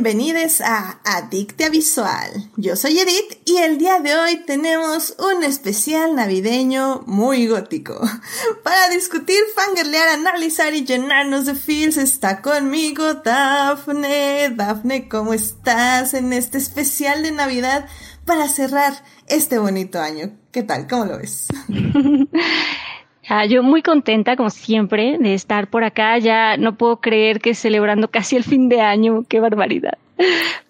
bienvenidos a Adictia Visual. Yo soy Edith y el día de hoy tenemos un especial navideño muy gótico. Para discutir, fangirlear, analizar y llenarnos de feels está conmigo Dafne. Dafne, ¿cómo estás en este especial de Navidad para cerrar este bonito año? ¿Qué tal? ¿Cómo lo ves? Ah, yo muy contenta, como siempre, de estar por acá. Ya no puedo creer que celebrando casi el fin de año. Qué barbaridad.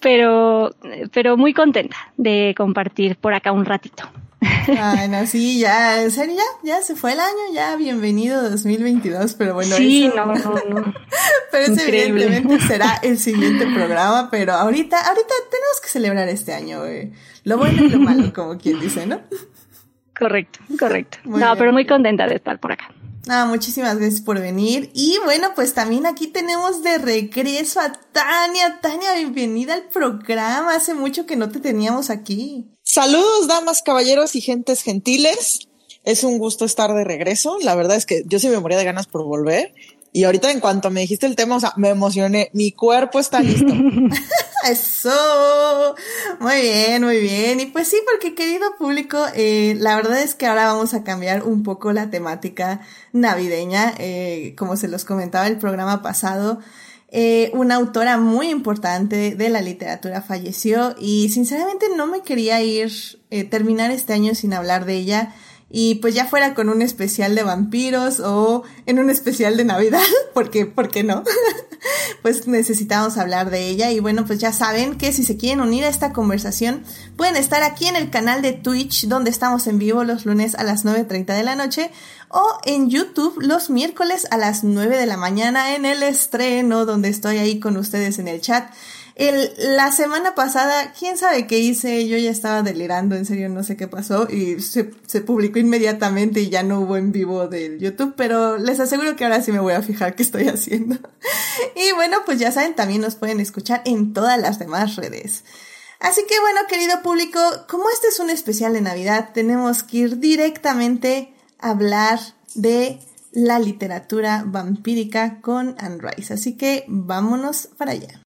Pero, pero muy contenta de compartir por acá un ratito. Ay, no, sí, ya, en serio, ya, ya se fue el año, ya, bienvenido 2022, pero bueno. Sí, no, no, no. pero evidentemente será el siguiente programa, pero ahorita, ahorita tenemos que celebrar este año, Lo bueno y lo malo, como quien dice, ¿no? Correcto, correcto. no, pero muy contenta de estar por acá. Ah, muchísimas gracias por venir. Y bueno, pues también aquí tenemos de regreso a Tania. Tania, bienvenida al programa. Hace mucho que no te teníamos aquí. Saludos, damas, caballeros y gentes gentiles. Es un gusto estar de regreso. La verdad es que yo sí me moría de ganas por volver. Y ahorita en cuanto me dijiste el tema, o sea, me emocioné. Mi cuerpo está listo. Eso. Muy bien, muy bien. Y pues sí, porque querido público, eh, la verdad es que ahora vamos a cambiar un poco la temática navideña. Eh, como se los comentaba el programa pasado, eh, una autora muy importante de la literatura falleció y sinceramente no me quería ir, eh, terminar este año sin hablar de ella y pues ya fuera con un especial de vampiros o en un especial de Navidad, porque, ¿por qué no? pues necesitamos hablar de ella y bueno, pues ya saben que si se quieren unir a esta conversación, pueden estar aquí en el canal de Twitch, donde estamos en vivo los lunes a las 9.30 de la noche, o en YouTube los miércoles a las 9 de la mañana en el estreno, donde estoy ahí con ustedes en el chat. El, la semana pasada, quién sabe qué hice, yo ya estaba delirando, en serio no sé qué pasó y se, se publicó inmediatamente y ya no hubo en vivo del YouTube, pero les aseguro que ahora sí me voy a fijar qué estoy haciendo. y bueno, pues ya saben, también nos pueden escuchar en todas las demás redes. Así que bueno, querido público, como este es un especial de Navidad, tenemos que ir directamente a hablar de la literatura vampírica con Anne. Así que vámonos para allá.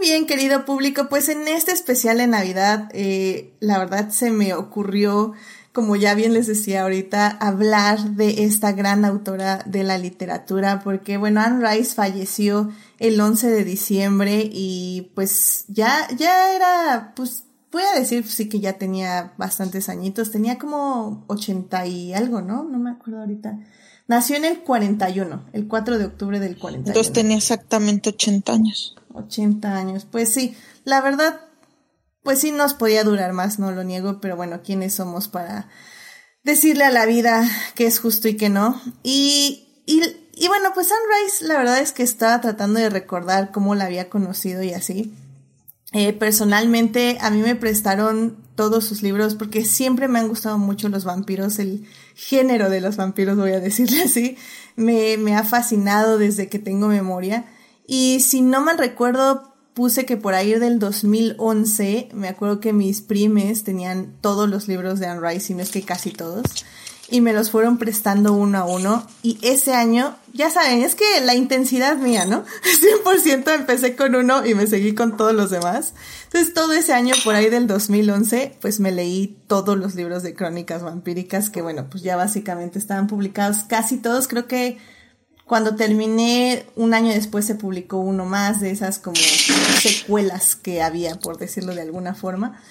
Bien, querido público, pues en este especial de Navidad, eh, la verdad se me ocurrió, como ya bien les decía ahorita, hablar de esta gran autora de la literatura, porque bueno, Anne Rice falleció el 11 de diciembre y pues ya, ya era, pues voy a decir sí que ya tenía bastantes añitos, tenía como 80 y algo, ¿no? No me acuerdo ahorita. Nació en el 41, el 4 de octubre del 41. Entonces tenía exactamente 80 años. 80 años. Pues sí, la verdad, pues sí nos podía durar más, no lo niego, pero bueno, ¿quiénes somos para decirle a la vida que es justo y que no? Y, y, bueno, pues Sunrise, la verdad es que estaba tratando de recordar cómo la había conocido y así. Eh, personalmente, a mí me prestaron todos sus libros porque siempre me han gustado mucho los vampiros, el género de los vampiros, voy a decirle así. Me, me ha fascinado desde que tengo memoria. Y si no mal recuerdo, puse que por ahí del 2011, me acuerdo que mis primes tenían todos los libros de Anne Rice, no es que casi todos, y me los fueron prestando uno a uno. Y ese año, ya saben, es que la intensidad mía, ¿no? 100% empecé con uno y me seguí con todos los demás. Entonces todo ese año, por ahí del 2011, pues me leí todos los libros de crónicas vampíricas, que bueno, pues ya básicamente estaban publicados casi todos, creo que cuando terminé, un año después se publicó uno más de esas como secuelas que había, por decirlo de alguna forma.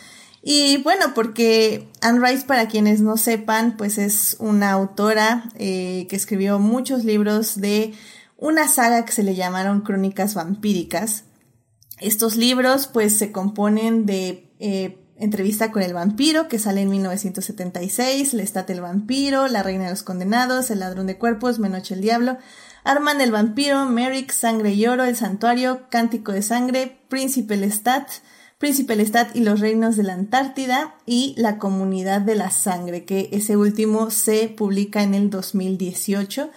Y bueno, porque Anne Rice, para quienes no sepan, pues es una autora eh, que escribió muchos libros de una saga que se le llamaron Crónicas Vampíricas. Estos libros pues se componen de eh, Entrevista con el vampiro, que sale en 1976, Lestat el vampiro, La reina de los condenados, El ladrón de cuerpos, Menoche el diablo, Arman el vampiro, Merrick, Sangre y Oro, El Santuario, Cántico de Sangre, Príncipe Lestat, Príncipe Lestat y los Reinos de la Antártida y La Comunidad de la Sangre, que ese último se publica en el 2018.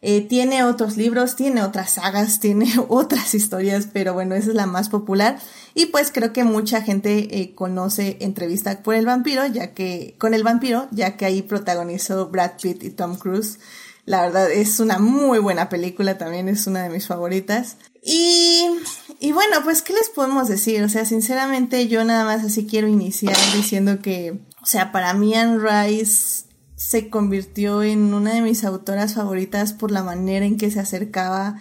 Eh, tiene otros libros, tiene otras sagas, tiene otras historias, pero bueno, esa es la más popular. Y pues creo que mucha gente eh, conoce Entrevista por el vampiro, ya que, con el vampiro, ya que ahí protagonizó Brad Pitt y Tom Cruise. La verdad es una muy buena película, también es una de mis favoritas. Y, y bueno, pues, ¿qué les podemos decir? O sea, sinceramente yo nada más así quiero iniciar diciendo que, o sea, para mí Anne Rice se convirtió en una de mis autoras favoritas por la manera en que se acercaba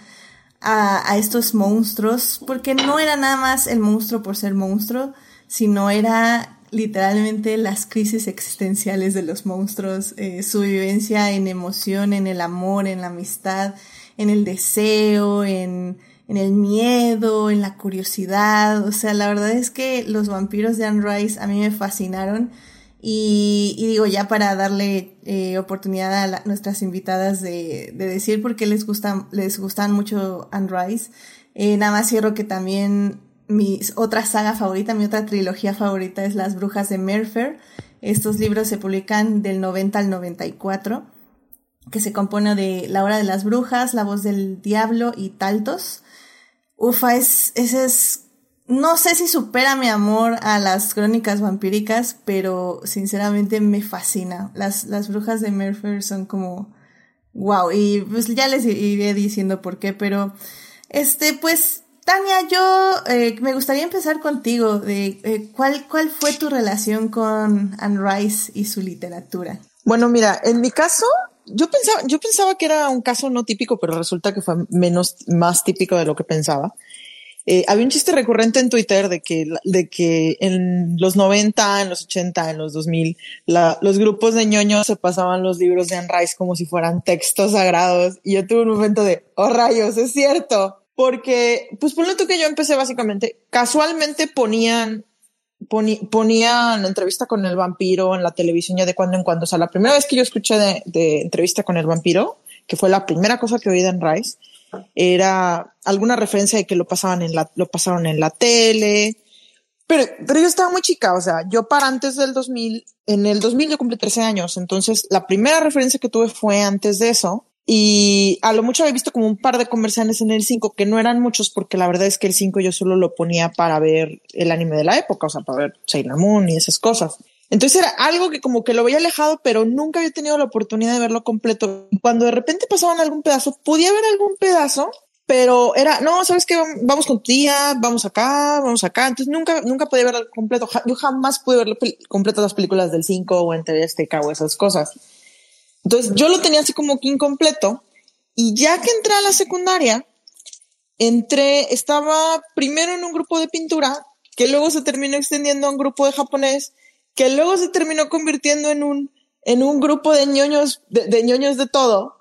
a, a, estos monstruos, porque no era nada más el monstruo por ser monstruo, sino era literalmente las crisis existenciales de los monstruos, eh, su vivencia en emoción, en el amor, en la amistad, en el deseo, en, en el miedo, en la curiosidad. O sea, la verdad es que los vampiros de Anne Rice a mí me fascinaron y, y digo, ya para darle eh, oportunidad a nuestras invitadas de, de, decir por qué les gustan, les gustan mucho Anne Rice, eh, nada más cierro que también mi otra saga favorita, mi otra trilogía favorita es Las Brujas de Merfer. Estos libros se publican del 90 al 94, que se compone de La Hora de las Brujas, La Voz del Diablo y Taltos. Ufa, es, ese es no sé si supera mi amor a las crónicas vampíricas, pero sinceramente me fascina. Las, las brujas de Merfer son como wow. Y pues ya les iré diciendo por qué, pero este, pues, Tania, yo eh, me gustaría empezar contigo. De eh, cuál, cuál fue tu relación con Anne Rice y su literatura. Bueno, mira, en mi caso, yo pensaba, yo pensaba que era un caso no típico, pero resulta que fue menos, más típico de lo que pensaba. Eh, había un chiste recurrente en Twitter de que, de que en los 90, en los 80, en los 2000, la, los grupos de ñoños se pasaban los libros de Anne Rice como si fueran textos sagrados. Y yo tuve un momento de, oh rayos, es cierto. Porque, pues por lo que yo empecé básicamente, casualmente ponían, ponían entrevista con el vampiro en la televisión ya de cuando en cuando. O sea, la primera vez que yo escuché de, entrevista con el vampiro, que fue la primera cosa que oí de Rice, era alguna referencia de que lo pasaban en la, lo pasaron en la tele. Pero, pero yo estaba muy chica, o sea, yo para antes del 2000, en el 2000 yo cumplí 13 años, entonces la primera referencia que tuve fue antes de eso. Y a lo mucho había visto como un par de comerciales en el 5, que no eran muchos, porque la verdad es que el 5 yo solo lo ponía para ver el anime de la época, o sea, para ver Sailor Moon y esas cosas. Entonces era algo que como que lo veía alejado, pero nunca había tenido la oportunidad de verlo completo. Cuando de repente pasaban algún pedazo, podía ver algún pedazo, pero era, no, sabes que vamos con tía, vamos acá, vamos acá. Entonces nunca, nunca podía ver completo. Yo jamás pude ver completo las películas del 5 o en TV Azteca o esas cosas. Entonces yo lo tenía así como que incompleto. Y ya que entré a la secundaria, entré, estaba primero en un grupo de pintura, que luego se terminó extendiendo a un grupo de japonés, que luego se terminó convirtiendo en un, en un grupo de ñoños, de, de ñoños de todo.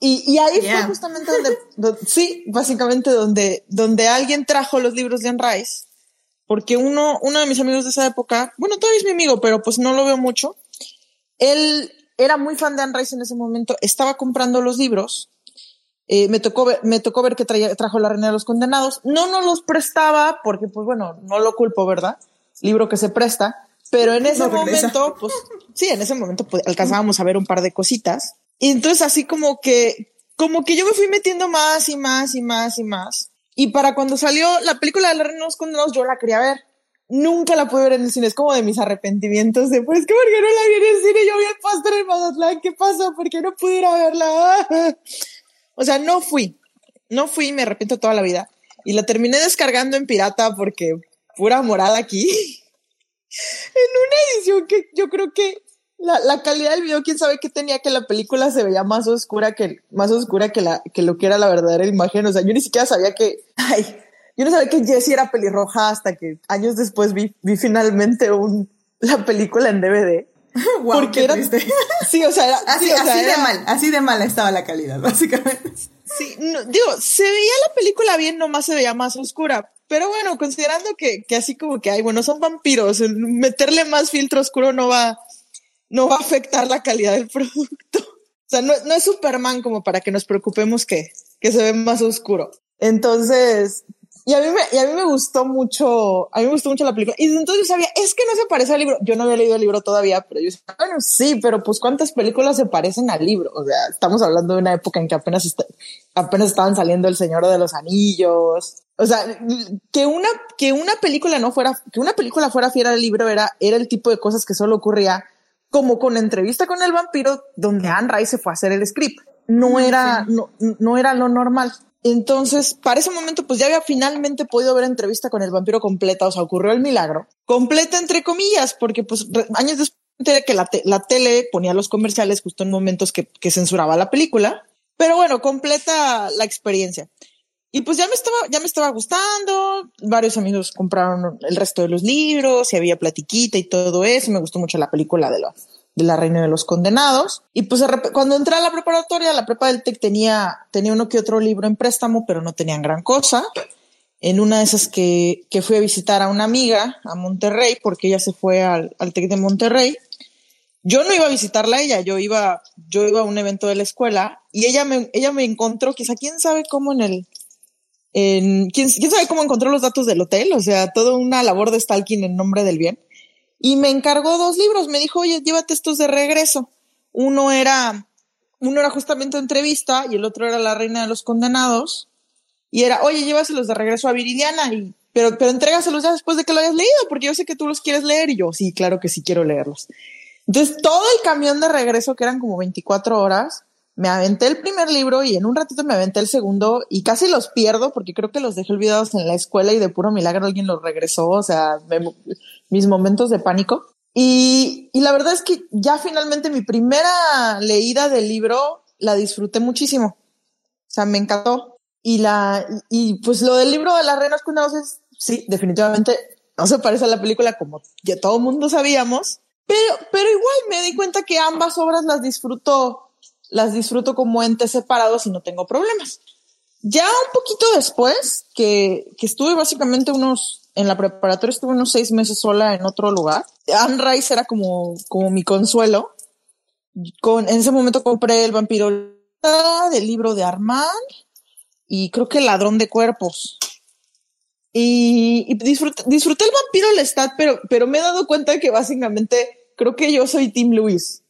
Y, y ahí yeah. fue justamente donde, donde, sí, básicamente donde, donde alguien trajo los libros de Anne Rice, porque uno, uno de mis amigos de esa época, bueno, todavía es mi amigo, pero pues no lo veo mucho. Él era muy fan de Anne Rice en ese momento, estaba comprando los libros. Eh, me tocó ver, me tocó ver que traía, trajo la reina de los condenados. No nos los prestaba porque, pues bueno, no lo culpo, ¿verdad? Libro que se presta pero en ese no momento, pues sí, en ese momento pues, alcanzábamos a ver un par de cositas. Y entonces así como que, como que yo me fui metiendo más y más y más y más. Y para cuando salió la película de la Reina de los Condenados, yo la quería ver. Nunca la pude ver en el cine. Es como de mis arrepentimientos de, pues, que porque no la vi en el cine? Yo vi el póster en Mazatlán. ¿Qué pasó? ¿Por qué no pude ir a verla? o sea, no fui. No fui me arrepiento toda la vida. Y la terminé descargando en pirata porque pura moral aquí en una edición que yo creo que la, la, calidad del video, quién sabe qué tenía, que la película se veía más oscura que, más oscura que, la, que lo que era la verdadera imagen. O sea, yo ni siquiera sabía que, yo no sabía que Jessie era pelirroja hasta que años después vi, vi finalmente un, la película en DVD. wow, porque era, sí, o sea, era, así, sí, o sea, así era, de mal, así de mala estaba la calidad, básicamente. Sí, no, digo, se veía la película bien, nomás se veía más oscura, pero bueno, considerando que, que así como que hay, bueno, son vampiros, meterle más filtro oscuro no va, no va a afectar la calidad del producto. O sea, no, no es Superman como para que nos preocupemos que, que se ve más oscuro. Entonces, y a mí me, y a mí me gustó mucho, a mí me gustó mucho la película. Y entonces yo sabía, es que no se parece al libro. Yo no había leído el libro todavía, pero yo decía, bueno, sí, pero pues cuántas películas se parecen al libro. O sea, estamos hablando de una época en que apenas, está, apenas estaban saliendo El Señor de los Anillos. O sea, que una, que una película no fuera, que una película fuera fiel al libro era, era el tipo de cosas que solo ocurría como con entrevista con el vampiro, donde Anne Rice se fue a hacer el script. No era, no, no era lo normal. Entonces, para ese momento, pues ya había finalmente podido ver entrevista con el vampiro completa, o sea, ocurrió el milagro. Completa entre comillas, porque pues años después que la, la, tele ponía los comerciales justo en momentos que, que censuraba la película. Pero bueno, completa la experiencia. Y pues ya me estaba, ya me estaba gustando. Varios amigos compraron el resto de los libros y había platiquita y todo eso. Me gustó mucho la película de los de la Reina de los Condenados. Y pues cuando entré a la preparatoria, la prepa del TEC tenía, tenía uno que otro libro en préstamo, pero no tenían gran cosa. En una de esas que, que fui a visitar a una amiga a Monterrey, porque ella se fue al, al TEC de Monterrey. Yo no iba a visitarla a ella, yo iba, yo iba a un evento de la escuela y ella me, ella me encontró, quizá quién sabe cómo en el, en, ¿quién, quién sabe cómo encontró los datos del hotel, o sea, toda una labor de stalking en nombre del bien y me encargó dos libros. Me dijo, oye, llévate estos de regreso. Uno era, uno era justamente entrevista y el otro era La Reina de los Condenados. Y era, oye, llévaselos de regreso a Viridiana y, pero, pero entrégaselos ya después de que lo hayas leído, porque yo sé que tú los quieres leer y yo, sí, claro que sí quiero leerlos. Entonces, todo el camión de regreso, que eran como 24 horas, me aventé el primer libro y en un ratito me aventé el segundo y casi los pierdo porque creo que los dejé olvidados en la escuela y de puro milagro alguien los regresó, o sea, mis momentos de pánico. Y, y la verdad es que ya finalmente mi primera leída del libro la disfruté muchísimo. O sea, me encantó. Y la, y pues lo del libro de las reinas cuidados es, sí, definitivamente no se parece a la película como ya todo mundo sabíamos, pero, pero igual me di cuenta que ambas obras las disfruto las disfruto como entes separados y no tengo problemas. Ya un poquito después, que, que estuve básicamente unos, en la preparatoria estuve unos seis meses sola en otro lugar. Anne Rice era como, como mi consuelo. Con, en ese momento compré El vampiro del libro de Armand y creo que ladrón de cuerpos. Y, y disfruté, disfruté el vampiro Lestat, pero, pero me he dado cuenta que básicamente creo que yo soy Tim Lewis.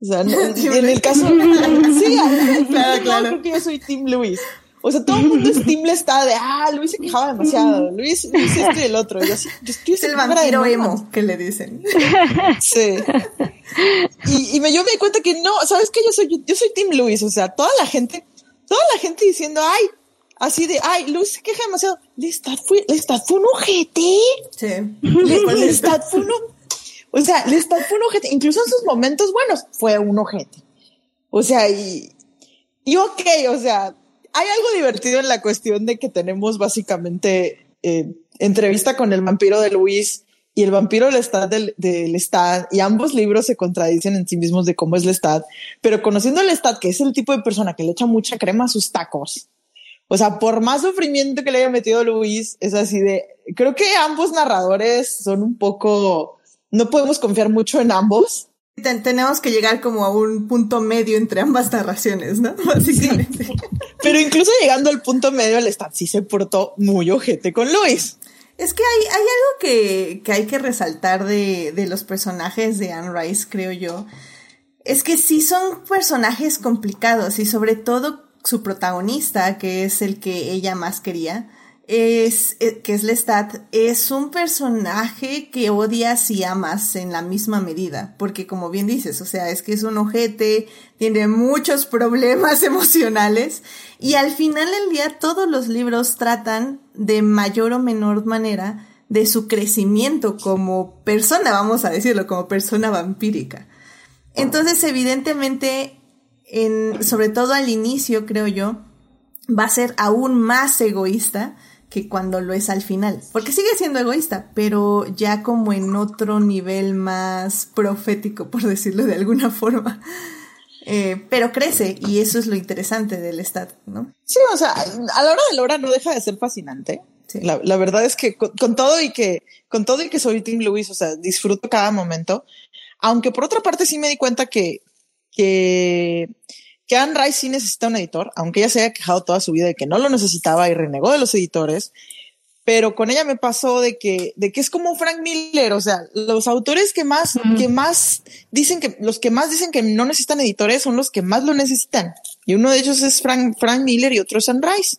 O sea, en el caso. sí, claro, claro. creo que yo soy Tim Luis. O sea, todo el mundo es Tim está de, ah, Luis se quejaba demasiado. Luis, Luis este y el otro. Yo, yo estoy es el vampiro emo que le dicen. Sí. Y, y me, yo me di cuenta que no, ¿sabes qué? Yo soy, yo soy Tim Luis. O sea, toda la gente, toda la gente diciendo, ay, así de, ay, Luis se queja demasiado. Lestat fue, Lestat fue un ojete. Sí. Lestat fue un o sea, Lestat fue un ojete. Incluso en sus momentos buenos fue un ojete. O sea, y, y ok, o sea, hay algo divertido en la cuestión de que tenemos básicamente eh, entrevista con el vampiro de Luis y el vampiro Lestat del, del Lestat y ambos libros se contradicen en sí mismos de cómo es Lestat, pero conociendo a Lestat, que es el tipo de persona que le echa mucha crema a sus tacos, o sea, por más sufrimiento que le haya metido Luis, es así de, creo que ambos narradores son un poco no podemos confiar mucho en ambos. Tenemos que llegar como a un punto medio entre ambas narraciones, ¿no? Básicamente. Pero incluso llegando al punto medio, el Stat sí se portó muy ojete con Luis. Es que hay, hay algo que, que hay que resaltar de, de los personajes de Anne Rice, creo yo. Es que sí son personajes complicados y sobre todo su protagonista, que es el que ella más quería, es, eh, que es Lestat, es un personaje que odias y amas en la misma medida, porque como bien dices, o sea, es que es un ojete, tiene muchos problemas emocionales y al final del día todos los libros tratan de mayor o menor manera de su crecimiento como persona, vamos a decirlo, como persona vampírica. Entonces, evidentemente, en, sobre todo al inicio, creo yo, va a ser aún más egoísta, que cuando lo es al final. Porque sigue siendo egoísta, pero ya como en otro nivel más profético, por decirlo de alguna forma. Eh, pero crece y eso es lo interesante del Estado, ¿no? Sí, o sea, a la hora de la hora no deja de ser fascinante. La, la, verdad es que con, todo y que, con todo y que soy Tim Lewis, o sea, disfruto cada momento. Aunque por otra parte sí me di cuenta que, que que Anne Rice sí necesita un editor, aunque ella se haya quejado toda su vida de que no lo necesitaba y renegó de los editores. pero con ella me pasó de que, de que es como Frank Miller, o sea, los autores que más, que más dicen que, los que más dicen que no necesitan editores son los que más lo necesitan. Y uno de ellos es Frank, Frank Miller y otro es Sunrise.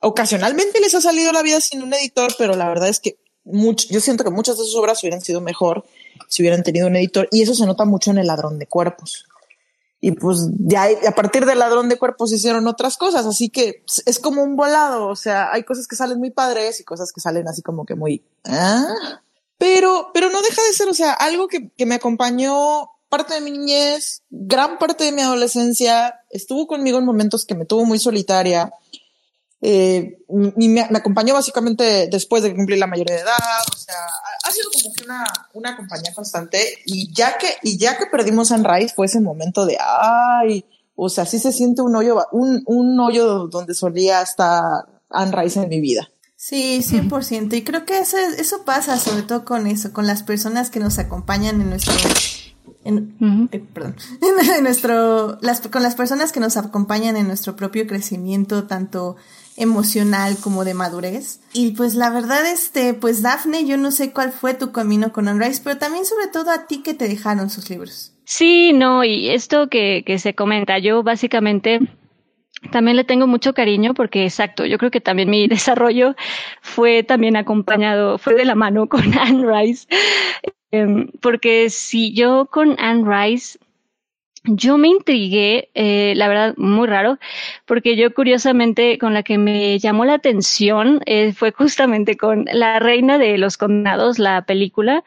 Ocasionalmente les ha salido la vida sin un editor, pero la verdad es que mucho, yo siento que muchas de sus obras hubieran sido mejor si hubieran tenido un editor y eso se nota mucho en El ladrón de cuerpos. Y pues ya a partir del ladrón de cuerpos hicieron otras cosas, así que es como un volado, o sea, hay cosas que salen muy padres y cosas que salen así como que muy... ¿ah? Pero, pero no deja de ser, o sea, algo que, que me acompañó parte de mi niñez, gran parte de mi adolescencia, estuvo conmigo en momentos que me tuvo muy solitaria eh, me, acompañó básicamente después de cumplir la mayoría de edad, o sea, ha, sido como que una, una compañía constante y ya que, y ya que perdimos a Rice fue ese momento de, ay, o sea, sí se siente un hoyo, un, un hoyo donde solía estar Anne Rice en mi vida. Sí, 100%. Y creo que eso, eso pasa sobre todo con eso, con las personas que nos acompañan en nuestro... En, eh, perdón, en nuestro, las, con las personas que nos acompañan en nuestro propio crecimiento, tanto emocional como de madurez. Y pues la verdad, este, pues Daphne, yo no sé cuál fue tu camino con Unrise, pero también sobre todo a ti que te dejaron sus libros. Sí, no, y esto que, que se comenta, yo básicamente también le tengo mucho cariño porque, exacto, yo creo que también mi desarrollo fue también acompañado, fue de la mano con Anne Rice. Em, porque si yo con Anne Rice yo me intrigué, eh, la verdad, muy raro, porque yo curiosamente con la que me llamó la atención eh, fue justamente con La Reina de los Condenados, la película,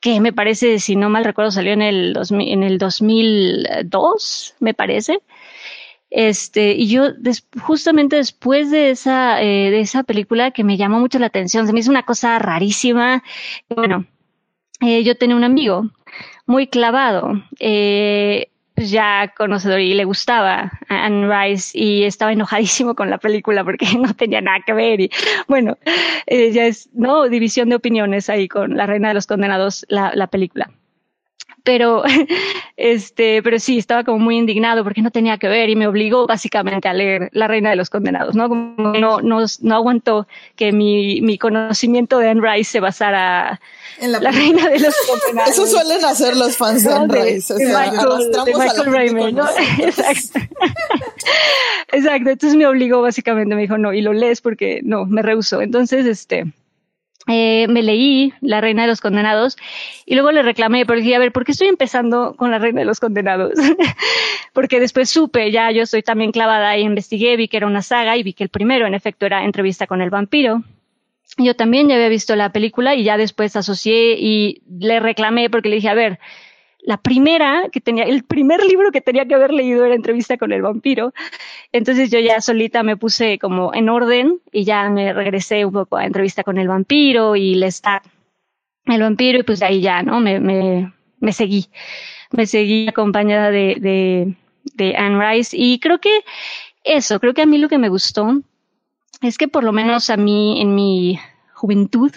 que me parece, si no mal recuerdo, salió en el, en el 2002, me parece. Este, y yo justamente después de esa, eh, de esa película que me llamó mucho la atención, se me hizo una cosa rarísima. Bueno, yo tenía un amigo muy clavado. Ya conocedor y le gustaba a Anne Rice y estaba enojadísimo con la película porque no tenía nada que ver y bueno, eh, ya es, ¿no? División de opiniones ahí con La Reina de los Condenados, la, la película pero este, pero sí, estaba como muy indignado porque no tenía que ver y me obligó básicamente a leer La Reina de los Condenados, ¿no? no, no, no aguantó que mi, mi conocimiento de Anne Rice se basara en la, Reina de los Condenados. Eso suelen hacer los fans de Anne Rice. de Michael, Raymond, ¿no? Exacto. Exacto. Entonces me obligó básicamente, me dijo, no, y lo lees porque no, me rehusó. Entonces, este, eh, me leí La Reina de los Condenados y luego le reclamé, pero dije, a ver, ¿por qué estoy empezando con La Reina de los Condenados? porque después supe, ya yo estoy también clavada y investigué, vi que era una saga y vi que el primero, en efecto, era Entrevista con el vampiro. Yo también ya había visto la película y ya después asocié y le reclamé porque le dije, a ver, la primera que tenía, el primer libro que tenía que haber leído era Entrevista con el vampiro. Entonces yo ya solita me puse como en orden y ya me regresé un poco a Entrevista con el vampiro y le está el vampiro y pues de ahí ya, ¿no? Me, me, me seguí. Me seguí acompañada de, de, de Anne Rice y creo que eso, creo que a mí lo que me gustó es que por lo menos a mí en mi juventud,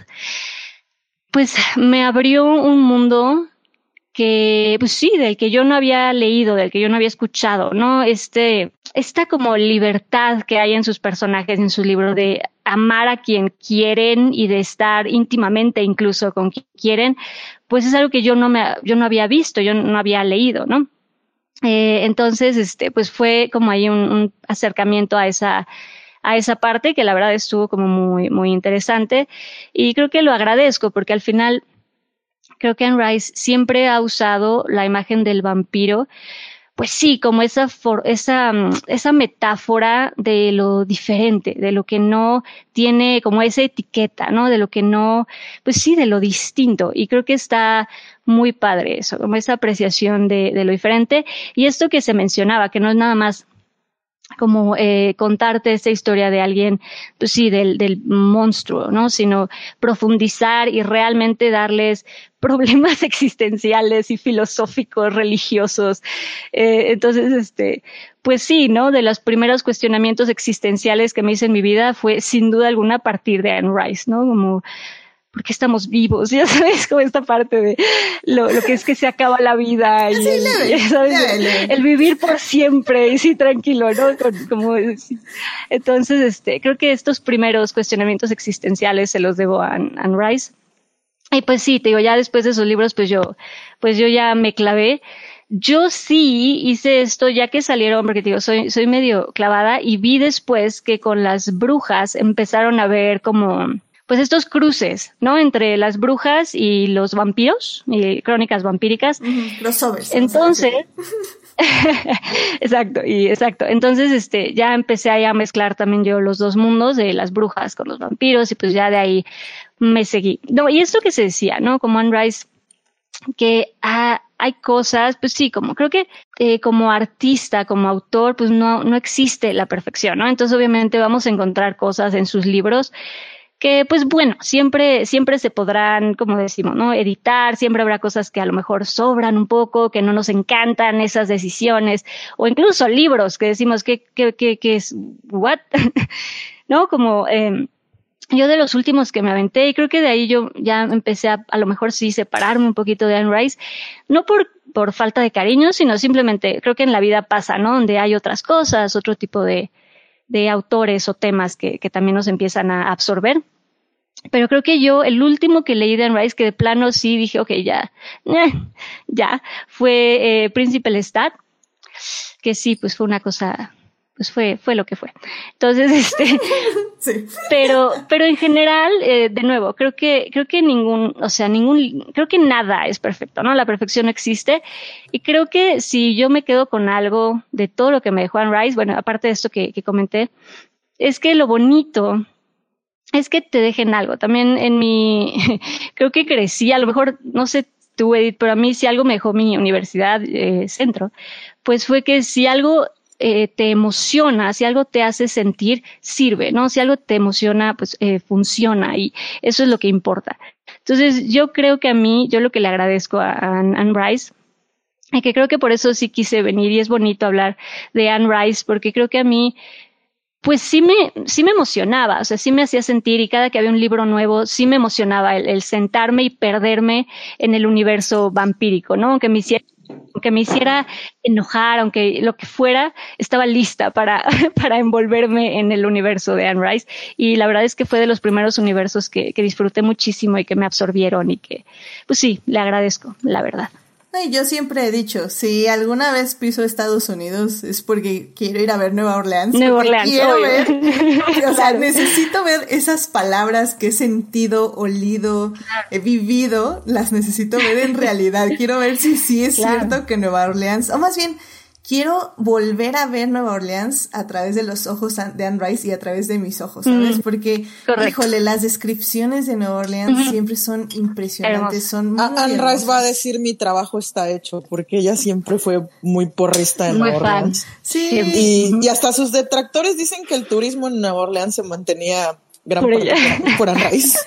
pues me abrió un mundo que, pues sí, del que yo no había leído, del que yo no había escuchado, ¿no? Este, esta como libertad que hay en sus personajes, en su libro, de amar a quien quieren y de estar íntimamente incluso con quien quieren, pues es algo que yo no me, yo no había visto, yo no había leído, ¿no? Eh, entonces, este, pues fue como ahí un, un acercamiento a esa, a esa parte que la verdad estuvo como muy, muy interesante y creo que lo agradezco porque al final creo que Anne Rice siempre ha usado la imagen del vampiro, pues sí, como esa, esa, mm, esa metáfora de lo diferente, de lo que no tiene como esa etiqueta, ¿no? De lo que no, pues sí, de lo distinto. Y creo que está muy padre eso, como esa apreciación de, de lo diferente. Y esto que se mencionaba, que no es nada más como eh, contarte esta historia de alguien, pues sí, del, del monstruo, ¿no? Sino profundizar y realmente darles problemas existenciales y filosóficos, religiosos. Eh, entonces, este, pues sí, ¿no? De los primeros cuestionamientos existenciales que me hice en mi vida fue sin duda alguna a partir de Anne Rice, ¿no? Como, ¿por qué estamos vivos? Ya sabes, como esta parte de lo, que es que se acaba la vida y el, vivir por siempre y sí, tranquilo, ¿no? como, Entonces, este, creo que estos primeros cuestionamientos existenciales se los debo a Anne Rice. Y pues sí, te digo, ya después de esos libros, pues yo, pues yo ya me clavé. Yo sí hice esto ya que salieron, porque digo, soy, soy medio clavada y vi después que con las brujas empezaron a ver como, pues estos cruces, ¿no? Entre las brujas y los vampiros, y crónicas vampíricas. Los sobres. Entonces, exacto, y exacto. Entonces, este, ya empecé a mezclar también yo los dos mundos de las brujas con los vampiros y pues ya de ahí me seguí. No, y esto que se decía, ¿no? Como Anne Rice, que ah, hay cosas, pues sí, como creo que eh, como artista, como autor, pues no, no existe la perfección, ¿no? Entonces, obviamente vamos a encontrar cosas en sus libros que pues bueno, siempre, siempre se podrán, como decimos, ¿no? Editar, siempre habrá cosas que a lo mejor sobran un poco, que no nos encantan esas decisiones, o incluso libros que decimos que, que, que, que es, what? ¿No? Como, eh, yo de los últimos que me aventé, y creo que de ahí yo ya empecé a, a lo mejor sí, separarme un poquito de Anne Rice, no por, por falta de cariño, sino simplemente creo que en la vida pasa, ¿no? Donde hay otras cosas, otro tipo de, de autores o temas que, que también nos empiezan a absorber. Pero creo que yo, el último que leí de Anne Rice, que de plano sí dije, ok, ya, ya, fue eh, Príncipe Lestat, que sí, pues fue una cosa pues fue, fue lo que fue. Entonces, este, sí. pero, pero en general, eh, de nuevo, creo que, creo que ningún, o sea, ningún, creo que nada es perfecto, ¿no? La perfección no existe. Y creo que si yo me quedo con algo de todo lo que me dejó Anne Rice, bueno, aparte de esto que, que comenté, es que lo bonito es que te dejen algo. También en mi, creo que crecí, a lo mejor, no sé tú, Edith, pero a mí si algo me dejó mi universidad, eh, centro, pues fue que si algo eh, te emociona, si algo te hace sentir, sirve, ¿no? Si algo te emociona, pues eh, funciona y eso es lo que importa. Entonces, yo creo que a mí, yo lo que le agradezco a Anne, Rice, que creo que por eso sí quise venir y es bonito hablar de Anne Rice, porque creo que a mí, pues sí me, sí me emocionaba, o sea, sí me hacía sentir y cada que había un libro nuevo, sí me emocionaba el, el sentarme y perderme en el universo vampírico, ¿no? Que me hiciera aunque me hiciera enojar, aunque lo que fuera, estaba lista para, para envolverme en el universo de Anne Rice. Y la verdad es que fue de los primeros universos que, que disfruté muchísimo y que me absorbieron y que, pues sí, le agradezco, la verdad yo siempre he dicho, si alguna vez piso Estados Unidos es porque quiero ir a ver Nueva Orleans. Nueva Orleans. Quiero ver, o sea, necesito ver esas palabras que he sentido, olido, he vivido, las necesito ver en realidad. Quiero ver si sí es cierto que Nueva Orleans, o más bien, quiero volver a ver Nueva Orleans a través de los ojos de Anne Rice y a través de mis ojos, ¿sabes? Porque, híjole, las descripciones de Nueva Orleans siempre son impresionantes, son muy Anne Rice va a decir mi trabajo está hecho, porque ella siempre fue muy porrista en Nueva Orleans. Sí. Y, y hasta sus detractores dicen que el turismo en Nueva Orleans se mantenía gran por parte por, Anne Rice.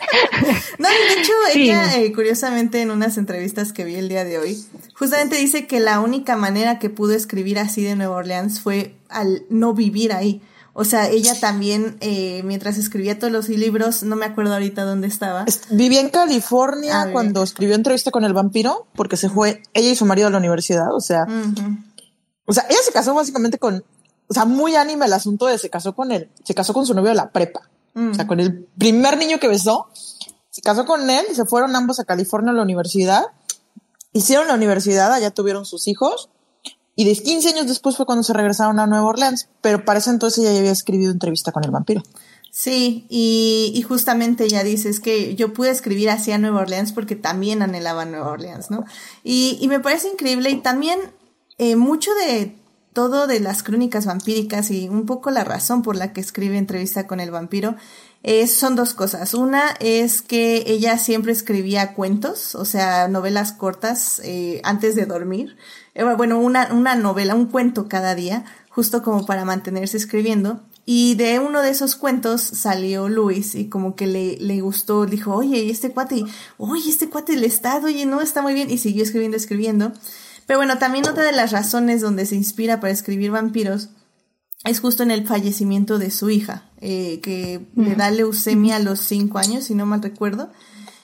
no, de hecho, ella, eh, curiosamente, en unas entrevistas que vi el día de hoy, justamente dice que la única manera que pudo escribir así de Nueva Orleans fue al no vivir ahí. O sea, ella también, eh, mientras escribía todos los libros, no me acuerdo ahorita dónde estaba. Vivía en California ah, cuando escribió entrevista con el vampiro, porque se fue ella y su marido a la universidad. O sea, o sea, ella se casó básicamente con, o sea, muy ánima el asunto de se casó con él, se casó con su novio de la prepa. O sea, con el primer niño que besó, se casó con él, se fueron ambos a California a la universidad, hicieron la universidad, allá tuvieron sus hijos, y de 15 años después fue cuando se regresaron a Nueva Orleans, pero para ese entonces ella ya había escribido entrevista con el vampiro. Sí, y, y justamente ella dice, es que yo pude escribir así a Nueva Orleans porque también anhelaba Nueva Orleans, ¿no? Y, y me parece increíble y también eh, mucho de todo de las crónicas vampíricas y un poco la razón por la que escribe entrevista con el vampiro es, son dos cosas. Una es que ella siempre escribía cuentos, o sea, novelas cortas eh, antes de dormir. Eh, bueno, una, una novela, un cuento cada día, justo como para mantenerse escribiendo. Y de uno de esos cuentos salió Luis y como que le, le gustó, dijo, oye, ¿y este cuate? Oye, este cuate le está, oye, no, está muy bien. Y siguió escribiendo, escribiendo. Pero bueno, también otra de las razones donde se inspira para escribir vampiros es justo en el fallecimiento de su hija, eh, que le da leucemia a los cinco años, si no mal recuerdo.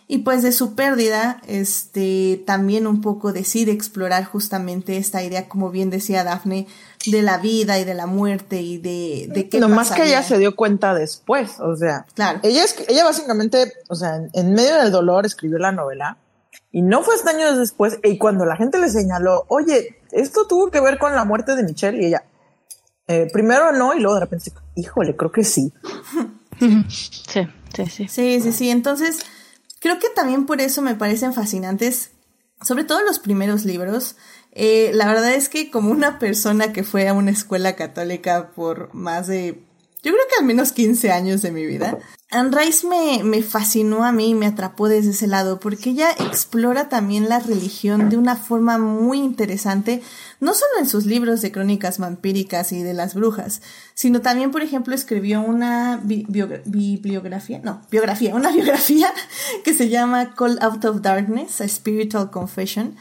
Y pues de su pérdida, este, también un poco decide explorar justamente esta idea, como bien decía Daphne, de la vida y de la muerte y de, de qué No más que ella se dio cuenta después, o sea, claro. ella, es, ella básicamente, o sea, en medio del dolor escribió la novela y no fue hasta años después y cuando la gente le señaló, oye, esto tuvo que ver con la muerte de Michelle y ella, eh, primero no y luego de repente, híjole, creo que sí. Sí, sí, sí. Sí, sí, sí. Entonces, creo que también por eso me parecen fascinantes, sobre todo los primeros libros. Eh, la verdad es que como una persona que fue a una escuela católica por más de, yo creo que al menos 15 años de mi vida, Anne Rice me, me fascinó a mí, me atrapó desde ese lado, porque ella explora también la religión de una forma muy interesante, no solo en sus libros de crónicas vampíricas y de las brujas, sino también, por ejemplo, escribió una bibliografía, no, biografía, una biografía que se llama Call Out of Darkness, A Spiritual Confession.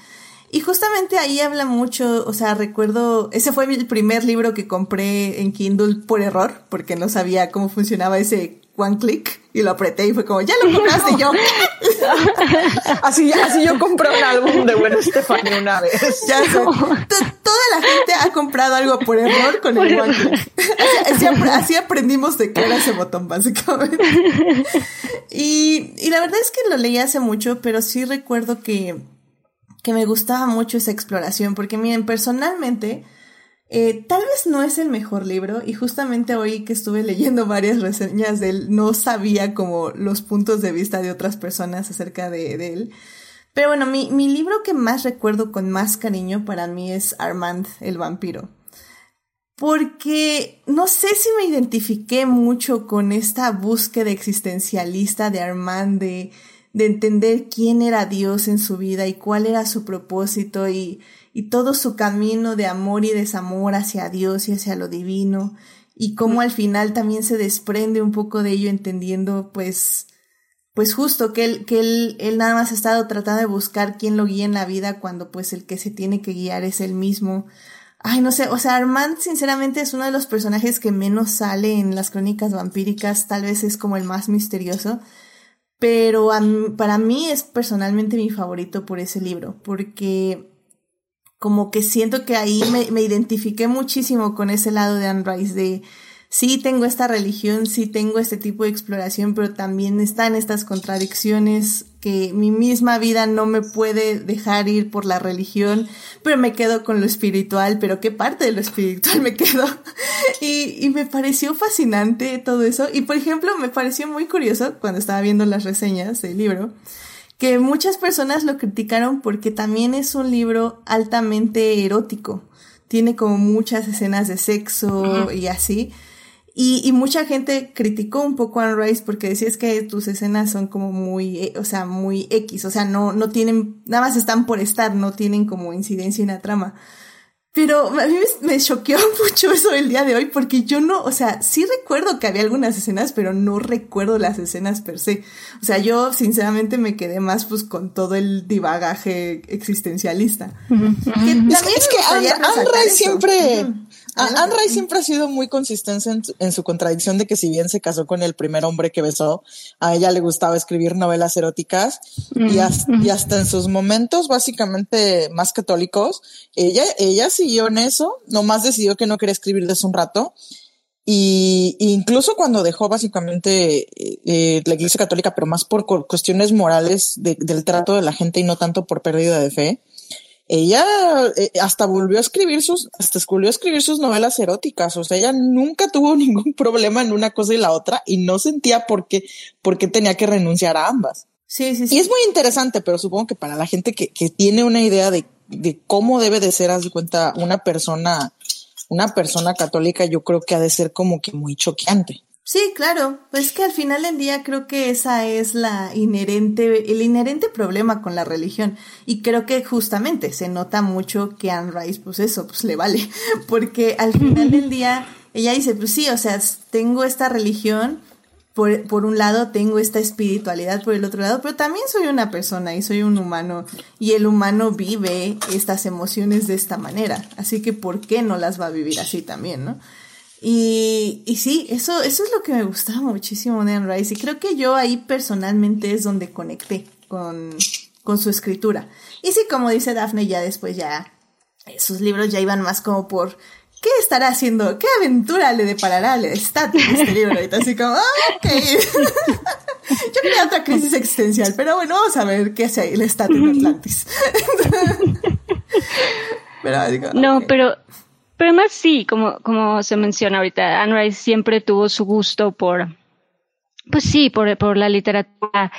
Y justamente ahí habla mucho, o sea, recuerdo, ese fue el primer libro que compré en Kindle por error, porque no sabía cómo funcionaba ese one click y lo apreté y fue como, ya lo compraste yo. así, así yo compré un álbum de Bueno Estefania una vez. Ya Toda la gente ha comprado algo por error con el one click. Así, aprendimos de qué era ese botón, básicamente. Y, y la verdad es que lo leí hace mucho, pero sí recuerdo que, que me gustaba mucho esa exploración, porque miren, personalmente, eh, tal vez no es el mejor libro y justamente hoy que estuve leyendo varias reseñas de él, no sabía como los puntos de vista de otras personas acerca de, él. Pero bueno, mi, mi libro que más recuerdo con más cariño para mí es Armand el vampiro. Porque no sé si me identifiqué mucho con esta búsqueda existencialista de Armand de, de entender quién era Dios en su vida y cuál era su propósito y, y todo su camino de amor y desamor hacia Dios y hacia lo divino, y cómo al final también se desprende un poco de ello entendiendo pues pues justo que él, que él, él nada más ha estado tratando de buscar quién lo guía en la vida cuando pues el que se tiene que guiar es él mismo. Ay, no sé, o sea, Armand sinceramente es uno de los personajes que menos sale en las crónicas vampíricas, tal vez es como el más misterioso, pero para mí es personalmente mi favorito por ese libro, porque como que siento que ahí me, me, identifiqué muchísimo con ese lado de Anne de sí tengo esta religión, sí tengo este tipo de exploración, pero también están estas contradicciones que mi misma vida no me puede dejar ir por la religión, pero me quedo con lo espiritual, pero qué parte de lo espiritual me quedo. y, y me pareció fascinante todo eso. Y por ejemplo, me pareció muy curioso cuando estaba viendo las reseñas del libro que muchas personas lo criticaron porque también es un libro altamente erótico. Tiene como muchas escenas de sexo y así. Y, y, mucha gente criticó un poco a Anne Rice porque decía es que tus escenas son como muy, eh, o sea, muy X, o sea, no, no tienen, nada más están por estar, no tienen como incidencia en la trama. Pero a mí me, choqueó mucho eso el día de hoy porque yo no, o sea, sí recuerdo que había algunas escenas, pero no recuerdo las escenas per se. O sea, yo sinceramente me quedé más pues con todo el divagaje existencialista. es, que Anne, siempre, Anne Rice siempre ha sido muy consistente en, su contradicción de que si bien se casó con el primer hombre que besó, a ella le gustaba escribir novelas eróticas y, hasta, en sus momentos básicamente más católicos, ella, ella siguió en eso, nomás decidió que no quería escribir desde un rato. Y, incluso cuando dejó básicamente eh, la iglesia católica, pero más por cuestiones morales del trato de la gente y no tanto por pérdida de fe, ella eh, hasta volvió a escribir sus, hasta volvió a escribir sus novelas eróticas. O sea, ella nunca tuvo ningún problema en una cosa y la otra y no sentía por qué, por qué tenía que renunciar a ambas. Sí, sí, sí. Y es muy interesante, pero supongo que para la gente que, que tiene una idea de, de cómo debe de ser, haz de cuenta, una persona, una persona católica, yo creo que ha de ser como que muy choqueante. Sí, claro, pues que al final del día creo que esa es la inherente, el inherente problema con la religión. Y creo que justamente se nota mucho que Anne Rice, pues eso, pues le vale. Porque al final del día ella dice, pues sí, o sea, tengo esta religión, por, por un lado tengo esta espiritualidad por el otro lado, pero también soy una persona y soy un humano. Y el humano vive estas emociones de esta manera. Así que, ¿por qué no las va a vivir así también, no? Y, y sí, eso, eso es lo que me gustaba muchísimo de Anne Rice. Y creo que yo ahí personalmente es donde conecté con, con su escritura. Y sí, como dice Daphne, ya después ya sus libros ya iban más como por ¿qué estará haciendo? ¿Qué aventura le deparará al estatus de este libro? Y así como, ah, ok. Yo quería otra crisis existencial, pero bueno, vamos a ver qué hace el estatus de Atlantis. no, pero, pero además sí, como, como se menciona ahorita, Anne Rice siempre tuvo su gusto por, pues sí, por, por la literatura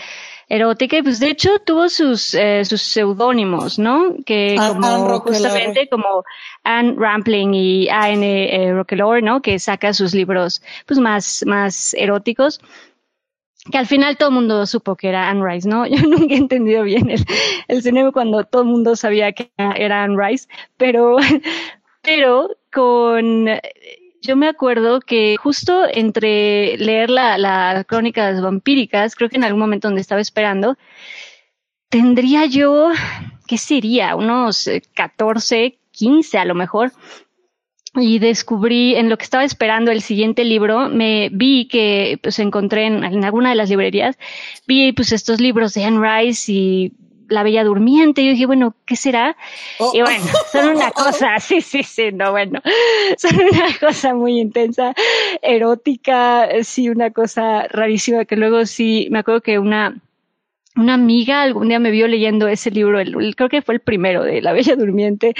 erótica y pues de hecho tuvo sus, eh, sus seudónimos, ¿no? Que como justamente como Anne Rampling y Anne eh, ¿no? Que saca sus libros pues más, más eróticos que al final todo el mundo supo que era Anne Rice, ¿no? Yo nunca he entendido bien el, el cine cuando todo el mundo sabía que era Anne Rice, pero, pero con yo me acuerdo que justo entre leer la, la crónicas vampíricas, creo que en algún momento donde estaba esperando, tendría yo, ¿qué sería? Unos 14, eh, 15 a lo mejor. Y descubrí en lo que estaba esperando el siguiente libro, me vi que pues encontré en, en alguna de las librerías, vi pues estos libros de Anne Rice y la Bella Durmiente. Y yo dije, bueno, ¿qué será? Oh. Y bueno, son una cosa, sí, sí, sí, no, bueno, son una cosa muy intensa, erótica, sí, una cosa rarísima que luego sí, me acuerdo que una, una amiga algún día me vio leyendo ese libro, el, creo que fue el primero de La Bella Durmiente,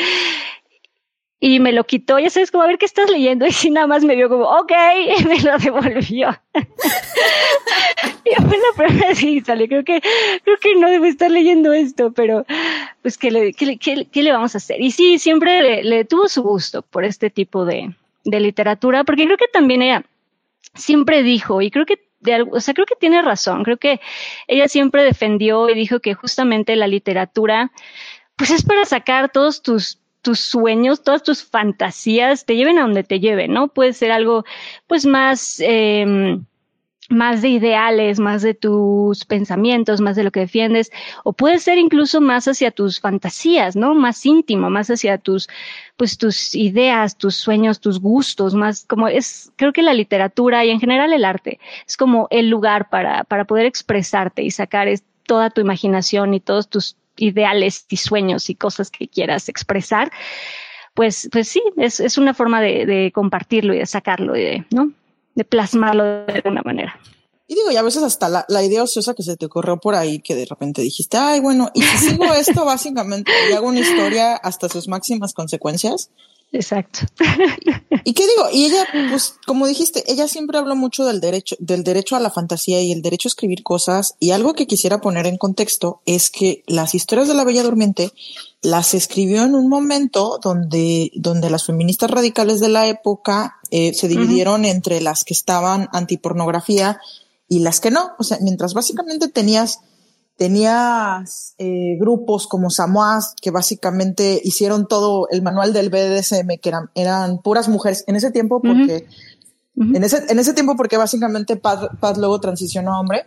y me lo quitó, ya sabes, como a ver qué estás leyendo, y sí nada más me vio como, ok, y me lo devolvió. y fue la primera vez que sale, creo que, creo que no debe estar leyendo esto, pero pues ¿qué le, qué, qué, qué le vamos a hacer? Y sí, siempre le, tuvo su gusto por este tipo de, de literatura, porque creo que también ella siempre dijo, y creo que de, o sea, creo que tiene razón, creo que ella siempre defendió y dijo que justamente la literatura, pues es para sacar todos tus tus sueños, todas tus fantasías te lleven a donde te lleven, ¿no? Puede ser algo, pues, más, eh, más de ideales, más de tus pensamientos, más de lo que defiendes, o puede ser incluso más hacia tus fantasías, ¿no? Más íntimo, más hacia tus, pues tus ideas, tus sueños, tus gustos, más como es, creo que la literatura y en general el arte es como el lugar para, para poder expresarte y sacar toda tu imaginación y todos tus ideales y sueños y cosas que quieras expresar, pues, pues sí, es, es una forma de, de, compartirlo y de sacarlo, y de, ¿no? De plasmarlo de alguna manera. Y digo, y a veces hasta la, la, idea ociosa que se te ocurrió por ahí, que de repente dijiste, ay, bueno, y si sigo esto básicamente y hago una historia hasta sus máximas consecuencias, Exacto. ¿Y qué digo? Y ella, pues, como dijiste, ella siempre habló mucho del derecho, del derecho a la fantasía y el derecho a escribir cosas. Y algo que quisiera poner en contexto es que las historias de la Bella Durmiente las escribió en un momento donde, donde las feministas radicales de la época eh, se dividieron entre las que estaban antipornografía y las que no. O sea, mientras básicamente tenías tenías eh, grupos como Samoas que básicamente hicieron todo el manual del BDSM, que eran, eran puras mujeres. En ese tiempo, porque en, ese, en ese tiempo, porque básicamente Paz, Paz luego transicionó a hombre.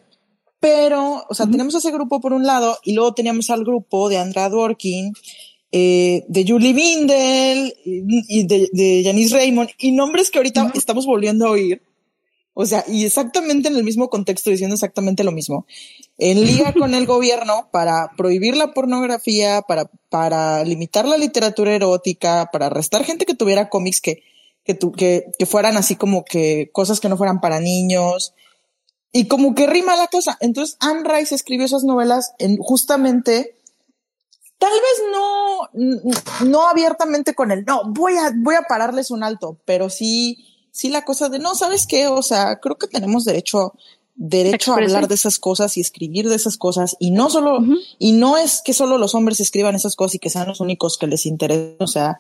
Pero, o sea, tenemos ese grupo por un lado y luego teníamos al grupo de Andrea Dworkin, eh, de Julie Bindel y, de, de Janice Raymond y nombres que ahorita estamos volviendo a oír. O sea, y exactamente en el mismo contexto, diciendo exactamente lo mismo. En liga con el gobierno para prohibir la pornografía, para, para limitar la literatura erótica, para arrestar gente que tuviera cómics que, que, que, que fueran así como que cosas que no fueran para niños. Y como que rima la cosa. Entonces Anne Rice escribió esas novelas en justamente tal vez no, no abiertamente con el no, voy a, voy a pararles un alto, pero sí sí la cosa de no, ¿sabes qué? O sea, creo que tenemos derecho, derecho a hablar de esas cosas y escribir de esas cosas y no solo, y no es que solo los hombres escriban esas cosas y que sean los únicos que les interesen, o sea,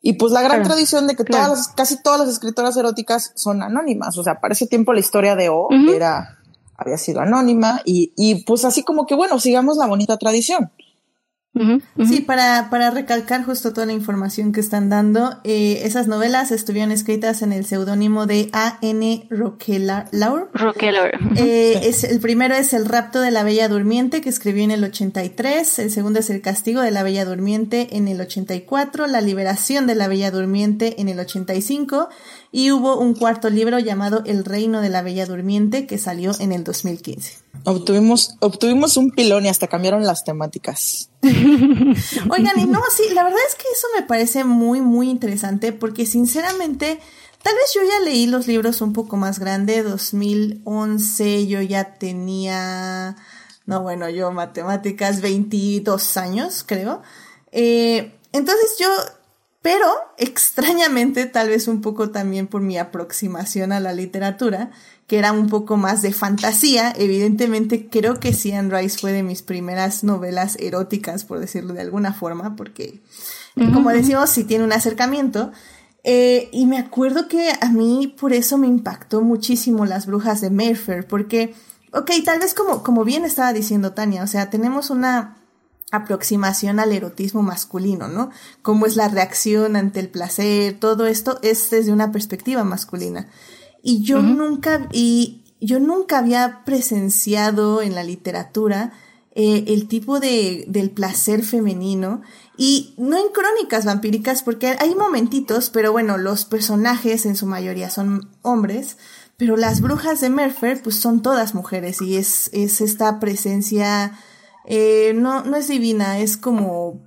y pues la gran tradición de que todas, casi todas las escritoras eróticas son anónimas, o sea, para ese tiempo la historia de O era, había sido anónima y, y pues así como que bueno, sigamos la bonita tradición. Sí, para, para recalcar justo toda la información que están dando, eh, esas novelas estuvieron escritas en el seudónimo de A.N. Roquelaur. Roquelaur. Eh, es, el primero es El rapto de la Bella Durmiente, que escribió en el 83. El segundo es El castigo de la Bella Durmiente en el 84. La liberación de la Bella Durmiente en el 85. Y hubo un cuarto libro llamado El reino de la Bella Durmiente, que salió en el 2015. Obtuvimos, obtuvimos un pilón y hasta cambiaron las temáticas. Oigan, y no, sí, la verdad es que eso me parece muy, muy interesante porque sinceramente, tal vez yo ya leí los libros un poco más grande, 2011 yo ya tenía, no, bueno, yo matemáticas 22 años, creo. Eh, entonces yo pero extrañamente, tal vez un poco también por mi aproximación a la literatura, que era un poco más de fantasía, evidentemente creo que sí, Anne Rice fue de mis primeras novelas eróticas, por decirlo de alguna forma, porque, como decimos, sí tiene un acercamiento. Eh, y me acuerdo que a mí por eso me impactó muchísimo Las Brujas de Mayfair, porque, ok, tal vez como, como bien estaba diciendo Tania, o sea, tenemos una aproximación al erotismo masculino, ¿no? Cómo es la reacción ante el placer, todo esto es desde una perspectiva masculina. Y yo nunca, y yo nunca había presenciado en la literatura eh, el tipo de, del placer femenino y no en crónicas vampíricas porque hay momentitos, pero bueno, los personajes en su mayoría son hombres, pero las brujas de Merfer pues son todas mujeres y es, es esta presencia eh, no, no es divina, es como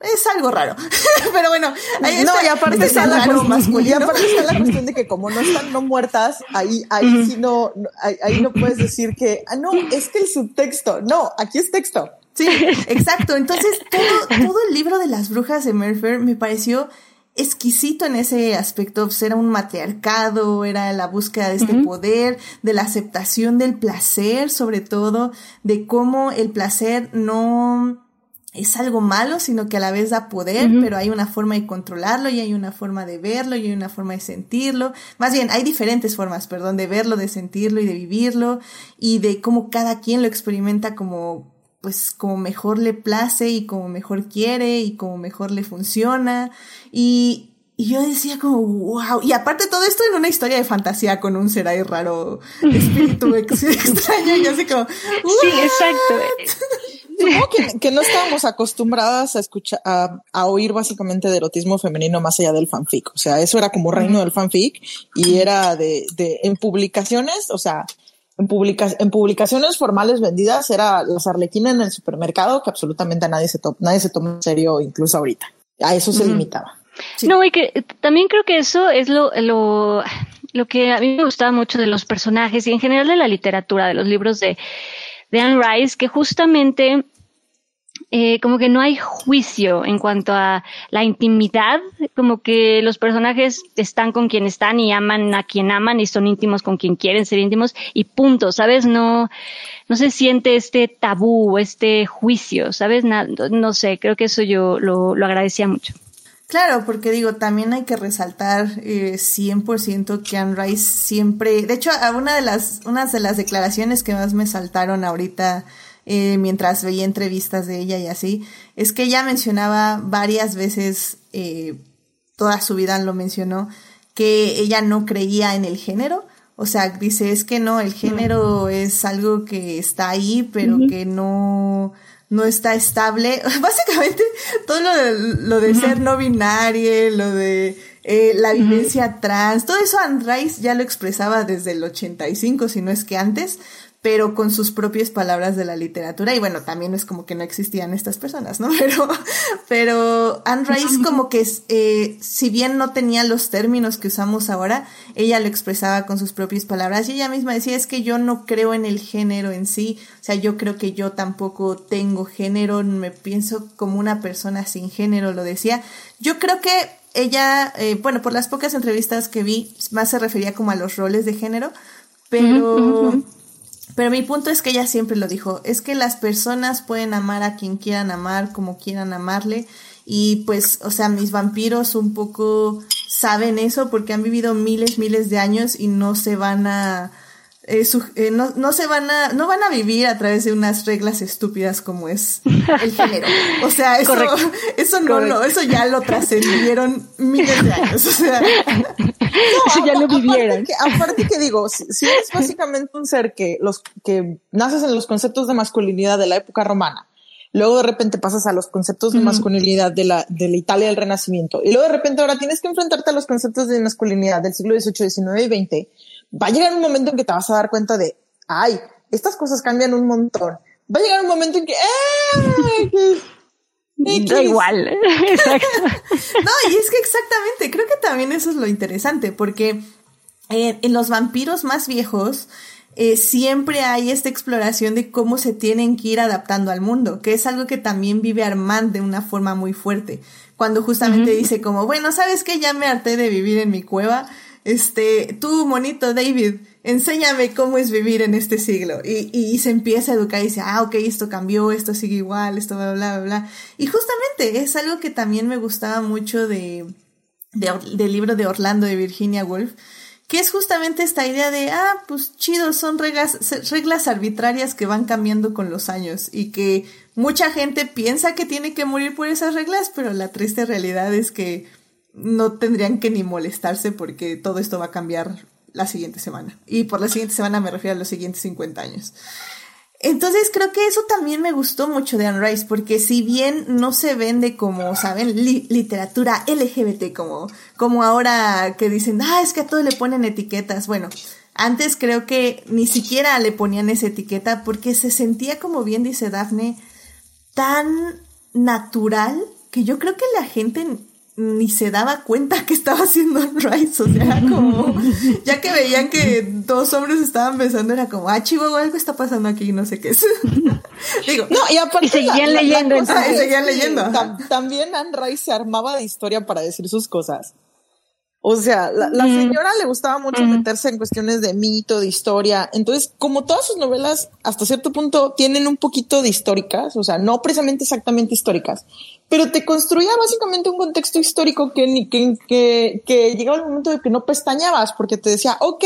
es algo raro. Pero bueno, ahí no, y aparte está la cuestión, y aparte está la cuestión de que como no están no muertas, ahí, ahí sí no, ahí, no puedes decir que, ah, no, es que el subtexto, no, aquí es texto. Sí, exacto. Entonces, todo, todo el libro de las brujas de Merfer me pareció exquisito en ese aspecto, pues, era un matriarcado, era la búsqueda de este poder, de la aceptación del placer, sobre todo, de cómo el placer no es algo malo, sino que a la vez da poder, pero hay una forma de controlarlo y hay una forma de verlo y hay una forma de sentirlo. Más bien, hay diferentes formas, perdón, de verlo, de sentirlo y de vivirlo y de cómo cada quien lo experimenta como pues como mejor le place y como mejor quiere y como mejor le funciona. Y, y yo decía como, wow. Y aparte todo esto en una historia de fantasía con un ser ahí raro, espíritu extraño y así como, sí, exacto. Supongo que, que, no estábamos acostumbradas a escuchar, a, a, oír básicamente de erotismo femenino más allá del fanfic. O sea, eso era como reino del fanfic y era de, de, en publicaciones, o sea, en, en publicaciones formales vendidas era las arlequinas en el supermercado que absolutamente a nadie se, nadie se toma en serio, incluso ahorita. A eso se limitaba. No, y que también creo que eso es lo, lo, lo que a mí me gustaba mucho de los personajes y en general de la literatura, de los libros de, de Anne Rice, que justamente eh, como que no hay juicio en cuanto a la intimidad, como que los personajes están con quien están y aman a quien aman y son íntimos con quien quieren ser íntimos y punto, ¿sabes? No, no se siente este tabú, este juicio, ¿sabes? No, no sé, creo que eso yo lo, lo agradecía mucho. Claro, porque digo, también hay que resaltar eh, 100% que Anne Rice siempre, de hecho, una de las, unas de las declaraciones que más me saltaron ahorita eh, mientras veía entrevistas de ella y así, es que ella mencionaba varias veces, eh, toda su vida lo mencionó, que ella no creía en el género. O sea, dice, es que no, el género es algo que está ahí, pero que no, no está estable. Básicamente, todo lo de, lo de ser no binario, lo de eh, la vivencia trans, todo eso Andrés ya lo expresaba desde el 85, si no es que antes, pero con sus propias palabras de la literatura. Y bueno, también es como que no existían estas personas, ¿no? Pero, pero Anne Rice como que, eh, si bien no tenía los términos que usamos ahora, ella lo expresaba con sus propias palabras y ella misma decía, es que yo no creo en el género en sí, o sea, yo creo que yo tampoco tengo género, me pienso como una persona sin género, lo decía. Yo creo que ella, eh, bueno, por las pocas entrevistas que vi, más se refería como a los roles de género, pero... Pero mi punto es que ella siempre lo dijo, es que las personas pueden amar a quien quieran amar, como quieran amarle, y pues, o sea, mis vampiros un poco saben eso porque han vivido miles, miles de años y no se van a, eh, eh, no, no, se van a, no van a vivir a través de unas reglas estúpidas como es el género. O sea, eso, eso no, no, eso ya lo trascendieron miles de años. O sea, no, ya lo vivieron. Aparte que, digo, si, si, eres básicamente un ser que los, que naces en los conceptos de masculinidad de la época romana, luego de repente pasas a los conceptos de masculinidad de la, de la Italia del Renacimiento, y luego de repente ahora tienes que enfrentarte a los conceptos de masculinidad del siglo XVIII, XIX y XX, va a llegar un momento en que te vas a dar cuenta de, ay, estas cosas cambian un montón. Va a llegar un momento en que, ¡eh! Da igual. Exacto. no, y es que exactamente, creo que también eso es lo interesante, porque eh, en los vampiros más viejos, eh, siempre hay esta exploración de cómo se tienen que ir adaptando al mundo, que es algo que también vive Armand de una forma muy fuerte. Cuando justamente dice como, bueno, ¿sabes qué? Ya me harté de vivir en mi cueva. Este, tú, monito David, enséñame cómo es vivir en este siglo. Y, y, se empieza a educar y dice, ah, ok, esto cambió, esto sigue igual, esto bla, bla, bla, bla. Y justamente es algo que también me gustaba mucho de, de del libro de Orlando de Virginia Woolf, que es justamente esta idea de, ah, pues chido, son reglas, reglas arbitrarias que van cambiando con los años y que mucha gente piensa que tiene que morir por esas reglas, pero la triste realidad es que no tendrían que ni molestarse porque todo esto va a cambiar la siguiente semana. Y por la siguiente semana me refiero a los siguientes 50 años. Entonces creo que eso también me gustó mucho de Anne Rice, porque si bien no se vende como, ¿saben? literatura LGBT, como, como ahora que dicen, ah, es que a todo le ponen etiquetas. Bueno, antes creo que ni siquiera le ponían esa etiqueta porque se sentía, como bien dice Daphne, tan natural que yo creo que la gente ni se daba cuenta que estaba haciendo Rice, o sea, como, ya que veían que dos hombres estaban besando, era como, ah, chivo, algo está pasando aquí, no sé qué es. Digo, no, y aparte. seguían leyendo, entonces. seguían leyendo. también Anne Rice se armaba de historia para decir sus cosas. O sea, la, la señora le gustaba mucho meterse en cuestiones de mito, de historia. Entonces, como todas sus novelas, hasta cierto punto, tienen un poquito de históricas, o sea, no precisamente exactamente históricas, pero te construía básicamente un contexto histórico que, que, que, que llegaba el momento de que no pestañabas, porque te decía, ok,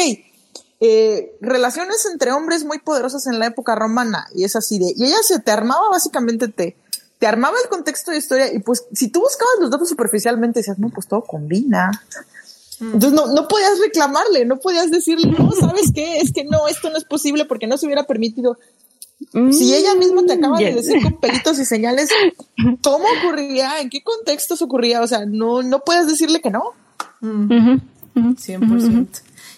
eh, relaciones entre hombres muy poderosas en la época romana, y es así de, y ella se te armaba básicamente, te, te armaba el contexto de historia, y pues si tú buscabas los datos superficialmente, decías, no, pues todo combina. Entonces no, no podías reclamarle, no podías decirle, no, ¿sabes qué? Es que no, esto no es posible porque no se hubiera permitido. Si ella misma te acaba de decir con pelitos y señales cómo ocurría, en qué contextos ocurría, o sea, no, no puedes decirle que no. 100%.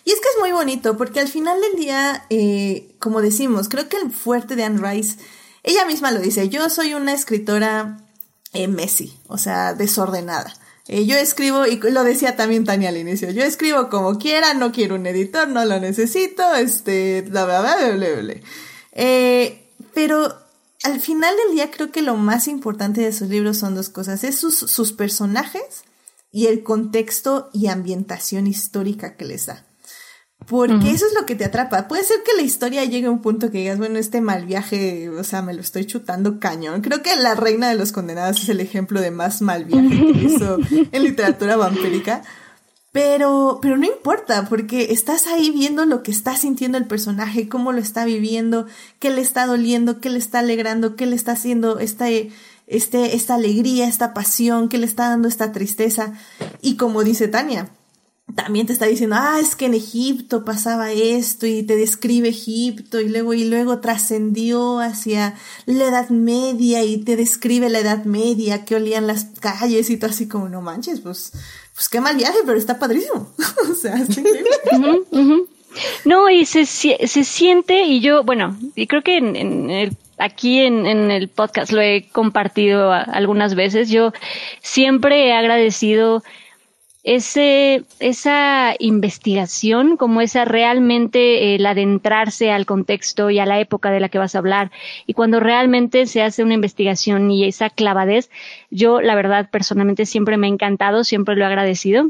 Y es que es muy bonito porque al final del día, eh, como decimos, creo que el fuerte de Anne Rice, ella misma lo dice, yo soy una escritora eh, Messi, o sea, desordenada. Eh, yo escribo, y lo decía también Tania al inicio, yo escribo como quiera, no quiero un editor, no lo necesito, este, bla, bla, bla, bla, bla, eh, pero al final del día creo que lo más importante de sus libros son dos cosas, es sus, sus personajes y el contexto y ambientación histórica que les da. Porque eso es lo que te atrapa. Puede ser que la historia llegue a un punto que digas, bueno, este mal viaje, o sea, me lo estoy chutando cañón. Creo que La Reina de los Condenados es el ejemplo de más mal viaje que hizo en literatura vampírica. Pero, pero no importa, porque estás ahí viendo lo que está sintiendo el personaje, cómo lo está viviendo, qué le está doliendo, qué le está alegrando, qué le está haciendo esta, este, esta alegría, esta pasión, qué le está dando esta tristeza. Y como dice Tania, también te está diciendo, ah, es que en Egipto pasaba esto y te describe Egipto y luego y luego trascendió hacia la Edad Media y te describe la Edad Media, que olían las calles y todo así como, no manches, pues, pues qué mal viaje, pero está padrísimo. o sea, está increíble. No, y se, se siente, y yo, bueno, y creo que en, en el aquí en, en, el podcast lo he compartido algunas veces. Yo siempre he agradecido ese, esa investigación, como esa realmente el adentrarse al contexto y a la época de la que vas a hablar. Y cuando realmente se hace una investigación y esa clavadez, yo la verdad personalmente siempre me ha encantado, siempre lo he agradecido.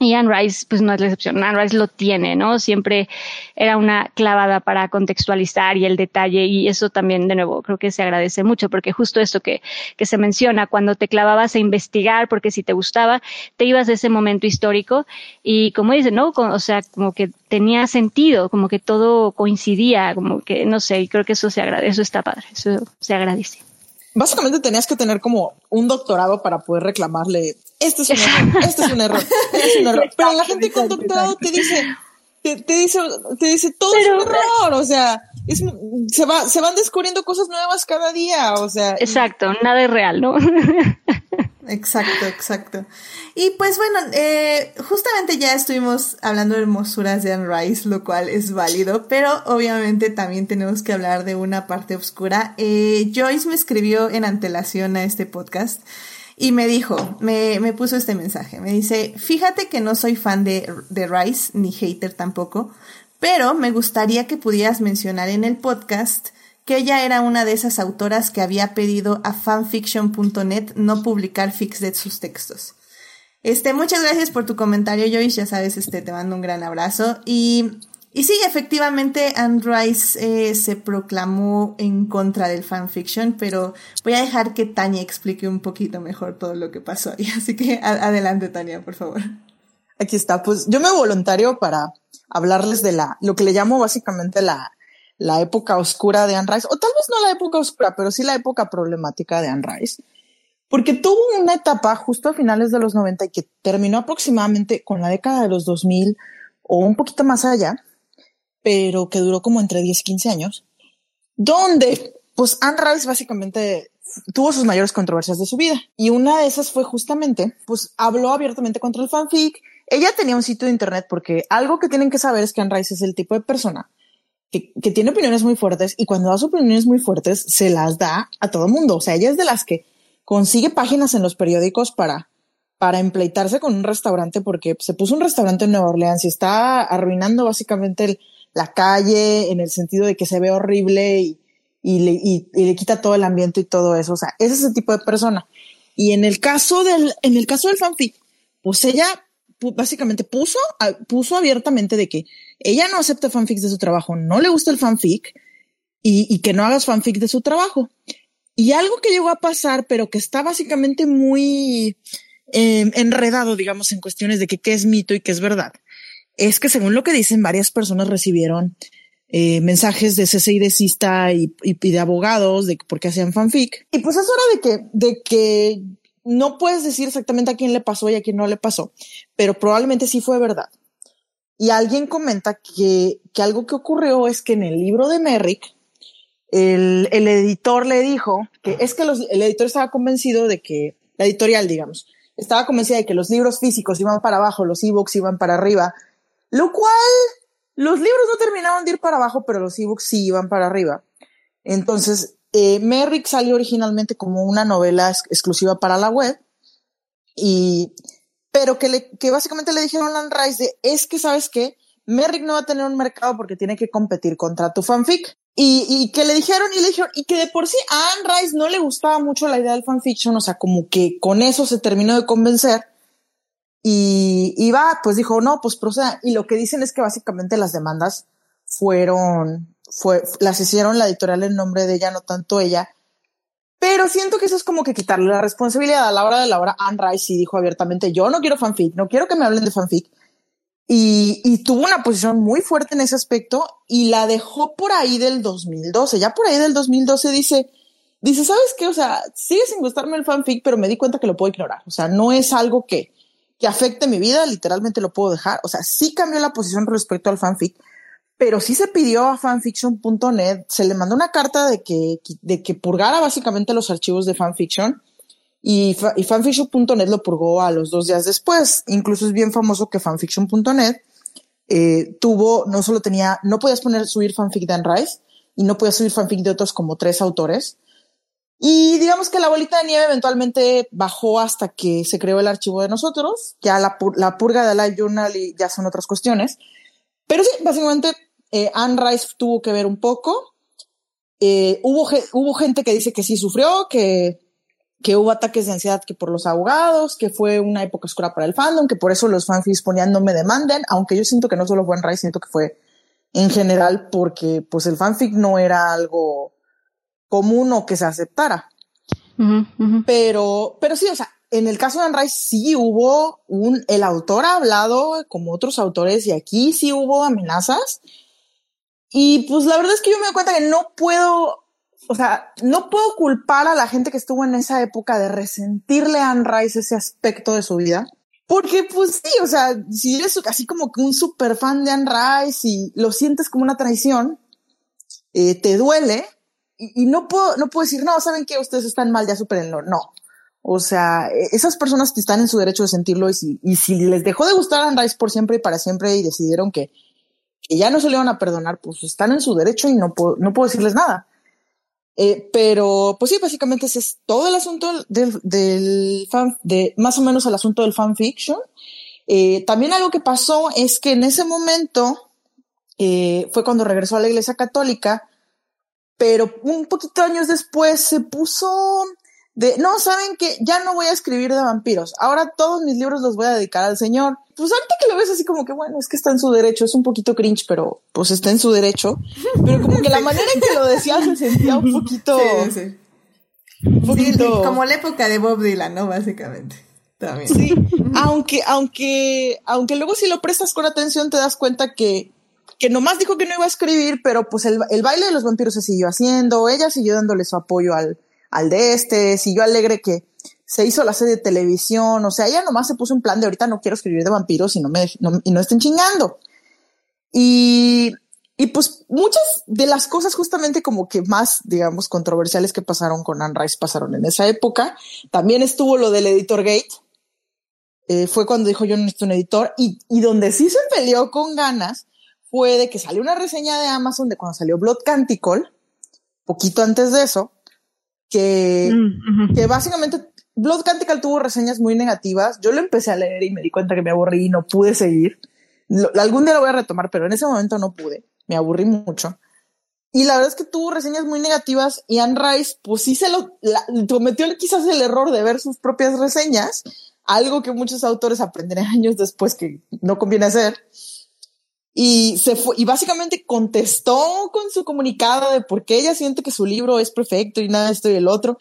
Y Anne Rice, pues no es la excepción. Anne Rice lo tiene, ¿no? Siempre era una clavada para contextualizar y el detalle y eso también, de nuevo, creo que se agradece mucho porque justo esto que, que se menciona, cuando te clavabas a investigar porque si te gustaba, te ibas de ese momento histórico y como dice, ¿no? O sea, como que tenía sentido, como que todo coincidía, como que, no sé, y creo que eso se agradece, eso está padre, eso se agradece básicamente tenías que tener como un doctorado para poder reclamarle, este es un error, este es un error, es un error. Pero la gente con doctorado te dice, te, dice, te dice, todo es un error, o sea, es, se va, se van descubriendo cosas nuevas cada día, o sea. Exacto, nada es real, ¿no? Exacto, exacto. Y pues bueno, eh, justamente ya estuvimos hablando de hermosuras de Anne Rice, lo cual es válido, pero obviamente también tenemos que hablar de una parte oscura. Eh, Joyce me escribió en antelación a este podcast y me dijo, me, me puso este mensaje, me dice, fíjate que no soy fan de, de Rice, ni hater tampoco, pero me gustaría que pudieras mencionar en el podcast que ella era una de esas autoras que había pedido a fanfiction.net no publicar fix de sus textos. Este, muchas gracias por tu comentario, Joyce. Ya sabes, este, te mando un gran abrazo. Y, y sí, efectivamente, Anne Rice eh, se proclamó en contra del fanfiction, pero voy a dejar que Tania explique un poquito mejor todo lo que pasó ahí. Así que adelante, Tania, por favor. Aquí está. Pues yo me voluntario para hablarles de la, lo que le llamo básicamente la, la época oscura de Anne Rice, o tal vez no la época oscura, pero sí la época problemática de Anne Rice, porque tuvo una etapa justo a finales de los 90 y que terminó aproximadamente con la década de los 2000 o un poquito más allá, pero que duró como entre 10 y 15 años, donde pues Anne Rice básicamente tuvo sus mayores controversias de su vida. Y una de esas fue justamente, pues habló abiertamente contra el fanfic. Ella tenía un sitio de internet porque algo que tienen que saber es que Anne Rice es el tipo de persona que, tiene opiniones muy fuertes y cuando da sus opiniones muy fuertes se las da a todo el mundo. O sea, ella es de las que consigue páginas en los periódicos para, para empleitarse con un restaurante porque se puso un restaurante en Nueva Orleans y está arruinando básicamente la calle en el sentido de que se ve horrible y, y, le, y, le quita todo el ambiente y todo eso. O sea, ese es el tipo de persona. Y en el caso del, en el caso del fanfic, pues ella básicamente puso, puso abiertamente de que ella no acepta fanfics de su trabajo, no le gusta el fanfic y, que no hagas fanfic de su trabajo. Y algo que llegó a pasar, pero que está básicamente muy em, enredado, digamos, en cuestiones de que qué es mito y qué es verdad, es que según lo que dicen, varias personas recibieron eh, mensajes de cese y desista y, y, de abogados de por qué hacían fanfic. Y pues es hora de que, de que no puedes decir exactamente a quién le pasó y a quién no le pasó, pero probablemente sí fue verdad. Y alguien comenta que, que algo que ocurrió es que en el libro de Merrick, el, el editor le dijo que es que los, el editor estaba convencido de que, la editorial, digamos, estaba convencida de que los libros físicos iban para abajo, los ebooks iban para arriba, lo cual los libros no terminaban de ir para abajo, pero los ebooks sí iban para arriba. Entonces, eh, Merrick salió originalmente como una novela exclusiva para la web y pero que, básicamente le dijeron a Rice de, es que sabes que Merrick no va a tener un mercado porque tiene que competir contra tu fanfic. Y, y que le dijeron y le dijeron, y que de por sí a Anne Rice no le gustaba mucho la idea del fanfiction, o sea, como que con eso se terminó de convencer. Y, y va, pues dijo, no, pues proceda. Y lo que dicen es que básicamente las demandas fueron fue, las hicieron la editorial en nombre de ella, no tanto ella. Pero siento que eso es como que quitarle la responsabilidad a la hora de la hora. Anne Rice sí dijo abiertamente, yo no quiero fanfic, no quiero que me hablen de fanfic. Y, y tuvo una posición muy fuerte en ese aspecto y la dejó por ahí del 2012. Ya por ahí del 2012 dice, dice, ¿sabes qué? O sea, sigue sin gustarme el fanfic, pero me di cuenta que lo puedo ignorar. O sea, no es algo que, que afecte mi vida, literalmente lo puedo dejar. O sea, sí cambió la posición respecto al fanfic, pero sí se pidió a fanfiction.net, se le mandó una carta de que, de que purgara básicamente los archivos de fanfiction y, y fanfiction.net lo purgó a los dos días después. Incluso es bien famoso que fanfiction.net eh, tuvo, no solo tenía, no podías poner, subir fanfic de Anne Rice y no podías subir fanfic de otros como tres autores. Y digamos que la bolita de nieve eventualmente bajó hasta que se creó el archivo de nosotros. Ya la, la purga de Live Journal y ya son otras cuestiones. Pero sí, básicamente eh, Anne Rice tuvo que ver un poco. Eh, hubo, hubo gente que dice que sí sufrió, que, que hubo ataques de ansiedad que por los abogados, que fue una época oscura para el fandom, que por eso los fanfics ponían no me demanden, aunque yo siento que no solo fue Anne Rice, siento que fue en general porque pues el fanfic no era algo común o que se aceptara. Pero, pero sí, o sea, en el caso de Anne Rice sí hubo un, el autor ha hablado como otros autores y aquí sí hubo amenazas. Y pues la verdad es que yo me doy cuenta que no puedo, o sea, no puedo culpar a la gente que estuvo en esa época de resentirle a Anne Rice ese aspecto de su vida. Porque pues sí, o sea, si eres así como que un super fan de Anne Rice y lo sientes como una traición, eh, te duele y, no puedo, no puedo decir, no, saben que ustedes están mal, ya superenlo. No. O sea, e, esas personas que están en su derecho de sentirlo y si, y si les dejó de gustar a Anne Rice por siempre y para siempre y decidieron que, que ya no se le van a perdonar, pues están en su derecho y no puedo, no puedo decirles nada. Eh, pero, pues sí, básicamente ese es todo el asunto del, del fan, de más o menos el asunto del fanfiction. Eh, también algo que pasó es que en ese momento eh, fue cuando regresó a la iglesia católica, pero un poquito años después se puso de, no, saben que ya no voy a escribir de vampiros, ahora todos mis libros los voy a dedicar al Señor. Pues ahorita que lo ves así como que, bueno, es que está en su derecho, es un poquito cringe, pero pues está en su derecho. Pero como que la manera en que lo decía se sentía un poquito... Sí, sí. Un poquito... como la época de Bob Dylan, ¿no? Básicamente. También. Sí, aunque, aunque, aunque luego si lo prestas con atención te das cuenta que que nomás dijo que no iba a escribir, pero pues el, el, baile de los vampiros se siguió haciendo, ella siguió dándole su apoyo al, al de este, siguió alegre que se hizo la serie de televisión, o sea, ella nomás se puso un plan de ahorita no quiero escribir de vampiros y no me, y no estén chingando. Y, y pues muchas de las cosas justamente como que más, digamos, controversiales que pasaron con Anne Rice pasaron en esa época. También estuvo lo del editor gate. Eh, fue cuando dijo yo no necesito un editor y, y donde sí se peleó con ganas fue de que salió una reseña de Amazon de cuando salió Blood Canticle, poquito antes de eso, que, mm, que básicamente Blood Canticle tuvo reseñas muy negativas. Yo lo empecé a leer y me di cuenta que me aburrí y no pude seguir. algún día lo voy a retomar, pero en ese momento no pude. Me aburrí mucho. Y la verdad es que tuvo reseñas muy negativas y Anne Rice, pues sí se lo cometió quizás el error de ver sus propias reseñas, algo que muchos autores aprenderán años después que no conviene hacer y se fue, y básicamente contestó con su comunicado de por qué ella siente que su libro es perfecto y nada esto y el otro.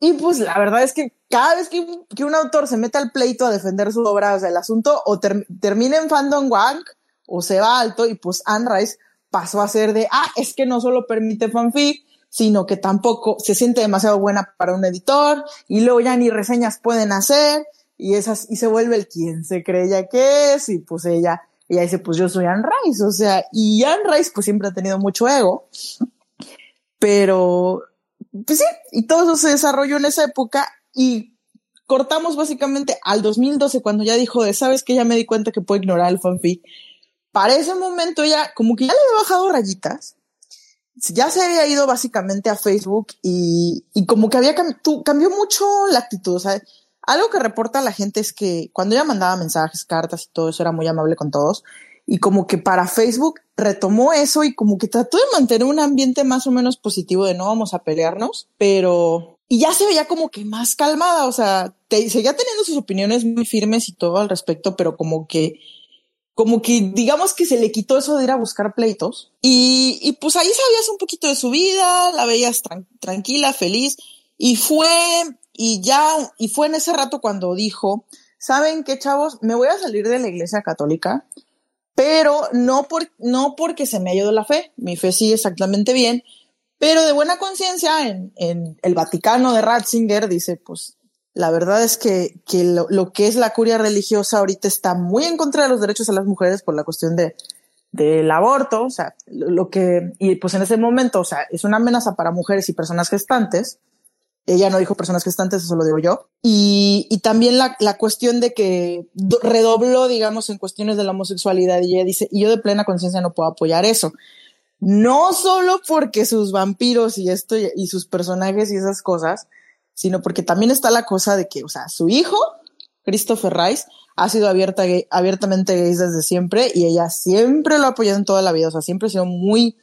Y pues la verdad es que cada vez que, un autor se mete al pleito a defender su obra, o sea, el asunto o termina en fandom wank o se va alto y pues Anne Rice pasó a ser de, ah, es que no solo permite fanfic, sino que tampoco se siente demasiado buena para un editor y luego ya ni reseñas pueden hacer y esas, y se vuelve el quien se creía que es y pues ella ella dice, pues yo soy Anne Rice, o sea, y Anne Rice pues siempre ha tenido mucho ego, pero pues sí, y todo eso se desarrolló en esa época y cortamos básicamente al 2012 cuando ya dijo de, sabes que ya me di cuenta que puedo ignorar el fanfic. Para ese momento ya como que ya le había bajado rayitas, ya se había ido básicamente a Facebook y, y como que había cambió mucho la actitud, o sea, algo que reporta la gente es que cuando ella mandaba mensajes, cartas y todo eso era muy amable con todos. Y como que para Facebook retomó eso y como que trató de mantener un ambiente más o menos positivo de no vamos a pelearnos, pero y ya se veía como que más calmada, o sea, seguía teniendo sus opiniones muy firmes y todo al respecto, pero como que, como que digamos que se le quitó eso de ir a buscar pleitos. Y, y pues ahí sabías un poquito de su vida, la veías tranquila, feliz. Y fue y ya, y fue en ese rato cuando dijo, ¿saben qué, chavos? Me voy a salir de la iglesia católica, pero no, por, no porque se me haya ido la fe, mi fe sigue exactamente bien, pero de buena conciencia en, el Vaticano de Ratzinger dice, pues la verdad es que, que lo, que es la curia religiosa ahorita está muy en contra de los derechos de las mujeres por la cuestión de del aborto, o sea, lo que, y pues en ese momento, o sea, es una amenaza para mujeres y personas gestantes, ella no dijo personas gestantes, eso lo digo yo. Y, y también la, la, cuestión de que redobló, digamos, en cuestiones de la homosexualidad. Y ella dice, y yo de plena conciencia no puedo apoyar eso. No solo porque sus vampiros y esto y, sus personajes y esas cosas, sino porque también está la cosa de que, o sea, su hijo, Christopher Rice, ha sido abierta, abiertamente gay desde siempre y ella siempre lo ha apoyado en toda la vida. O sea, siempre ha sido muy,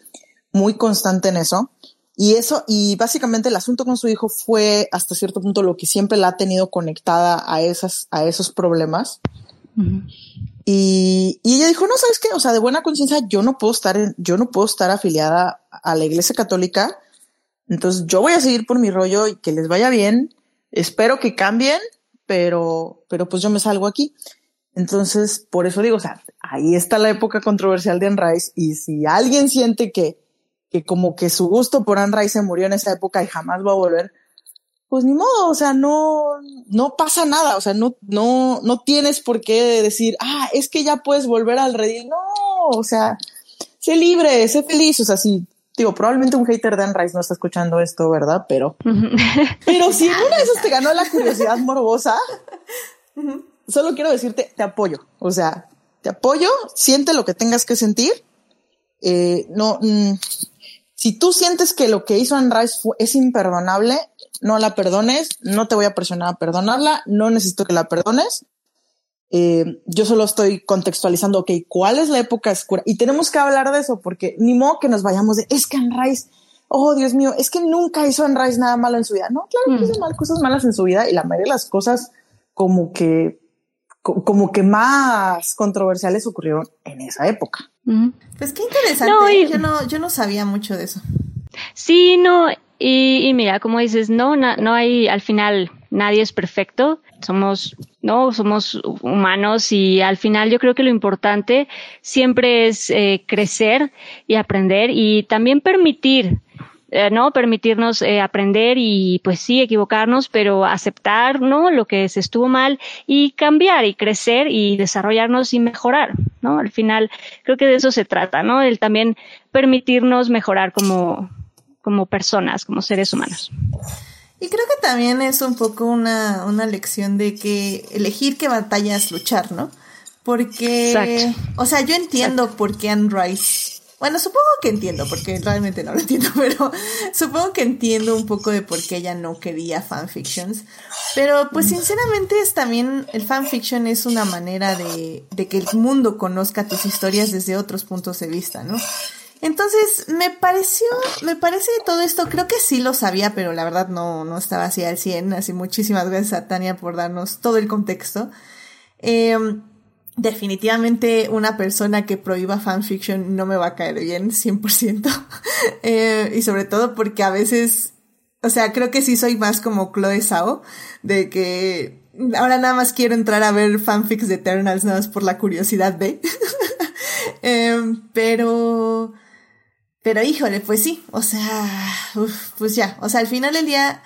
muy constante en eso. Y eso, y básicamente el asunto con su hijo fue hasta cierto punto lo que siempre la ha tenido conectada a esas, a esos problemas. y, y, ella dijo, no, ¿sabes qué? O sea, de buena conciencia, yo no puedo estar en, yo no puedo estar afiliada a la iglesia católica. Entonces yo voy a seguir por mi rollo y que les vaya bien. Espero que cambien, pero, pero pues yo me salgo aquí. Entonces, por eso digo, o sea, ahí está la época controversial de Anne Rice y si alguien siente que que como que su gusto por Anne Rice se murió en esa época y jamás va a volver, pues ni modo, o sea, no, no pasa nada, o sea, no, no, no tienes por qué decir, ah, es que ya puedes volver al redil, no, o sea, sé libre, sé feliz, o sea, si, digo, probablemente un hater de Anne Rice no está escuchando esto, ¿verdad? Pero, pero si en una de esas te ganó la curiosidad morbosa, solo quiero decirte, te apoyo. O sea, te apoyo, siente lo que tengas que sentir. Eh, no, mm, si tú sientes que lo que hizo Anne Rice es imperdonable, no la perdones, no te voy a presionar a perdonarla, no necesito que la perdones. Eh, yo solo estoy contextualizando, ok, ¿cuál es la época oscura? Y tenemos que hablar de eso porque ni modo que nos vayamos de, es que Anne Rice, oh Dios mío, es que nunca hizo Anne Rice nada malo en su vida. No, claro que hizo mal, cosas malas en su vida y la mayoría de las cosas como que, como que más controversiales ocurrieron en esa época. Pues qué interesante, yo, no, yo no sabía mucho de eso. Sí, no, y, mira, como dices, no, no hay, al final, nadie es perfecto, somos, no, somos humanos y al final yo creo que lo importante siempre es eh, crecer y aprender y también permitir, eh, ¿no? Permitirnos eh, aprender y pues sí, equivocarnos, pero aceptar, ¿no? Lo que se estuvo mal y cambiar y crecer y desarrollarnos y mejorar, ¿no? Al final creo que de eso se trata, ¿no? El también permitirnos mejorar como, como personas, como seres humanos. Y creo que también es un poco una, una lección de que elegir qué batallas luchar, ¿no? Porque, o sea, yo entiendo por qué Anne Rice, bueno, supongo que entiendo, porque realmente no lo entiendo, pero supongo que entiendo un poco de por qué ella no quería fanfictions. Pero pues sinceramente es también, el fanfiction es una manera de, de que el mundo conozca tus historias desde otros puntos de vista, ¿no? Entonces, me pareció, me parece todo esto, creo que sí lo sabía, pero la verdad no, no estaba así al 100, así muchísimas gracias a Tania por darnos todo el contexto. Em, definitivamente una persona que prohíba fanfiction no me va a caer bien, 100%. eh, y sobre todo porque a veces, o sea, creo que sí soy más como Chloe Sao, de que ahora nada más quiero entrar a ver fanfics de Eternals nada más por la curiosidad de. eh, pero pero híjole, pues sí, o sea, pues ya, o sea, al final del día,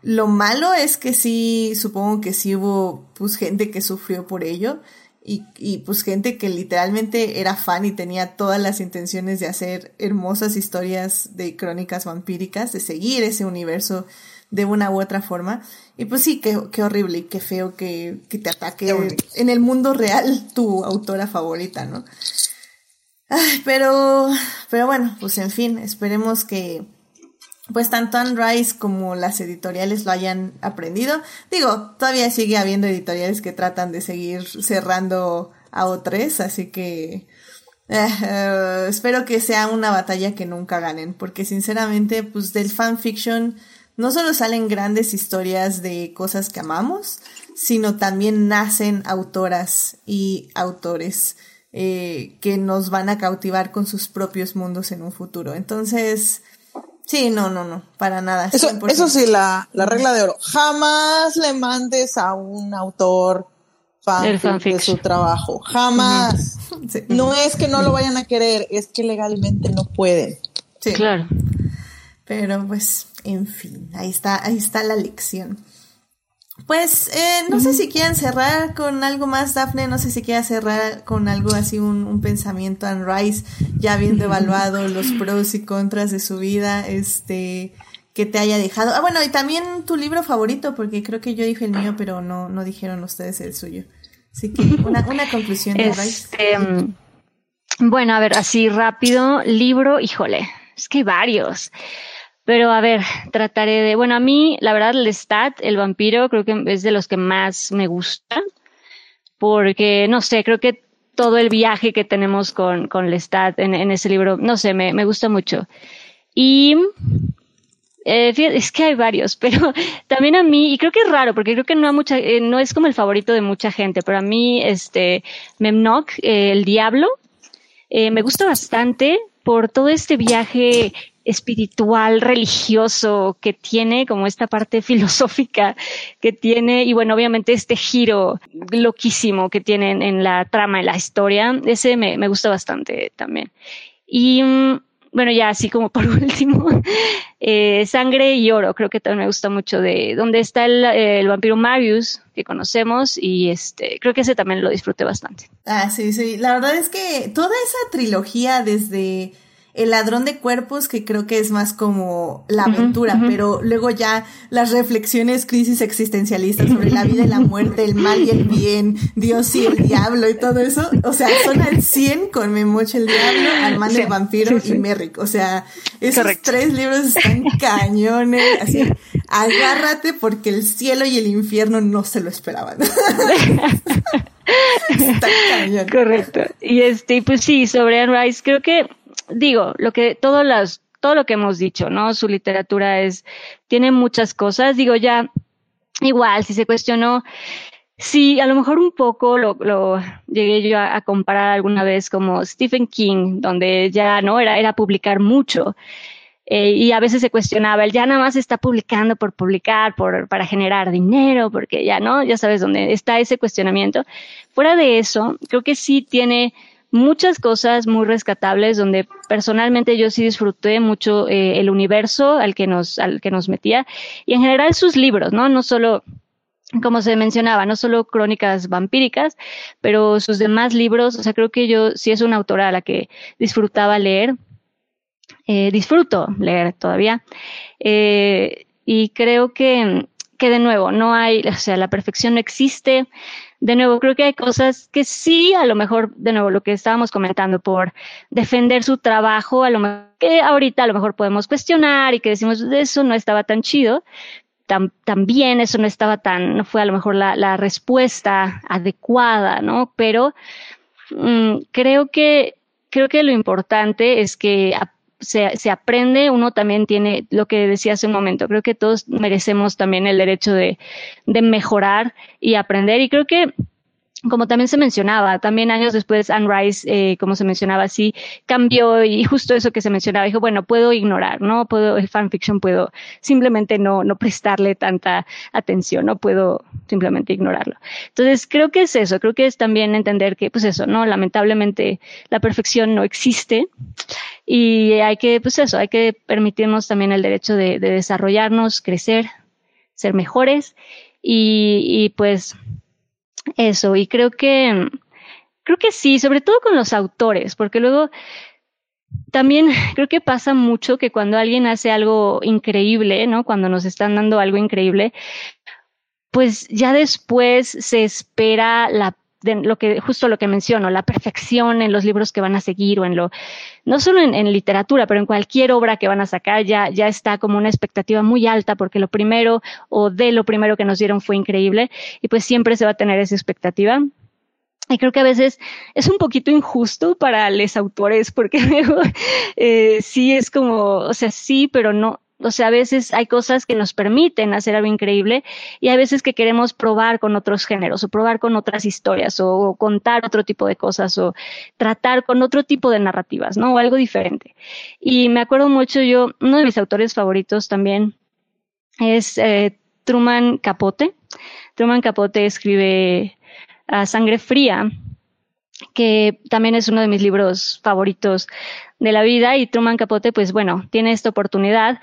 lo malo es que sí, supongo que sí hubo pues gente que sufrió por ello y, y pues gente que literalmente era fan y tenía todas las intenciones de hacer hermosas historias de crónicas vampíricas, de seguir ese universo de una u otra forma. Y pues sí, qué, qué horrible y qué feo que, que te ataque en el mundo real tu autora favorita, ¿no? Ay, pero, pero bueno, pues en fin, esperemos que pues tanto Rice como las editoriales lo hayan aprendido. Digo, todavía sigue habiendo editoriales que tratan de seguir cerrando a O3, así que eh, eh, espero que sea una batalla que nunca ganen, porque sinceramente, pues del fanfiction no solo salen grandes historias de cosas que amamos, sino también nacen autoras y autores eh, que nos van a cautivar con sus propios mundos en un futuro. Entonces, sí, no, no, no, para nada. Eso, eso sí, la, la regla de oro. Jamás le mandes a un autor fanfic de su trabajo. Jamás. No es que no lo vayan a querer, es que legalmente no pueden. Sí. Claro. Pero pues, en fin, ahí está, ahí está la lección. Pues eh, no sé si quieren cerrar con algo más, Daphne, no sé si quieran cerrar con algo así, un, un pensamiento en Rice, ya habiendo evaluado los pros y contras de su vida, este, que te haya dejado. Ah, bueno, y también tu libro favorito, porque creo que yo dije el mío, pero no, no dijeron ustedes el suyo. Así que una, una conclusión de Rice. Este, bueno, a ver, así rápido, libro, híjole, es que hay varios. Pero a ver, trataré de, bueno, a mí, la verdad, Lestat, el vampiro, creo que es de los que más me gusta, porque, no sé, creo que todo el viaje que tenemos con, con Lestat en, en ese libro, no sé, me, me gusta mucho. Y eh, es que hay varios, pero también a mí, y creo que es raro, porque creo que no, mucha, eh, no es como el favorito de mucha gente, pero a mí, este, Memnock, eh, el diablo, me gusta bastante por todo este viaje espiritual, religioso que tiene, como esta parte filosófica que tiene, y bueno, obviamente este giro loquísimo que tiene en, la trama, en la historia, ese me, me gusta bastante también. Y mm, bueno, ya así como por último, eh, Sangre y Oro, creo que también me gusta mucho de donde está el, el, vampiro Marius que conocemos y este, creo que ese también lo disfruté bastante. Ah, sí, sí, la verdad es que toda esa trilogía desde el ladrón de cuerpos, que creo que es más como la aventura, pero luego ya las reflexiones, crisis existencialistas sobre la vida y la muerte, el mal y el bien, Dios y el diablo y todo eso, o sea, son al 100 con Memoche el diablo, Armando el vampiro y Merrick, o sea, esos tres libros están cañones, así, agárrate porque el cielo y el infierno no se lo esperaban. Está cañón. Correcto. Y este, pues sí, sobre Anne Rice, creo que digo, lo que todas las, todo lo que hemos dicho, ¿no? Su literatura es, tiene muchas cosas. Digo, ya, igual, si se cuestionó, sí, a lo mejor un poco lo, lo llegué yo a, comparar alguna vez como Stephen King, donde ya no era, era publicar mucho. Eh, y a veces se cuestionaba, él ya nada más está publicando por publicar, por, para generar dinero, porque ya no, ya sabes dónde está ese cuestionamiento. Fuera de eso, creo que sí tiene muchas cosas muy rescatables donde personalmente yo sí disfruté mucho eh, el universo al que nos al que nos metía y en general sus libros, ¿no? No solo como se mencionaba, no solo crónicas vampíricas, pero sus demás libros, o sea, creo que yo sí es una autora a la que disfrutaba leer, eh, disfruto leer todavía, eh, y creo que, que de nuevo, no hay, o sea, la perfección no existe, de nuevo, creo que hay cosas que sí, a lo mejor, de nuevo, lo que estábamos comentando, por defender su trabajo, a lo mejor, que ahorita a lo mejor podemos cuestionar y que decimos, eso no estaba tan chido, también eso no estaba tan, no fue a lo mejor la, la respuesta adecuada, ¿no? Pero mm, creo que, creo que lo importante es que se, se, aprende, uno también tiene lo que decía hace un momento, creo que todos merecemos también el derecho de, de mejorar y aprender. Y creo que como también se mencionaba, también años después Anne Rice, eh, como se mencionaba así, cambió y justo eso que se mencionaba, dijo, bueno, puedo ignorar, ¿no? Puedo, el fanfiction puedo simplemente no, no prestarle tanta atención, no puedo simplemente ignorarlo. Entonces, creo que es eso, creo que es también entender que, pues eso, ¿no? Lamentablemente la perfección no existe y hay que, pues eso, hay que permitirnos también el derecho de, de desarrollarnos, crecer, ser mejores y pues eso, y creo que, creo que sí, sobre todo con los autores, porque luego también creo que pasa mucho que cuando alguien hace algo increíble, ¿no? Cuando nos están dando algo increíble, pues ya después se espera la de lo que, justo lo que menciono, la perfección en los libros que van a seguir o en lo, no solo en, literatura, pero en cualquier obra que van a sacar, ya, ya está como una expectativa muy alta porque lo primero o de lo primero que nos dieron fue increíble y pues siempre se va a tener esa expectativa. Y creo que a veces es un poquito injusto para los autores porque eh, sí es como, o sea, sí, pero no, o sea, a veces hay cosas que nos permiten hacer algo increíble y hay veces que queremos probar con otros géneros o probar con otras historias o contar otro tipo de cosas o tratar con otro tipo de narrativas, ¿no? O algo diferente. Y me acuerdo mucho yo, uno de mis autores favoritos también es eh, Truman Capote. Truman Capote escribe a Sangre Fría, que también es uno de mis libros favoritos de la vida y Truman Capote, pues bueno, tiene esta oportunidad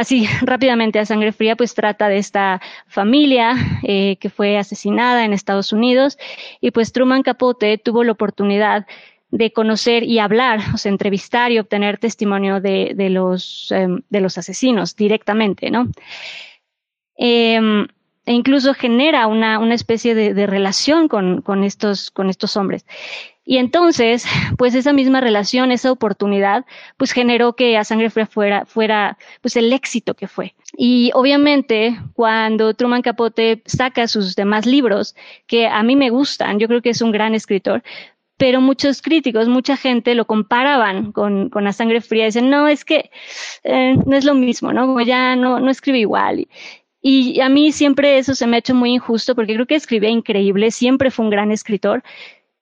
Así rápidamente a sangre fría, pues trata de esta familia eh, que fue asesinada en Estados Unidos y pues Truman Capote tuvo la oportunidad de conocer y hablar, o sea, entrevistar y obtener testimonio de, de los, em, de los asesinos directamente, ¿no? Em, e incluso genera una, una especie de, de relación con, con, estos, con estos hombres. Y entonces, pues esa misma relación, esa oportunidad, pues generó que a sangre fría fuera, fuera, pues el éxito que fue. Y obviamente, cuando Truman Capote saca sus demás libros, que a mí me gustan, yo creo que es un gran escritor, pero muchos críticos, mucha gente lo comparaban con, con A Sangre Fría, dicen, no, es que eh, no es lo mismo, ¿no? Como ya no, no escribe igual. Y a mí siempre eso se me ha hecho muy injusto porque creo que escribía increíble, siempre fue un gran escritor,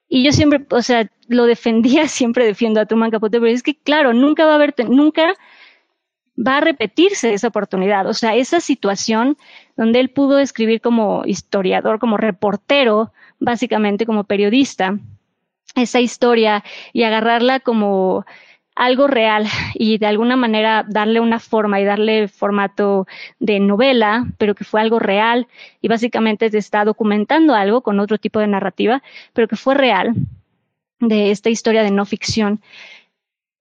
y yo siempre, o sea, lo defendía, siempre defiendo a Truman Capote, pero es que, claro, nunca va a haber, nunca va a repetirse esa oportunidad. O sea, esa situación donde él pudo escribir como historiador, como reportero, básicamente como periodista, esa historia y agarrarla como algo real y de alguna manera darle una forma y darle formato de novela, pero que fue algo real y básicamente está documentando algo con otro tipo de narrativa, pero que fue real de esta historia de no ficción.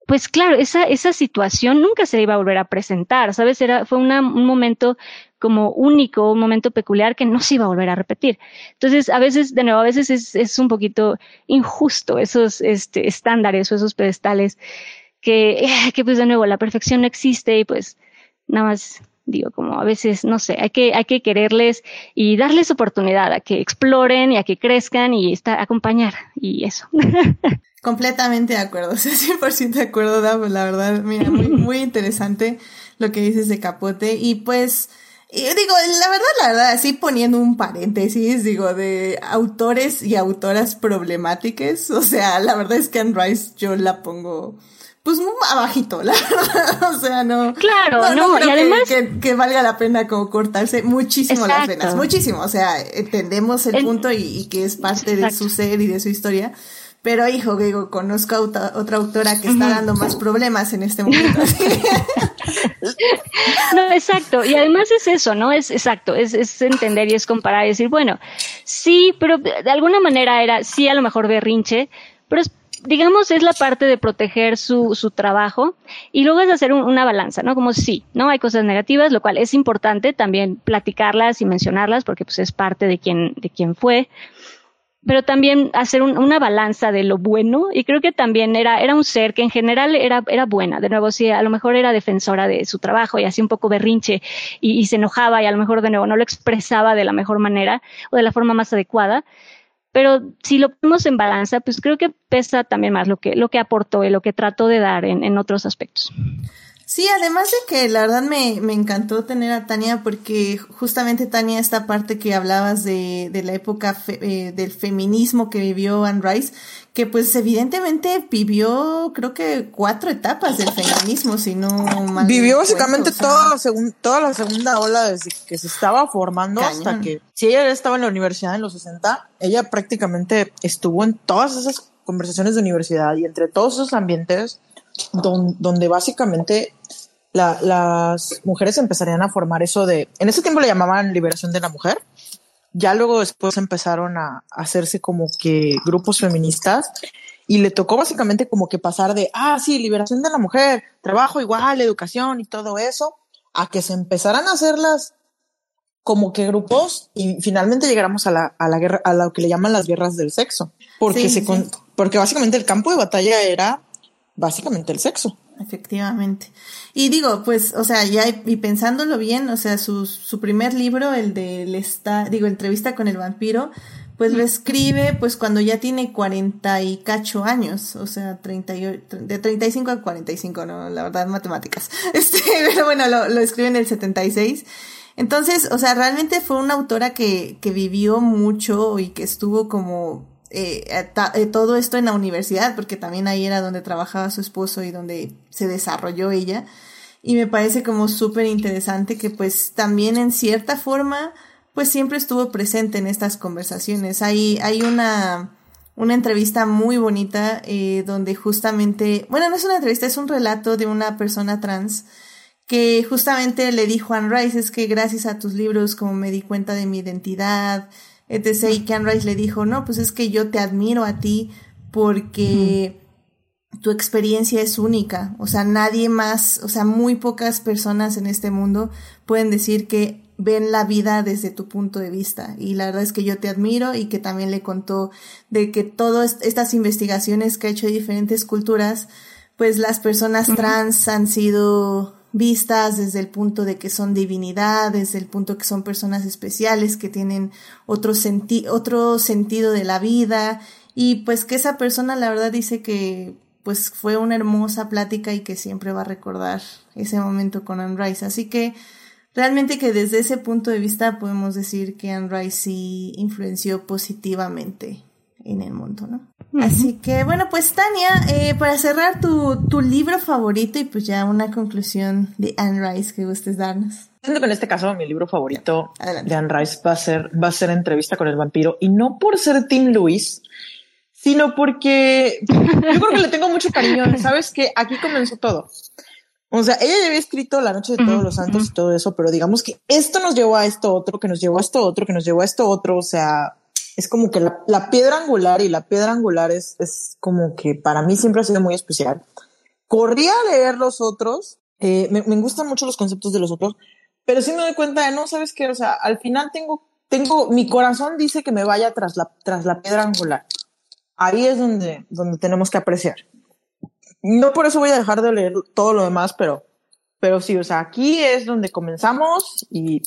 pues claro, esa, esa situación nunca se iba a volver a presentar, ¿sabes? Era, fue un momento como único, un momento peculiar que no se iba a volver a repetir. Entonces, a veces, de nuevo, a veces es, es un poquito injusto esos este, estándares o esos pedestales que, que, pues, de nuevo, la perfección no existe y pues nada más digo, como a veces, no sé, hay que, hay que quererles y darles oportunidad a que exploren y a que crezcan y está, acompañar y eso. Completamente de acuerdo, o sea, 100% de acuerdo, la verdad, mira, muy, muy interesante lo que dices de Capote y pues, y digo, la verdad, la verdad, así poniendo un paréntesis, digo, de autores y autoras problemáticas, o sea, la verdad es que Anne Rice yo la pongo pues muy abajito, la verdad. o sea, no. Claro, no, y además. Que, valga la pena como cortarse muchísimo las venas, muchísimo. O sea, entendemos el, punto y, que es parte de su ser y de su historia. Pero hijo, digo, conozco a otra, autora que está dando más problemas en este momento. no, exacto. Y además es eso, ¿no? Es exacto, es, es entender y es comparar y decir, bueno, sí, pero de alguna manera era, sí, a lo mejor berrinche, pero es digamos, es la parte de proteger su, su trabajo y luego es hacer una balanza, ¿no? Como sí, ¿no? Hay cosas negativas, lo cual es importante también platicarlas y mencionarlas porque pues es parte de quien, de quien fue, pero también hacer una balanza de lo bueno y creo que también era, era un ser que en general era, era buena, de nuevo, sí, a lo mejor era defensora de su trabajo y hacía un poco berrinche y se enojaba y a lo mejor de nuevo no lo expresaba de la mejor manera o de la forma más adecuada, pero si lo ponemos en balanza, pues creo que pesa también más lo que, lo que aportó y lo que trató de dar en, en otros aspectos. Sí, además de que la verdad me, me encantó tener a Tania porque justamente Tania, esta parte que hablabas de, de la época eh, del feminismo que vivió Anne Rice, que pues evidentemente vivió creo que cuatro etapas del feminismo, si no mal Vivió básicamente toda, la toda la segunda ola desde que se estaba formando hasta que, si ella estaba en la universidad en los 60, ella prácticamente estuvo en todas esas conversaciones de universidad y entre todos esos ambientes donde básicamente las mujeres empezarían a formar eso de, en ese tiempo le llamaban liberación de la mujer, ya luego después empezaron a hacerse como que grupos feministas y le tocó básicamente como que pasar de, ah, sí, liberación de la mujer, trabajo igual, educación y todo eso, a que se empezaran a hacerlas como que grupos y finalmente llegáramos a la, a la guerra, a lo que le llaman las guerras del sexo, porque se, porque básicamente el campo de batalla era básicamente el sexo. Efectivamente. Y digo, pues, o sea, ya y pensándolo bien, o sea, su, su primer libro, el de esta, digo, entrevista con el vampiro, pues lo escribe pues cuando ya tiene cuarenta y cacho años, o sea, treinta y, de 35 a 45, no, la verdad, matemáticas. Este, pero bueno, lo, lo escribe en el 76. Entonces, o sea, realmente fue una autora que, que vivió mucho y que estuvo como eh, eh, todo esto en la universidad, porque también ahí era donde trabajaba su esposo y donde se desarrolló ella. Y me parece como súper interesante que pues también en cierta forma pues siempre estuvo presente en estas conversaciones. Hay, hay una, una entrevista muy bonita eh, donde justamente, bueno, no es una entrevista, es un relato de una persona trans que justamente le dijo a Anne Rice, es que gracias a tus libros como me di cuenta de mi identidad, etc. Y Ken Rice le dijo, no, pues es que yo te admiro a ti porque tu experiencia es única. O sea, nadie más, o sea, muy pocas personas en este mundo pueden decir que ven la vida desde tu punto de vista. Y la verdad es que yo te admiro y que también le contó de que todas estas investigaciones que ha hecho de diferentes culturas, pues las personas trans han sido vistas desde el punto de que son divinidad, desde el punto que son personas especiales que tienen otro, senti otro sentido de la vida y pues que esa persona la verdad dice que pues fue una hermosa plática y que siempre va a recordar ese momento con Anne Rice. Así que realmente que desde ese punto de vista podemos decir que Anne Rice sí influenció positivamente en el mundo, ¿no? Así que bueno, pues Tania, eh, para cerrar tu, tu libro favorito y pues ya una conclusión de Anne Rice que gustes darnos. Siento que en este caso mi libro favorito de Anne Rice va a ser va a ser entrevista con el vampiro y no por ser Tim Lewis, sino porque yo creo que le tengo mucho cariño. Sabes que aquí comenzó todo. O sea, ella ya había escrito La Noche de Todos los Santos y todo eso, pero digamos que esto nos llevó a esto otro, que nos llevó a esto otro, que nos llevó a esto otro. O sea, es como que la, piedra angular y la piedra angular es, es como que para mí siempre ha sido muy especial. corría a leer los otros, eh, me, me, gustan mucho los conceptos de los otros, pero sí me doy cuenta de, no, ¿sabes qué? O sea, al final tengo, tengo, mi corazón dice que me vaya tras la, tras la piedra angular. Ahí es donde, donde tenemos que apreciar. No por eso voy a dejar de leer todo lo demás, pero, pero sí, o sea, aquí es donde comenzamos y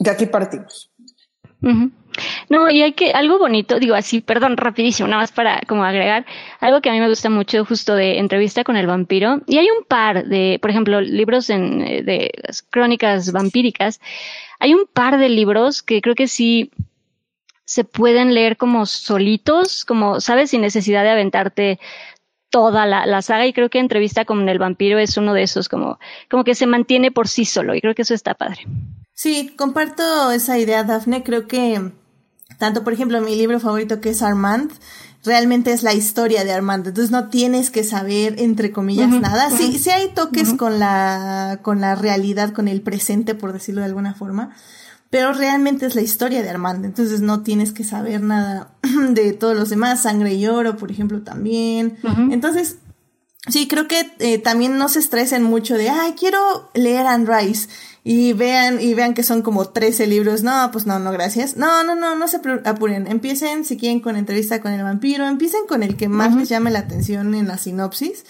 de aquí partimos. No, y hay que, algo bonito, digo así, perdón, rapidísimo, nada más para como agregar, algo que a mí me gusta mucho justo de entrevista con el vampiro, y hay un par de, por ejemplo, libros en, eh, de crónicas vampíricas, hay un par de libros que creo que sí se pueden leer como solitos, como, sabes, sin necesidad de aventarte toda la, la, saga y creo que entrevista con el vampiro es uno de esos como, como que se mantiene por sí solo y creo que eso está padre. Sí, comparto esa idea, Dafne. Creo que tanto, por ejemplo, mi libro favorito que es Armand, realmente es la historia de Armand. Entonces no tienes que saber, entre comillas, nada. Sí, sí hay toques con la, con la realidad, con el presente, por decirlo de alguna forma. Pero realmente es la historia de Armand. Entonces no tienes que saber nada de todos los demás. Sangre y oro, por ejemplo, también. Entonces, sí, creo que eh, también no se estresen mucho de, ay, quiero leer Anne Rice y vean, y vean que son como 13 libros. No, pues no, no, gracias. No, no, no, no se apuren. Empiecen, si quieren, con entrevista con el vampiro. Empiecen con el que más les llame la atención en la sinopsis.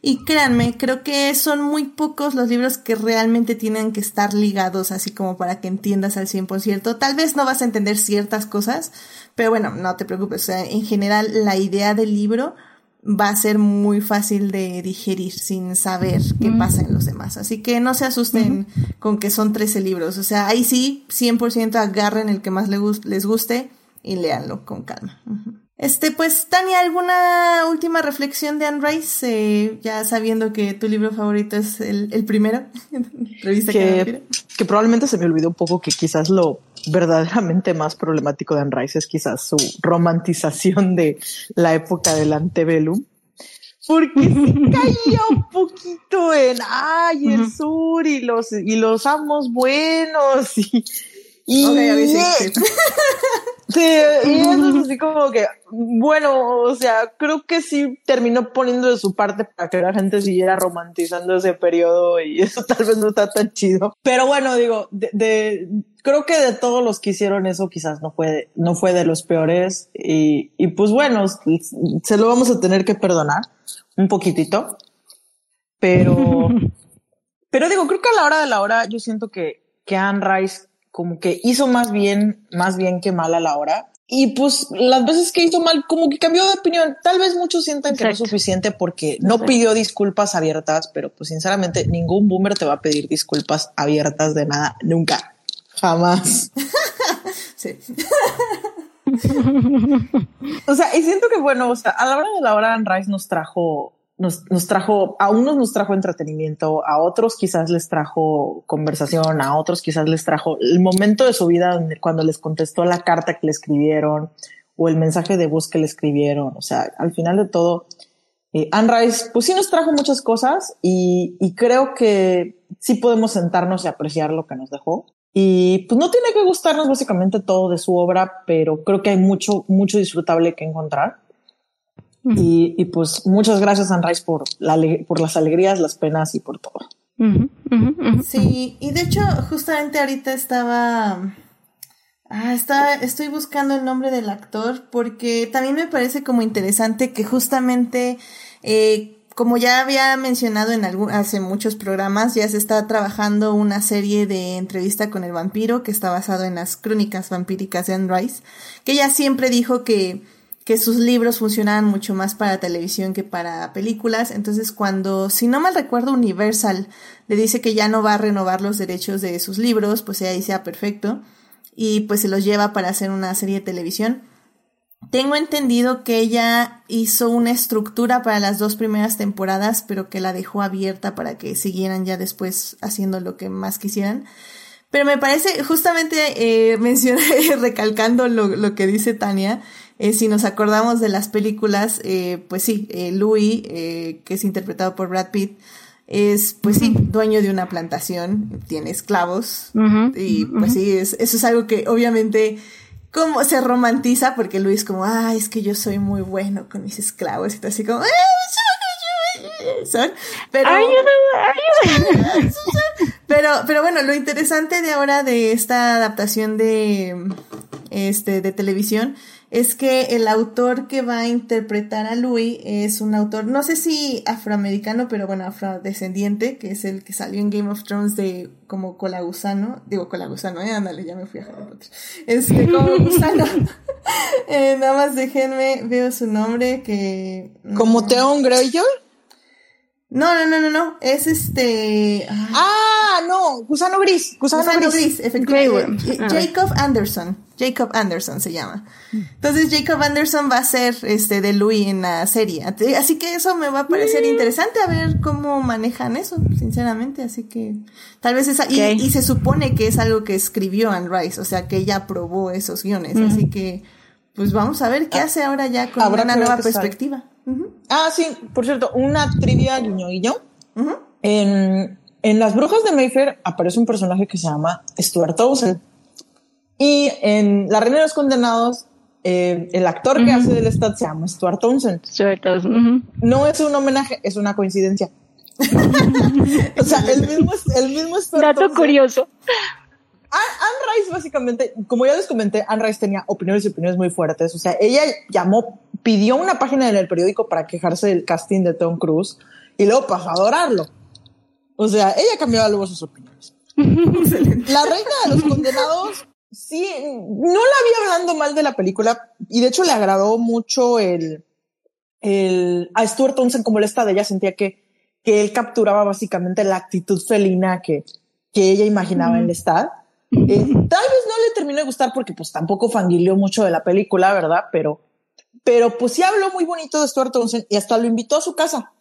Y créanme, creo que son muy pocos los libros que realmente tienen que estar ligados así como para que entiendas al 100%. Tal vez no vas a entender ciertas cosas, pero bueno, no te preocupes. O sea, en general, la idea del libro va a ser muy fácil de digerir sin saber qué pasa en los demás. Así que no se asusten con que son 13 libros. O sea, ahí sí, 100% agarren el que más les guste y léanlo con calma. Este, pues, Tania, ¿alguna última reflexión de Anne Rice? Eh, ya sabiendo que tu libro favorito es el, el primero. que, que probablemente se me olvidó un poco que quizás lo verdaderamente más problemático de Anne Rice es quizás su romantización de la época del antebellum. Porque se caía un poquito en ay, el sur y los y los amos buenos y, y, Sí, y eso es así como que, bueno, o sea, creo que sí terminó poniendo de su parte para que la gente siguiera romantizando ese periodo y eso tal vez no está tan chido. Pero bueno, digo, de, creo que de todos los que hicieron eso quizás no fue, no fue de los peores y, y pues bueno, se lo vamos a tener que perdonar un poquitito, pero, pero digo, creo que a la hora de la hora yo siento que, que Anne Rice como que hizo más bien, más bien que mal a la hora. Y pues las veces que hizo mal, como que cambió de opinión. Tal vez muchos sientan que no es suficiente porque no pidió disculpas abiertas, pero pues sinceramente ningún boomer te va a pedir disculpas abiertas de nada, nunca, jamás. sí. o sea, y siento que bueno, o sea, a la hora de la hora, Anne Rice nos trajo nos, nos trajo, a unos nos trajo entretenimiento, a otros quizás les trajo conversación, a otros quizás les trajo el momento de su vida cuando les contestó la carta que le escribieron o el mensaje de voz que le escribieron. O sea, al final de todo, eh, Anne pues sí nos trajo muchas cosas y, y creo que sí podemos sentarnos y apreciar lo que nos dejó. Y pues no tiene que gustarnos básicamente todo de su obra, pero creo que hay mucho, mucho disfrutable que encontrar. Y, y, pues muchas gracias, Anrais, por, la, por las alegrías, las penas y por todo. sí, y de hecho, justamente ahorita estaba. Ah, está, estoy buscando el nombre del actor porque también me parece como interesante que justamente, eh, como ya había mencionado en algún, hace muchos programas, ya se está trabajando una serie de entrevista con el vampiro que está basado en las crónicas vampíricas de Anne Rice, que ella siempre dijo que que sus libros funcionaban mucho más para televisión que para películas. Entonces, cuando, si no mal recuerdo, Universal le dice que ya no va a renovar los derechos de sus libros, pues ella dice, ah, perfecto. Y pues se los lleva para hacer una serie de televisión. Tengo entendido que ella hizo una estructura para las dos primeras temporadas, pero que la dejó abierta para que siguieran ya después haciendo lo que más quisieran. Pero me parece, justamente eh, mencioné, recalcando lo, lo que dice Tania, eh, si nos acordamos de las películas, eh, pues sí, eh, Louis, eh, que es interpretado por Brad Pitt, es, pues sí, dueño de una plantación, tiene esclavos, y pues sí, es, eso es algo que obviamente como se romantiza, porque Luis como, ah, es que yo soy muy bueno con mis esclavos, y todo así como, son, pero, pero, pero bueno, lo interesante de ahora de esta adaptación de, este, de televisión es que el autor que va a interpretar a Louis es un autor, no sé si afroamericano, pero bueno, afrodescendiente, que es el que salió en Game of Thrones de como colagusano, digo colagusano, eh, ándale, ya me fui a Harry Potter, este, como gusano, eh, nada más déjenme, veo su nombre que... ¿Como Theon Greyjoy? No, no, no, no, no. Es este. Ah, no. Gusano gris. Gusano, gris. efectivamente. Jacob Anderson. Jacob Anderson se llama. Entonces Jacob Anderson va a ser este de Louis en la serie. Así que eso me va a parecer interesante a ver cómo manejan eso, sinceramente. Así que tal vez esa. Y, se supone que es algo que escribió Anne Rice, o sea que ella aprobó esos guiones. Así que, pues vamos a ver qué ah, hace ahora ya con una nueva perspectiva. Ah, sí, por cierto, una trivia guiño guiño. en, en Las Brujas de Mayfair aparece un personaje que se llama Stuart Townsend. Y en La Reina de los Condenados, eh, el actor que hace del Stat se llama Stuart Townsend. Stuart Townsend. No es un homenaje, es una coincidencia. o sea, el mismo, el mismo Stuart Dato curioso. Anne Rice, básicamente, como ya les comenté, Anne Rice tenía opiniones y opiniones muy fuertes. O sea, ella llamó, pidió una página en el periódico para quejarse del casting de Tom Cruise y luego pasó a adorarlo. O sea, ella cambiaba luego sus opiniones. la reina de los condenados, sí, no la vi hablando mal de la película y de hecho le agradó mucho el, el, a Stuart Townsend como el está de ella sentía que, que él capturaba básicamente la actitud felina que, que ella imaginaba en el estado. Eh, tal vez no le terminó de gustar porque pues tampoco fanguileó mucho de la película, ¿verdad? Pero, pero pues sí habló muy bonito de Stuart Townsend y hasta lo invitó a su casa.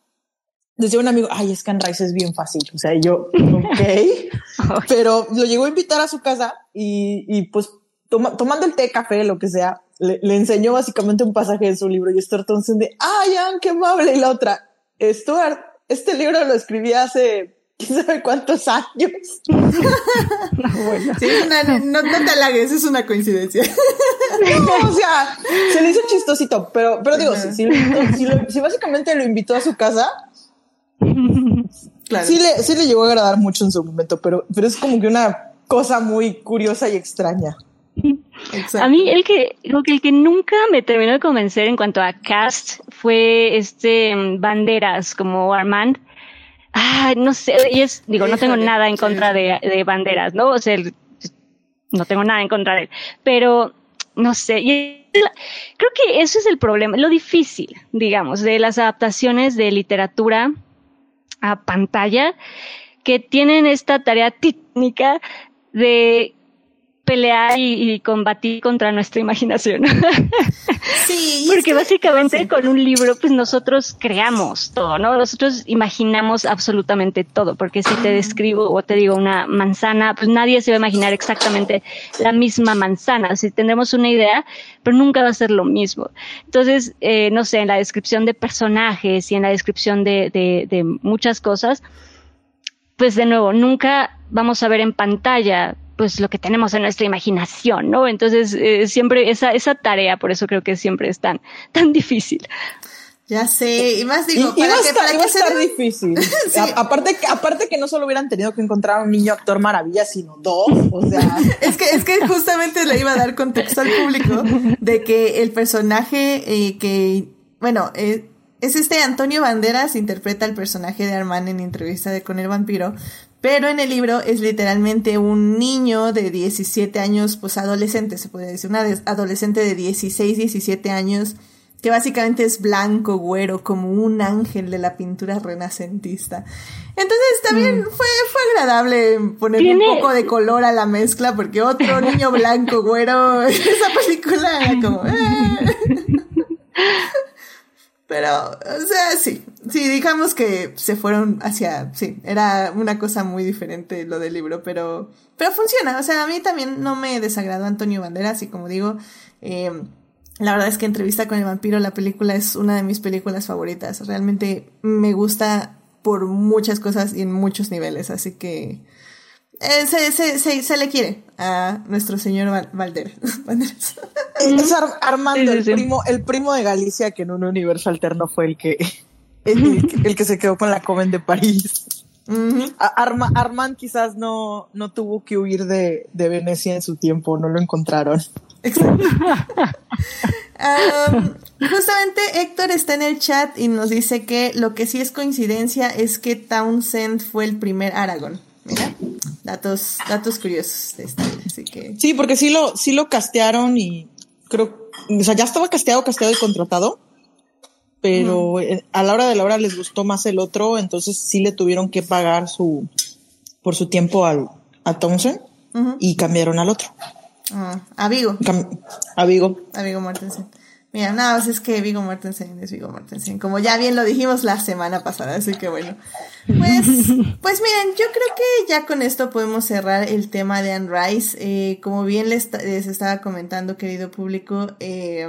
Decía un amigo, ay, es que Rice es bien fácil. O sea, yo, ok, pero lo llegó a invitar a su casa y, y pues tomando el té, café, lo que sea, le, le, enseñó básicamente un pasaje de su libro y Stuart Townsend de, ay, qué amable. Y la otra, Stuart, este libro lo escribí hace quién sabe cuántos años. bueno. sí, no, no, te halagues, es una coincidencia. no, o sea, se le hizo chistosito, pero, pero digo, si, si, básicamente lo invitó a su casa, claro. sí, le, sí le llegó a agradar mucho en su momento, pero, pero es como que una cosa muy curiosa y extraña. Exacto. A mí el que, el que nunca me terminó de convencer en cuanto a cast fue este mm, Banderas como Armand Ah, no sé, y es, digo, no tengo nada en contra de, banderas, ¿no? O sea, no tengo nada en contra de él, pero no sé, y creo que eso es el problema, lo difícil, digamos, de las adaptaciones de literatura a pantalla, que tienen esta tarea técnica de pelear y, combatir contra nuestra imaginación. Sí. Porque básicamente con un libro, pues nosotros creamos todo, ¿no? Nosotros imaginamos absolutamente todo, porque si te describo o te digo una manzana, pues nadie se va a imaginar exactamente la misma manzana. Si tendremos una idea, pero nunca va a ser lo mismo. Entonces, eh, no sé, en la descripción de personajes y en la descripción de, de, de muchas cosas, pues de nuevo, nunca vamos a ver en pantalla pues lo que tenemos en nuestra imaginación, ¿no? Entonces, eh, siempre esa, esa tarea, por eso creo que siempre es tan, tan difícil. Ya sé, y más digo, para que, para que sea difícil. aparte, aparte que no solo hubieran tenido que encontrar un niño actor maravilla, sino dos, o sea. es que, es que justamente le iba a dar contexto al público de que el personaje eh, que, bueno, eh, es este Antonio Banderas, interpreta el personaje de Armand en entrevista de con el vampiro, pero en el libro es literalmente un niño de 17 años, pues adolescente, se puede decir, una adolescente de 16, 17 años, que básicamente es blanco, güero, como un ángel de la pintura renacentista. Entonces también mm. fue, fue agradable poner un poco de color a la mezcla, porque otro niño blanco, güero, esa película era como... Eh. Pero, o sea, sí, sí, digamos que se fueron hacia, sí, era una cosa muy diferente lo del libro, pero, pero funciona, o sea, a mí también no me desagradó Antonio Banderas y como digo, eh, la verdad es que Entrevista con el vampiro, la película es una de mis películas favoritas, realmente me gusta por muchas cosas y en muchos niveles, así que eh, se, se, se, se, le quiere a nuestro señor Valder. es Armando, el, primo, el primo de Galicia, que en un universo alterno fue el que el, que se quedó con la Coven de París. Armand quizás no, no tuvo que huir de, de Venecia en su tiempo, no lo encontraron. justamente Héctor está en el chat y nos dice que lo que sí es coincidencia es que Townsend fue el primer Aragón. Datos, datos curiosos de esta, así que. Sí, porque sí lo, sí lo castearon y creo, o sea, ya estaba casteado, casteado y contratado, pero eh, a la hora de la hora les gustó más el otro, entonces sí le tuvieron que pagar su, por su tiempo al, a Townsend y cambiaron al otro. Ah, a Vigo. a Vigo. A Vigo Mortensen. Mira, no, pues es que Vigo Mortensen es Vigo Mortensen, como ya bien lo dijimos la semana pasada, así que bueno. Pues, pues miren, yo creo que ya con esto podemos cerrar el tema de Anne Rice. Eh, como bien les, les, estaba comentando, querido público, eh,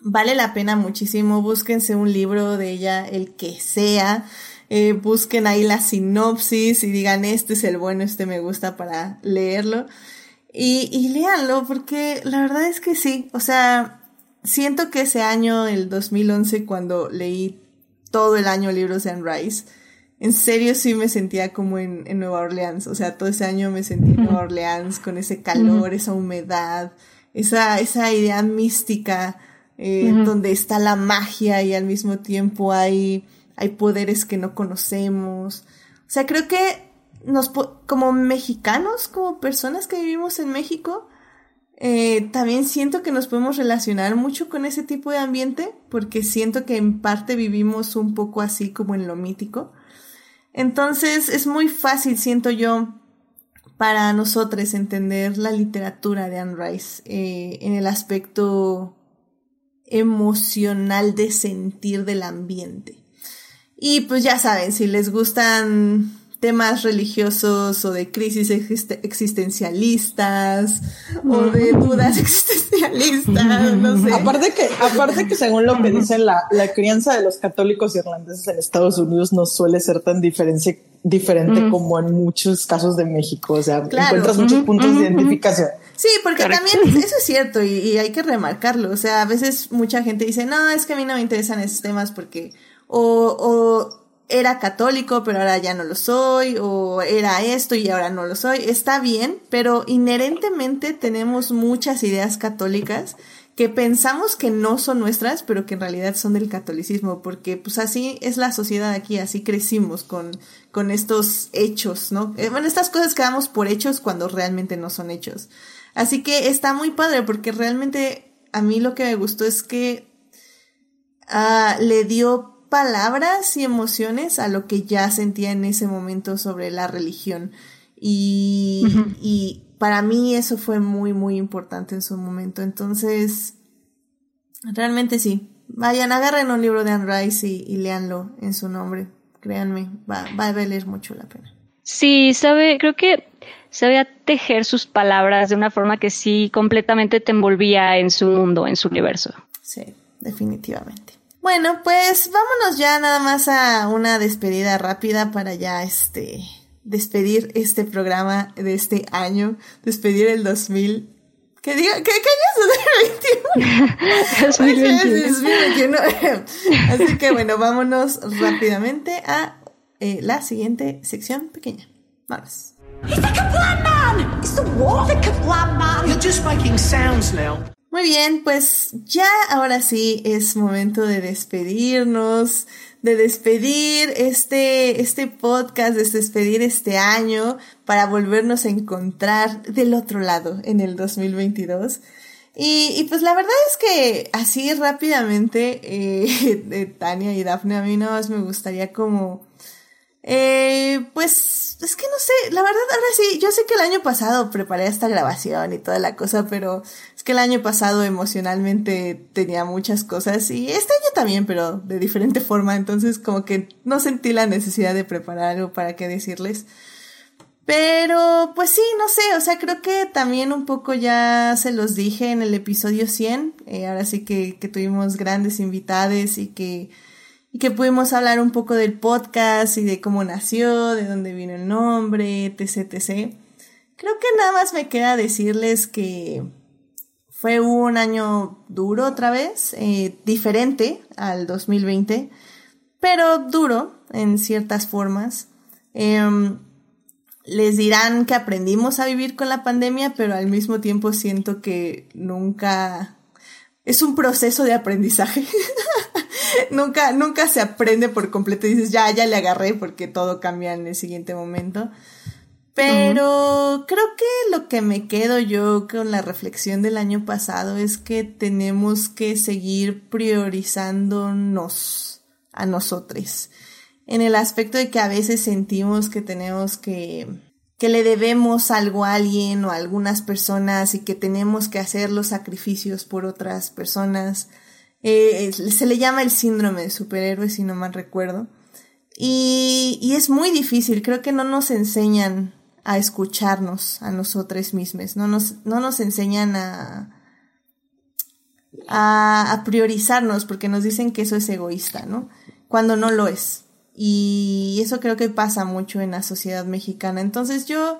vale la pena muchísimo. Búsquense un libro de ella, el que sea. Eh, busquen ahí la sinopsis y digan, este es el bueno, este me gusta para leerlo. Y, y léanlo, porque la verdad es que sí, o sea, siento que ese año, el 2011, cuando leí todo el año libros de Anne Rice, en serio sí me sentía como en, en, Nueva Orleans. O sea, todo ese año me sentí en Nueva Orleans con ese calor, esa humedad, esa, esa idea mística eh, donde está la magia y al mismo tiempo hay, hay poderes que no conocemos. O sea, creo que nos, como mexicanos, como personas que vivimos en México, eh, también siento que nos podemos relacionar mucho con ese tipo de ambiente, porque siento que en parte vivimos un poco así como en lo mítico. Entonces es muy fácil, siento yo, para nosotros entender la literatura de Anne Rice eh, en el aspecto emocional de sentir del ambiente. Y pues ya saben, si les gustan temas religiosos o de crisis existencialistas o de dudas existencialistas, no sé. Aparte que, aparte que según lo que dicen, la, la crianza de los católicos irlandeses en Estados Unidos no suele ser tan diferente como en muchos casos de México. O sea, encuentras muchos puntos de identificación. Sí, porque también eso es cierto y, y hay que remarcarlo. O sea, a veces mucha gente dice, no, es que a mí no me interesan esos temas porque o, o era católico, pero ahora ya no lo soy, o era esto y ahora no lo soy. Está bien, pero inherentemente tenemos muchas ideas católicas que pensamos que no son nuestras, pero que en realidad son del catolicismo, porque pues así es la sociedad aquí, así crecimos con, con estos hechos, ¿no? Eh, bueno, estas cosas que damos por hechos cuando realmente no son hechos. Así que está muy padre, porque realmente a mí lo que me gustó es que uh, le dio palabras y emociones a lo que ya sentía en ese momento sobre la religión. Y, y para mí eso fue muy, muy importante en su momento. Entonces, realmente sí. Vayan, agarren un libro de Anne Rice y, y leanlo en su nombre. Créanme, va, va a valer mucho la pena. Sí, sabe, creo que sabía tejer sus palabras de una forma que sí completamente te envolvía en su mundo, en su universo. Sí, definitivamente. Bueno, pues vámonos ya nada más a una despedida rápida para ya este despedir este programa de este año, despedir el 2000 ¿Qué diga? ¿Qué, qué año es 2021? 2021. Así que bueno, vámonos rápidamente a eh, la siguiente sección pequeña. Vamos. He's the man! It's the what? The man! You're just making sounds now. Muy bien, pues ya ahora sí es momento de despedirnos, de despedir este, este podcast, de despedir este año para volvernos a encontrar del otro lado en el 2022. Y, pues la verdad es que así rápidamente, eh, Tania y Dafne, a mí nada más me gustaría como eh, pues es que no sé, la verdad ahora sí, yo sé que el año pasado preparé esta grabación y toda la cosa, pero que el año pasado emocionalmente tenía muchas cosas y este año también, pero de diferente forma, entonces como que no sentí la necesidad de preparar algo para qué decirles. Pero, pues sí, no sé, o sea, creo que también un poco ya se los dije en el episodio 100, eh, ahora sí que, que tuvimos grandes invitades y que y que pudimos hablar un poco del podcast y de cómo nació, de dónde vino el nombre, etc, etc. Creo que nada más me queda decirles que fue un año duro otra vez, eh, diferente al 2020, pero duro en ciertas formas. Em, les dirán que aprendimos a vivir con la pandemia, pero al mismo tiempo siento que nunca es un proceso de aprendizaje. nunca, nunca se aprende por completo y dices, ya, ya le agarré porque todo cambia en el siguiente momento. Pero creo que lo que me quedo yo con la reflexión del año pasado es que tenemos que seguir priorizándonos a nosotros en el aspecto de que a veces sentimos que tenemos que, que le debemos algo a alguien o a algunas personas y que tenemos que hacer los sacrificios por otras personas. Eh, se le llama el síndrome de superhéroe, si no mal recuerdo. Y, y es muy difícil, creo que no nos enseñan a escucharnos a nosotros mismos, no nos, no nos enseñan a, a, priorizarnos porque nos dicen que eso es egoísta, ¿no? Cuando no lo es. Y eso creo que pasa mucho en la sociedad mexicana. Entonces yo,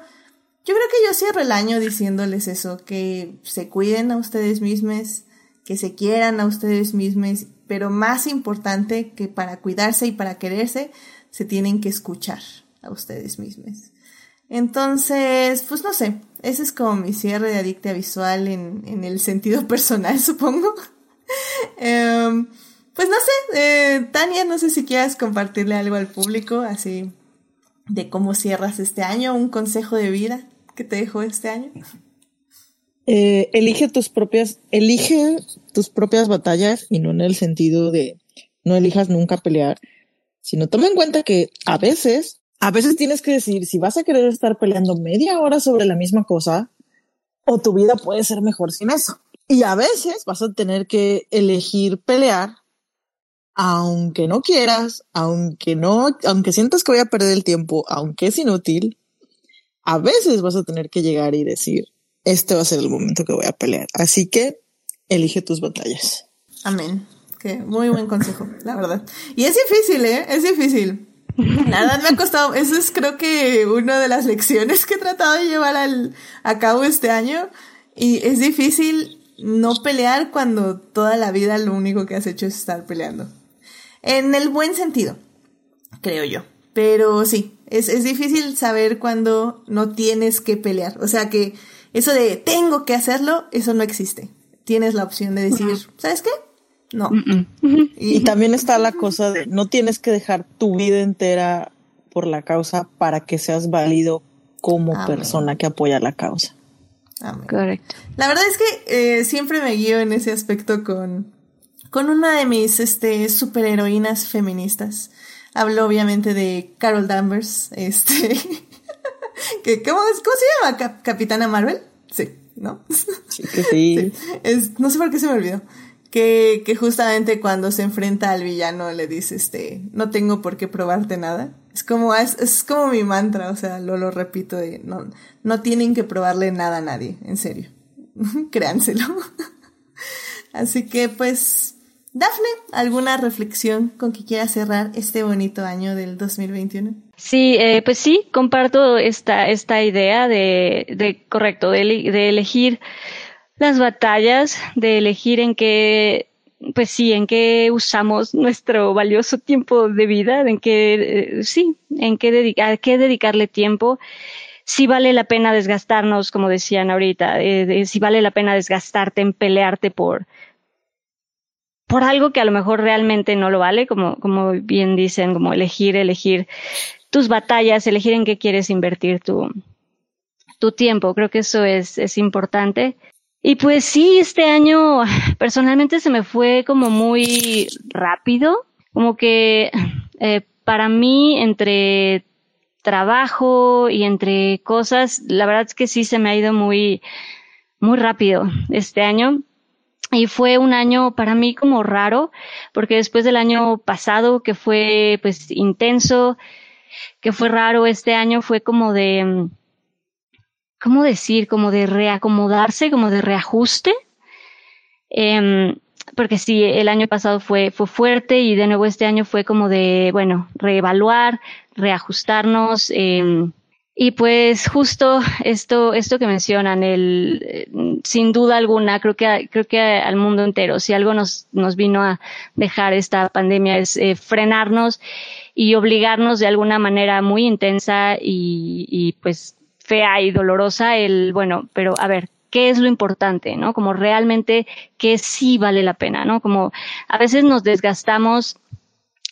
yo creo que yo cierro el año diciéndoles eso, que se cuiden a ustedes mismos, que se quieran a ustedes mismos, pero más importante que para cuidarse y para quererse, se tienen que escuchar a ustedes mismos. Entonces, pues no sé, ese es como mi cierre de adicta visual en, en el sentido personal, supongo. um, pues no sé, eh, Tania, no sé si quieras compartirle algo al público, así de cómo cierras este año, un consejo de vida que te dejó este año. Eh, elige tus propias, elige tus propias batallas y no en el sentido de no elijas nunca pelear, sino toma en cuenta que a veces, a veces tienes que decir si vas a querer estar peleando media hora sobre la misma cosa o tu vida puede ser mejor sin eso. Y a veces vas a tener que elegir pelear aunque no quieras, aunque no, aunque sientas que voy a perder el tiempo, aunque es inútil, a veces vas a tener que llegar y decir, este va a ser el momento que voy a pelear. Así que elige tus batallas. Amén. Que muy buen consejo, la verdad. Y es difícil, ¿eh? Es difícil. Verdad me ha costado, eso es creo que una de las lecciones que he tratado de llevar al, a cabo este año. Y es difícil no pelear cuando toda la vida lo único que has hecho es estar peleando. En el buen sentido, creo yo. Pero sí, es, es difícil saber cuando no tienes que pelear. O sea que eso de tengo que hacerlo, eso no existe. Tienes la opción de decir, ¿sabes qué? No. Y, también está la cosa de no tienes que dejar tu vida entera por la causa para que seas válido como persona que apoya la causa. Correcto. La verdad es que eh, siempre me guío en ese aspecto con, con una de mis este, superheroínas feministas. Hablo obviamente de Carol Danvers, este, que, ¿cómo, ¿cómo, se llama? ¿Capitana Marvel? Sí, ¿no? Sí, que sí. Es, no sé por qué se me olvidó. Que, justamente cuando se enfrenta al villano le dice, este, no tengo por qué probarte nada. Es como, es, es como mi mantra, o sea, lo, lo repito no, no tienen que probarle nada a nadie, en serio. Créanselo. Así que pues Dafne, ¿alguna reflexión con que quiera cerrar este bonito año del 2021? Sí, eh, pues sí, comparto esta, esta idea de, de correcto, de, de elegir las batallas, de elegir en qué, pues sí, en qué usamos nuestro valioso tiempo de vida, en qué, eh, sí, en qué, dedicar, qué dedicarle tiempo si vale la pena desgastarnos, como decían ahorita, eh, si vale la pena desgastarte en pelearte por, por algo que a lo mejor realmente no lo vale, como, como bien dicen, como elegir, elegir tus batallas, elegir en qué quieres invertir tu, tu tiempo. Creo que eso es, es importante. Y pues sí, este año personalmente se me fue como muy rápido, como que eh, para mí entre trabajo y entre cosas, la verdad es que sí se me ha ido muy, muy rápido este año. Y fue un año para mí como raro, porque después del año pasado, que fue pues intenso, que fue raro, este año fue como de, ¿cómo decir? Como de reacomodarse, como de reajuste. Eh, porque sí, el año pasado fue, fue fuerte y de nuevo este año fue como de, bueno, reevaluar, reajustarnos, eh, Y pues justo esto, esto que mencionan, el, sin duda alguna, creo que, creo que al mundo entero, si algo nos, nos vino a dejar esta pandemia es eh, frenarnos y obligarnos de alguna manera muy intensa y pues fea y dolorosa el, bueno, pero a ver, qué es lo importante, ¿no? Como realmente que sí vale la pena, ¿no? Como a veces nos desgastamos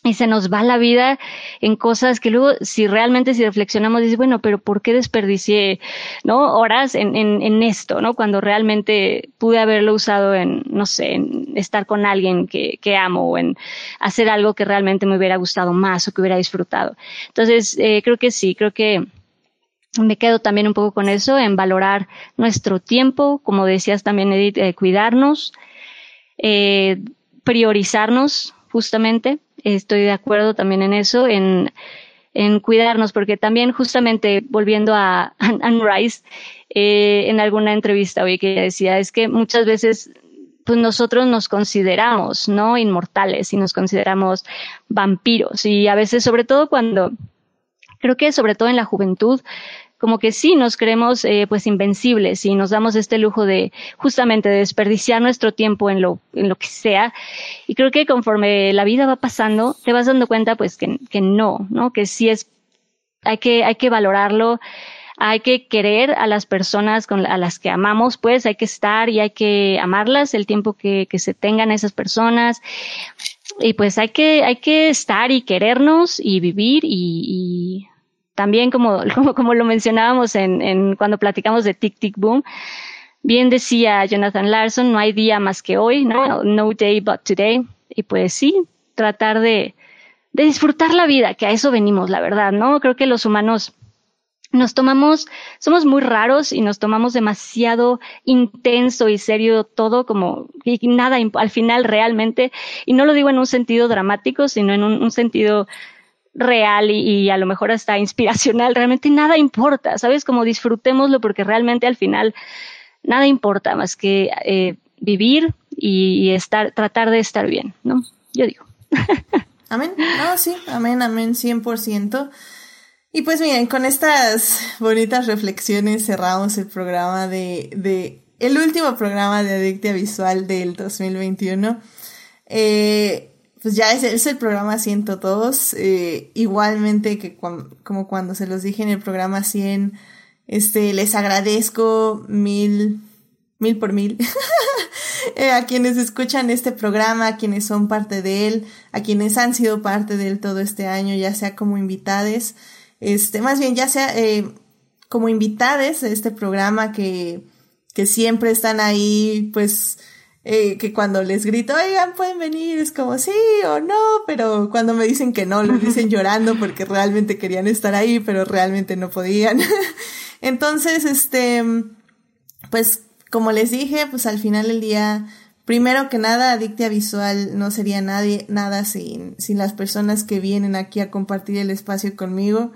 y se nos va la vida en cosas que luego, si realmente si reflexionamos, dices, bueno, pero ¿por qué desperdicié, no? Horas en, en, en, esto, ¿no? Cuando realmente pude haberlo usado en, no sé, en estar con alguien que, que amo o en hacer algo que realmente me hubiera gustado más o que hubiera disfrutado. Entonces, eh, creo que sí, creo que me quedo también un poco con eso, en valorar nuestro tiempo, como decías también, Edith, eh, cuidarnos, eh, priorizarnos justamente estoy de acuerdo también en eso, en, en cuidarnos, porque también justamente volviendo a Anne Rice, eh, en alguna entrevista hoy que decía, es que muchas veces pues nosotros nos consideramos, ¿no? Inmortales y nos consideramos vampiros y a veces, sobre todo cuando, creo que sobre todo en la juventud, como que sí nos creemos eh, pues invencibles y nos damos este lujo de justamente de desperdiciar nuestro tiempo en lo, en lo que sea. Y creo que conforme la vida va pasando, te vas dando cuenta pues que, que no, ¿no? Que sí es, hay que, hay que valorarlo, hay que querer a las personas a las que amamos, pues hay que estar y hay que amarlas el tiempo que, que se tengan esas personas. Y pues hay que, hay que estar y querernos y vivir y también como, como, como lo mencionábamos en, en, cuando platicamos de Tic Tic Boom, bien decía Jonathan Larson, no hay día más que hoy, ¿no? No day but today. Y pues sí, tratar de, de disfrutar la vida, que a eso venimos, la verdad, ¿no? Creo que los humanos nos tomamos, somos muy raros y nos tomamos demasiado intenso y serio todo como, y nada al final realmente, y no lo digo en un sentido dramático, sino en un, un sentido real y, y, a lo mejor hasta inspiracional, realmente nada importa, ¿sabes? Como disfrutémoslo porque realmente al final nada importa más que eh, vivir y, estar, tratar de estar bien, ¿no? Yo digo. Amén. No, sí, amén, amén, 100%. Y pues miren, con estas bonitas reflexiones cerramos el programa de, de el último programa de Adictia Visual del 2021. Eh, pues ya es, el programa 102, eh, igualmente que como cuando se los dije en el programa 100, este, les agradezco mil, mil por mil eh, a quienes escuchan este programa, a quienes son parte de él, a quienes han sido parte de él todo este año, ya sea como invitades, este, más bien ya sea eh, como invitades de este programa que, que siempre están ahí, pues, eh, que cuando les grito, oigan, pueden venir, es como sí o no, pero cuando me dicen que no, lo dicen llorando porque realmente querían estar ahí, pero realmente no podían. Entonces, este, pues como les dije, pues al final del día, primero que nada, Adictia Visual no sería nadie, nada sin, sin las personas que vienen aquí a compartir el espacio conmigo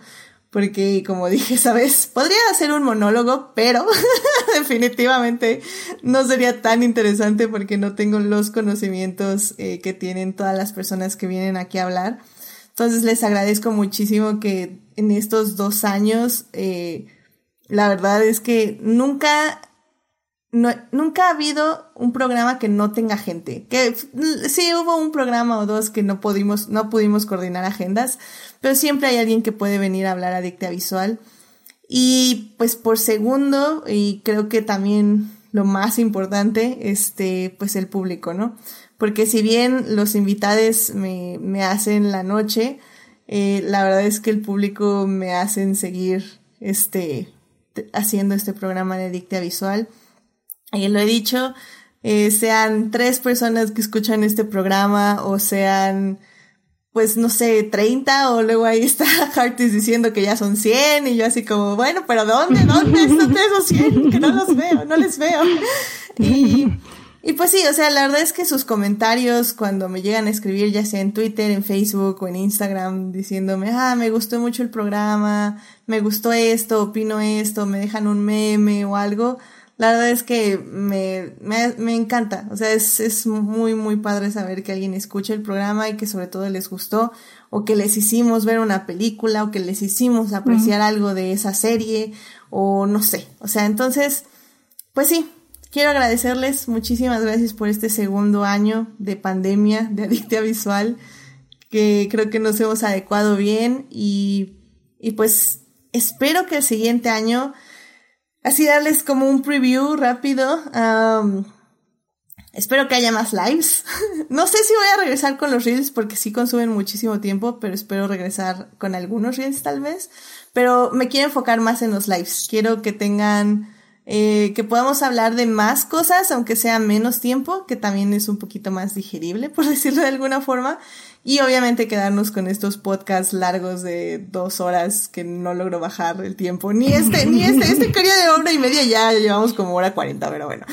porque como dije, sabes, podría hacer un monólogo, pero definitivamente no sería tan interesante porque no tengo los conocimientos eh, que tienen todas las personas que vienen aquí a hablar. Entonces les agradezco muchísimo que en estos dos años, eh, la verdad es que nunca no, nunca ha habido un programa que no tenga gente. Que sí hubo un programa o dos que no pudimos, no pudimos coordinar agendas, pero siempre hay alguien que puede venir a hablar a Dicta Visual. Y pues por segundo, y creo que también lo más importante, este, pues el público, ¿no? Porque si bien los invitados me, me hacen la noche, eh, la verdad es que el público me hacen seguir este, haciendo este programa de Dicta Visual y lo he dicho, eh, sean tres personas que escuchan este programa o sean, pues no sé, 30 o luego ahí está Hartis diciendo que ya son 100 y yo así como, bueno, pero ¿dónde? ¿Dónde están esos 100? Que no los veo, no les veo. Y, y pues sí, o sea, la verdad es que sus comentarios cuando me llegan a escribir, ya sea en Twitter, en Facebook o en Instagram, diciéndome, ah, me gustó mucho el programa, me gustó esto, opino esto, me dejan un meme o algo, La verdad es que me, me, me encanta. O sea, es, es muy, muy padre saber que alguien escucha el programa y que sobre todo les gustó o que les hicimos ver una película o que les hicimos apreciar algo de esa serie o no sé. O sea, entonces, pues sí, quiero agradecerles muchísimas gracias por este segundo año de pandemia de Adictia Visual que creo que nos hemos adecuado bien y, y pues espero que el siguiente año así darles como un preview rápido. espero que haya más lives. no sé si voy a regresar con los reels porque sí consumen muchísimo tiempo, pero espero regresar con algunos reels tal vez. Pero me quiero enfocar más en los lives. Quiero que tengan, eh, que podamos hablar de más cosas, aunque sea menos tiempo, que también es un poquito más digerible, por decirlo de alguna forma. Y obviamente quedarnos con estos podcasts largos de dos horas que no logro bajar el tiempo. Ni este, ni este, este quería de hora y media ya llevamos como hora cuarenta, pero bueno.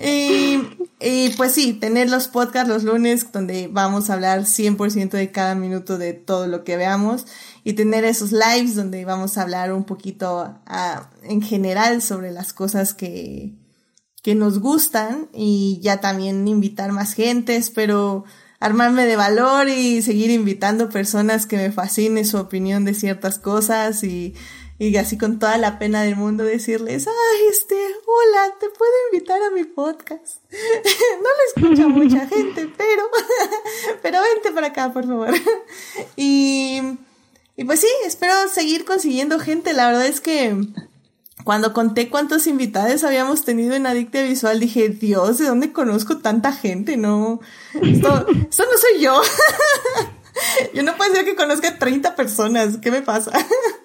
y, pues sí, tener los podcasts los lunes donde vamos a hablar 100% de cada minuto de todo lo que veamos y tener esos lives donde vamos a hablar un poquito ah, en general sobre las cosas que, que nos gustan y ya también invitar más gentes, pero armarme de valor y seguir invitando personas que me fascine su opinión de ciertas cosas y, y así con toda la pena del mundo decirles, ay, este, hola, te puedo invitar a mi podcast. no lo escucha mucha gente, pero, pero vente para acá, por favor. y, y pues sí, espero seguir consiguiendo gente. La verdad es que cuando conté cuántos invitados habíamos tenido en Adictia Visual, dije, Dios, ¿de dónde conozco tanta gente? No, esto, no soy yo. yo no puedo decir que conozca 30 personas, ¿qué me pasa?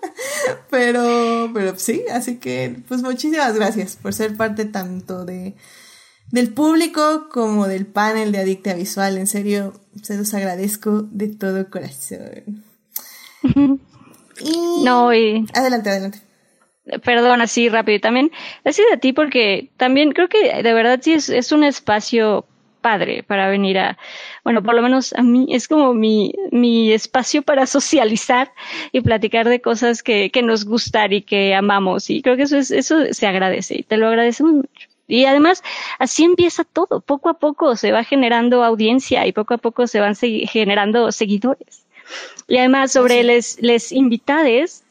pero, pero sí, así que, pues muchísimas gracias por ser parte tanto de, del público como del panel de Adictia Visual. En serio, se los agradezco de todo corazón. Y... No, y... Adelante, adelante perdón, así rápido. También, así de ti, porque también creo que de verdad sí es, es un espacio padre para venir a, bueno, por lo menos a mí es como mi, mi espacio para socializar y platicar de cosas que, que nos gustan y que amamos. Y creo que eso es, eso se agradece y te lo agradecemos mucho. Y además, así empieza todo. Poco a poco se va generando audiencia y poco a poco se van generando seguidores. Y además, sobre les, les invitades,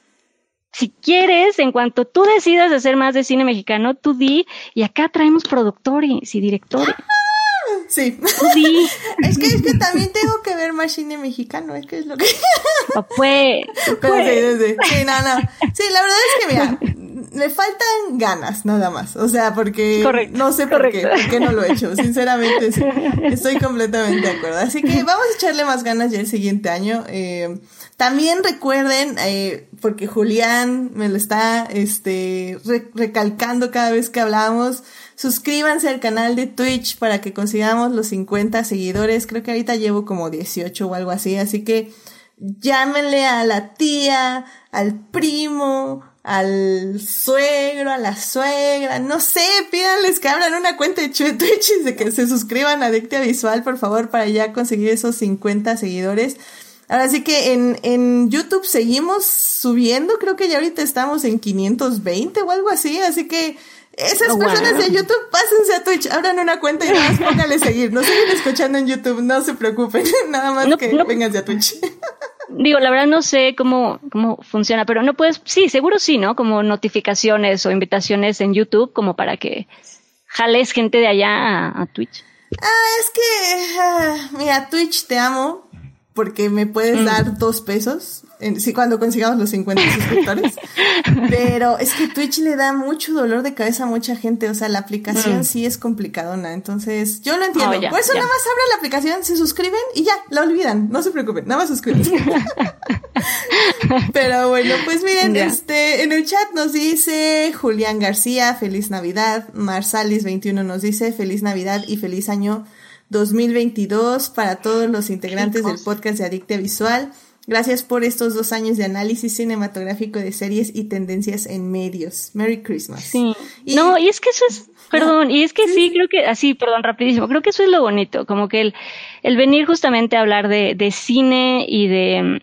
si quieres, en cuanto tú decidas hacer más de cine mexicano, tú di, y acá traemos productores y directores. Sí. Sí. es que es que también tengo que ver más cine mexicano, es que es lo que. pues. pues. Sí, sí, sí. no, no. Sí, la verdad es que mira, le faltan ganas, nada más. O sea, porque no sé por qué, por qué no lo he hecho. Sinceramente, sí, estoy completamente de acuerdo. Así que vamos a echarle más ganas ya el siguiente año. Eh, también recuerden, eh, porque Julián me lo está este, recalcando cada vez que hablamos, suscríbanse al canal de Twitch para que consigamos los 50 seguidores. Creo que ahorita llevo como 18 o algo así, así que llámenle a la tía, al primo, al suegro, a la suegra, no sé, pídanles que abran una cuenta de Twitch y de que se suscriban a Adictia Visual, por favor, para ya conseguir esos 50 seguidores. Ahora sí que en, en YouTube seguimos subiendo, creo que ya ahorita estamos en 520 o algo así, así que esas oh, personas de YouTube, pásense a Twitch, abran una cuenta y nada más pónganle seguir. No siguen escuchando en YouTube, no se preocupen, nada más que no. vengan a Twitch. Digo, la verdad no sé cómo, cómo funciona, pero no puedes, sí, seguro sí, ¿no? Como notificaciones o invitaciones en YouTube como para que jales gente de allá a, Twitch. Ah, es que, ah, mira, Twitch te amo, porque me puedes mm. dar dos pesos sí, cuando consigamos los 50 suscriptores. Pero es que Twitch le da mucho dolor de cabeza a mucha gente. O sea, la aplicación mm. sí es complicadona. Entonces, yo lo entiendo. Oh, Por eso nada más abren la aplicación, se suscriben y ya, la olvidan. No se preocupen, nada más suscriben. Pero bueno, pues miren, este, en el chat nos dice Julián García, feliz Navidad. Marsalis21 nos dice feliz Navidad y feliz año 2022 para todos los integrantes del podcast de Adicte Visual. Gracias por estos dos años de análisis cinematográfico de series y tendencias en medios. Merry Christmas. Sí. no, y es que eso es, perdón, y es que sí, creo que, así, perdón, rapidísimo, creo que eso es lo bonito, como que el, el venir justamente a hablar de, de cine y de,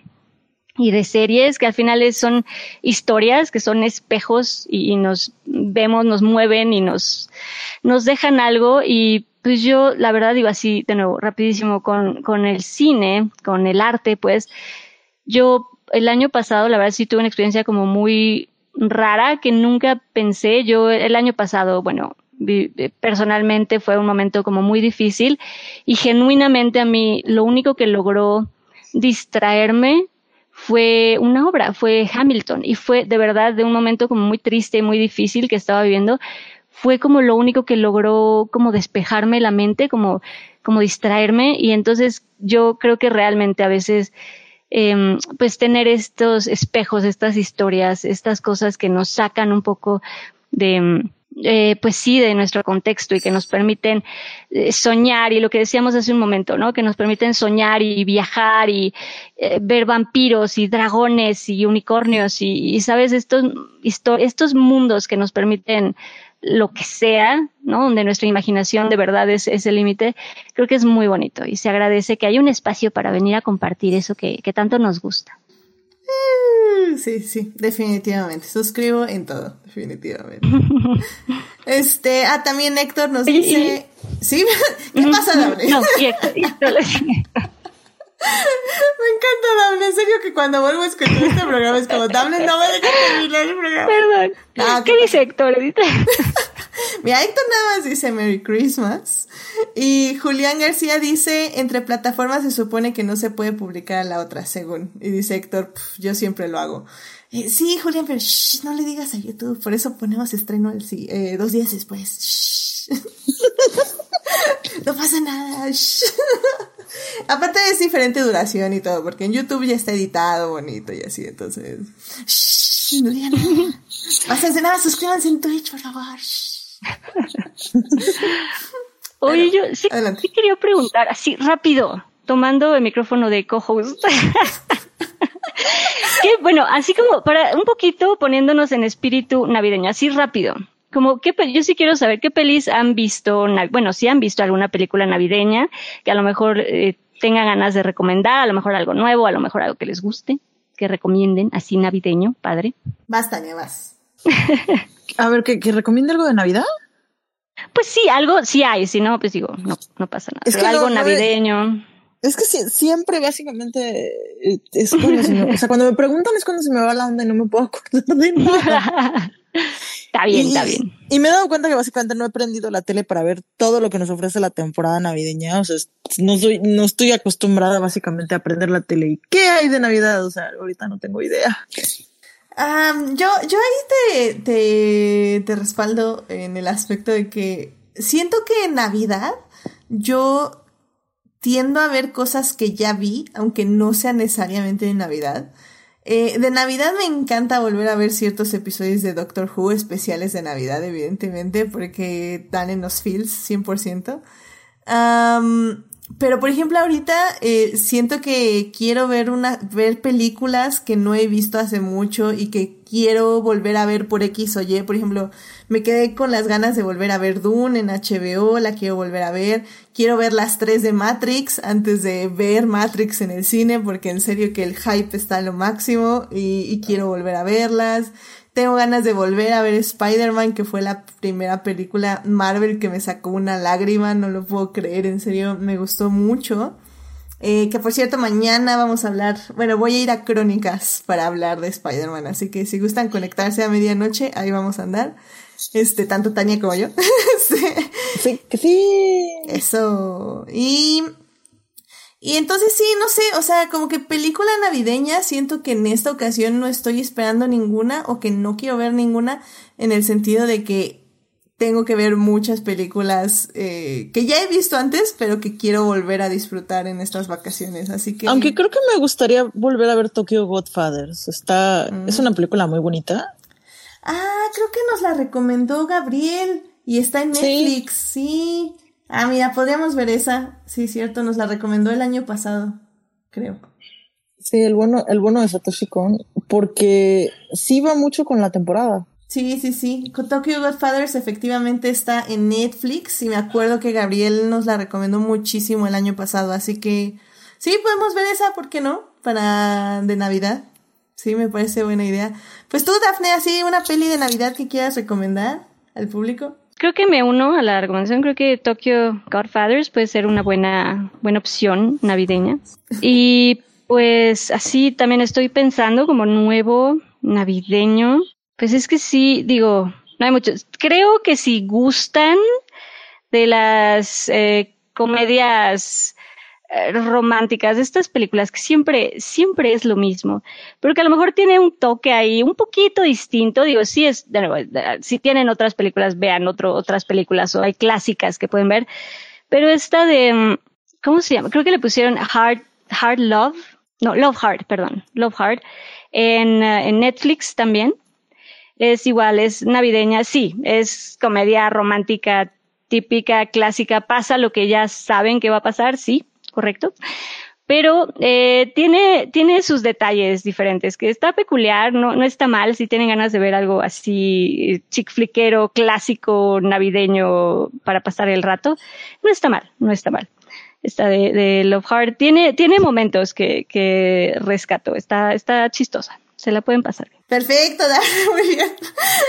y de series que al final son historias que son espejos y, nos vemos, nos mueven y nos, nos dejan algo y pues yo la verdad digo así de nuevo rapidísimo con, con el cine, con el arte, pues yo el año pasado la verdad sí tuve una experiencia como muy rara que nunca pensé. Yo el año pasado, bueno, personalmente fue un momento como muy difícil y genuinamente a mí lo único que logró distraerme fue una obra, fue Hamilton y fue de verdad de un momento como muy triste y muy difícil que estaba viviendo, fue como lo único que logró como despejarme la mente, como, como distraerme y entonces yo creo que realmente a veces eh, pues tener estos espejos, estas historias, estas cosas que nos sacan un poco de, eh, pues sí, de nuestro contexto y que nos permiten eh, soñar y lo que decíamos hace un momento, ¿no? Que nos permiten soñar y viajar y eh, ver vampiros y dragones y unicornios y, y sabes, estos, estos mundos que nos permiten lo que sea, ¿no? Donde nuestra imaginación de verdad es, es el límite, creo que es muy bonito y se agradece que haya un espacio para venir a compartir eso que, que tanto nos gusta. Sí, sí, definitivamente. Suscribo en todo, definitivamente. este, ah, también Héctor nos dice. ¿Sí? ¿Qué pasa, Daphne? No, Me encanta, Dable. En serio que cuando vuelvo a escuchar este programa es como, Dable, no me dejes terminar el programa. Perdón. Ah, ¿Qué, dice Héctor? Mira, Héctor nada más dice Merry Christmas. Y Julián García dice, entre plataformas se supone que no se puede publicar a la otra, según. Y dice Héctor, yo siempre lo hago. Eh, sí, Julián, pero shh, no le digas a YouTube. Por eso ponemos estreno el, eh, dos días después. Shh. no pasa nada. Aparte es diferente duración y todo, porque en YouTube ya está editado bonito y así, entonces. Shh, no digan nada. Nada, suscríbanse en Twitch, por favor. Oye, yo sí, sí, quería preguntar, así rápido, tomando el micrófono de co-host. que, bueno, así como para un poquito poniéndonos en espíritu navideño, así rápido como qué yo sí quiero saber qué pelis han visto, bueno, si han visto alguna película navideña que a lo mejor eh, tengan ganas de recomendar, a lo mejor algo nuevo, a lo mejor algo que les guste, que recomienden, así navideño, padre. Basta, Tania, vas. a ver, ¿que, que recomiende algo de Navidad? Pues sí, algo sí hay, si no, pues digo, no, no pasa nada. Es que algo navideño. Es que siempre básicamente es cuando se me, o sea, cuando me preguntan es cuando se me va la onda y no me puedo acordar de nada. Está bien, está bien. Y me he dado cuenta que básicamente no he prendido la tele para ver todo lo que nos ofrece la temporada navideña. O sea, no soy, no estoy acostumbrada básicamente a prender la tele. ¿Y qué hay de Navidad? O sea, ahorita no tengo idea. yo, yo ahí te, te, te respaldo en el aspecto de que siento que en Navidad yo tiendo a ver cosas que ya vi, aunque no sea necesariamente de Navidad. Eh, de Navidad me encanta volver a ver ciertos episodios de Doctor Who especiales de Navidad, evidentemente, porque dan en los feels 100%. pero por ejemplo ahorita eh, siento que quiero ver una ver películas que no he visto hace mucho y que quiero volver a ver por X o Y. Por ejemplo, me quedé con las ganas de volver a ver Dune en HBO, la quiero volver a ver. Quiero ver las tres de Matrix antes de ver Matrix en el cine, porque en serio que el hype está a lo máximo y, quiero volver a verlas. Tengo ganas de volver a ver Spider-Man, que fue la primera película Marvel que me sacó una lágrima, no lo puedo creer, en serio, me gustó mucho. Eh, que por cierto, mañana vamos a hablar, bueno, voy a ir a Crónicas para hablar de Spider-Man, así que si gustan conectarse a medianoche, ahí vamos a andar. Este, tanto Tania como yo. sí. sí. Eso. Y, y entonces sí, no sé, o sea, como que película navideña, siento que en esta ocasión no estoy esperando ninguna o que no quiero ver ninguna en el sentido de que tengo que ver muchas películas eh, que ya he visto antes, pero que quiero volver a disfrutar en estas vacaciones. Así que. Aunque creo que me gustaría volver a ver Tokyo Godfathers. Está, es una película muy bonita. Ah, creo que nos la recomendó Gabriel y está en Netflix, sí. Ah, mira, podríamos ver esa. Sí, cierto, nos la recomendó el año pasado, creo. Sí, el bueno, el bueno de Satoshi Kon, porque sí va mucho con la temporada. Sí, sí, sí. Tokyo Godfathers efectivamente está en Netflix y me acuerdo que Gabriel nos la recomendó muchísimo el año pasado, así que sí, podemos ver esa, ¿por qué no? Para de Navidad. Sí, me parece buena idea. Pues tú, Dafne, así una peli de Navidad que quieras recomendar al público. Creo que me uno a la recomendación. Creo que Tokyo Godfathers puede ser una buena, buena opción navideña. Y pues así también estoy pensando como nuevo navideño. Pues es que sí, digo, no hay muchos. Creo que si gustan de las eh, comedias eh, románticas, estas películas que siempre, siempre es lo mismo, pero que a lo mejor tiene un toque ahí un poquito distinto. Digo, sí es, si tienen otras películas, vean otro, otras películas o hay clásicas que pueden ver, pero esta de, mm, ¿cómo se llama? Creo que le pusieron Hard, Hard Love, no, Love Hard, perdón, Love Hard, eh, en Netflix también. Es igual, es navideña, sí, es comedia romántica típica, clásica, pasa lo que ya saben que va a pasar, sí, correcto. Pero eh, tiene, tiene sus detalles diferentes, que está peculiar, no, no está mal si tienen ganas de ver algo así chick fliquero, clásico, navideño para pasar el rato. No está mal, no está mal. Esta de, de Love Heart tiene, tiene momentos que, que rescato, está, está chistosa, se la pueden pasar. Perfecto, muy bien.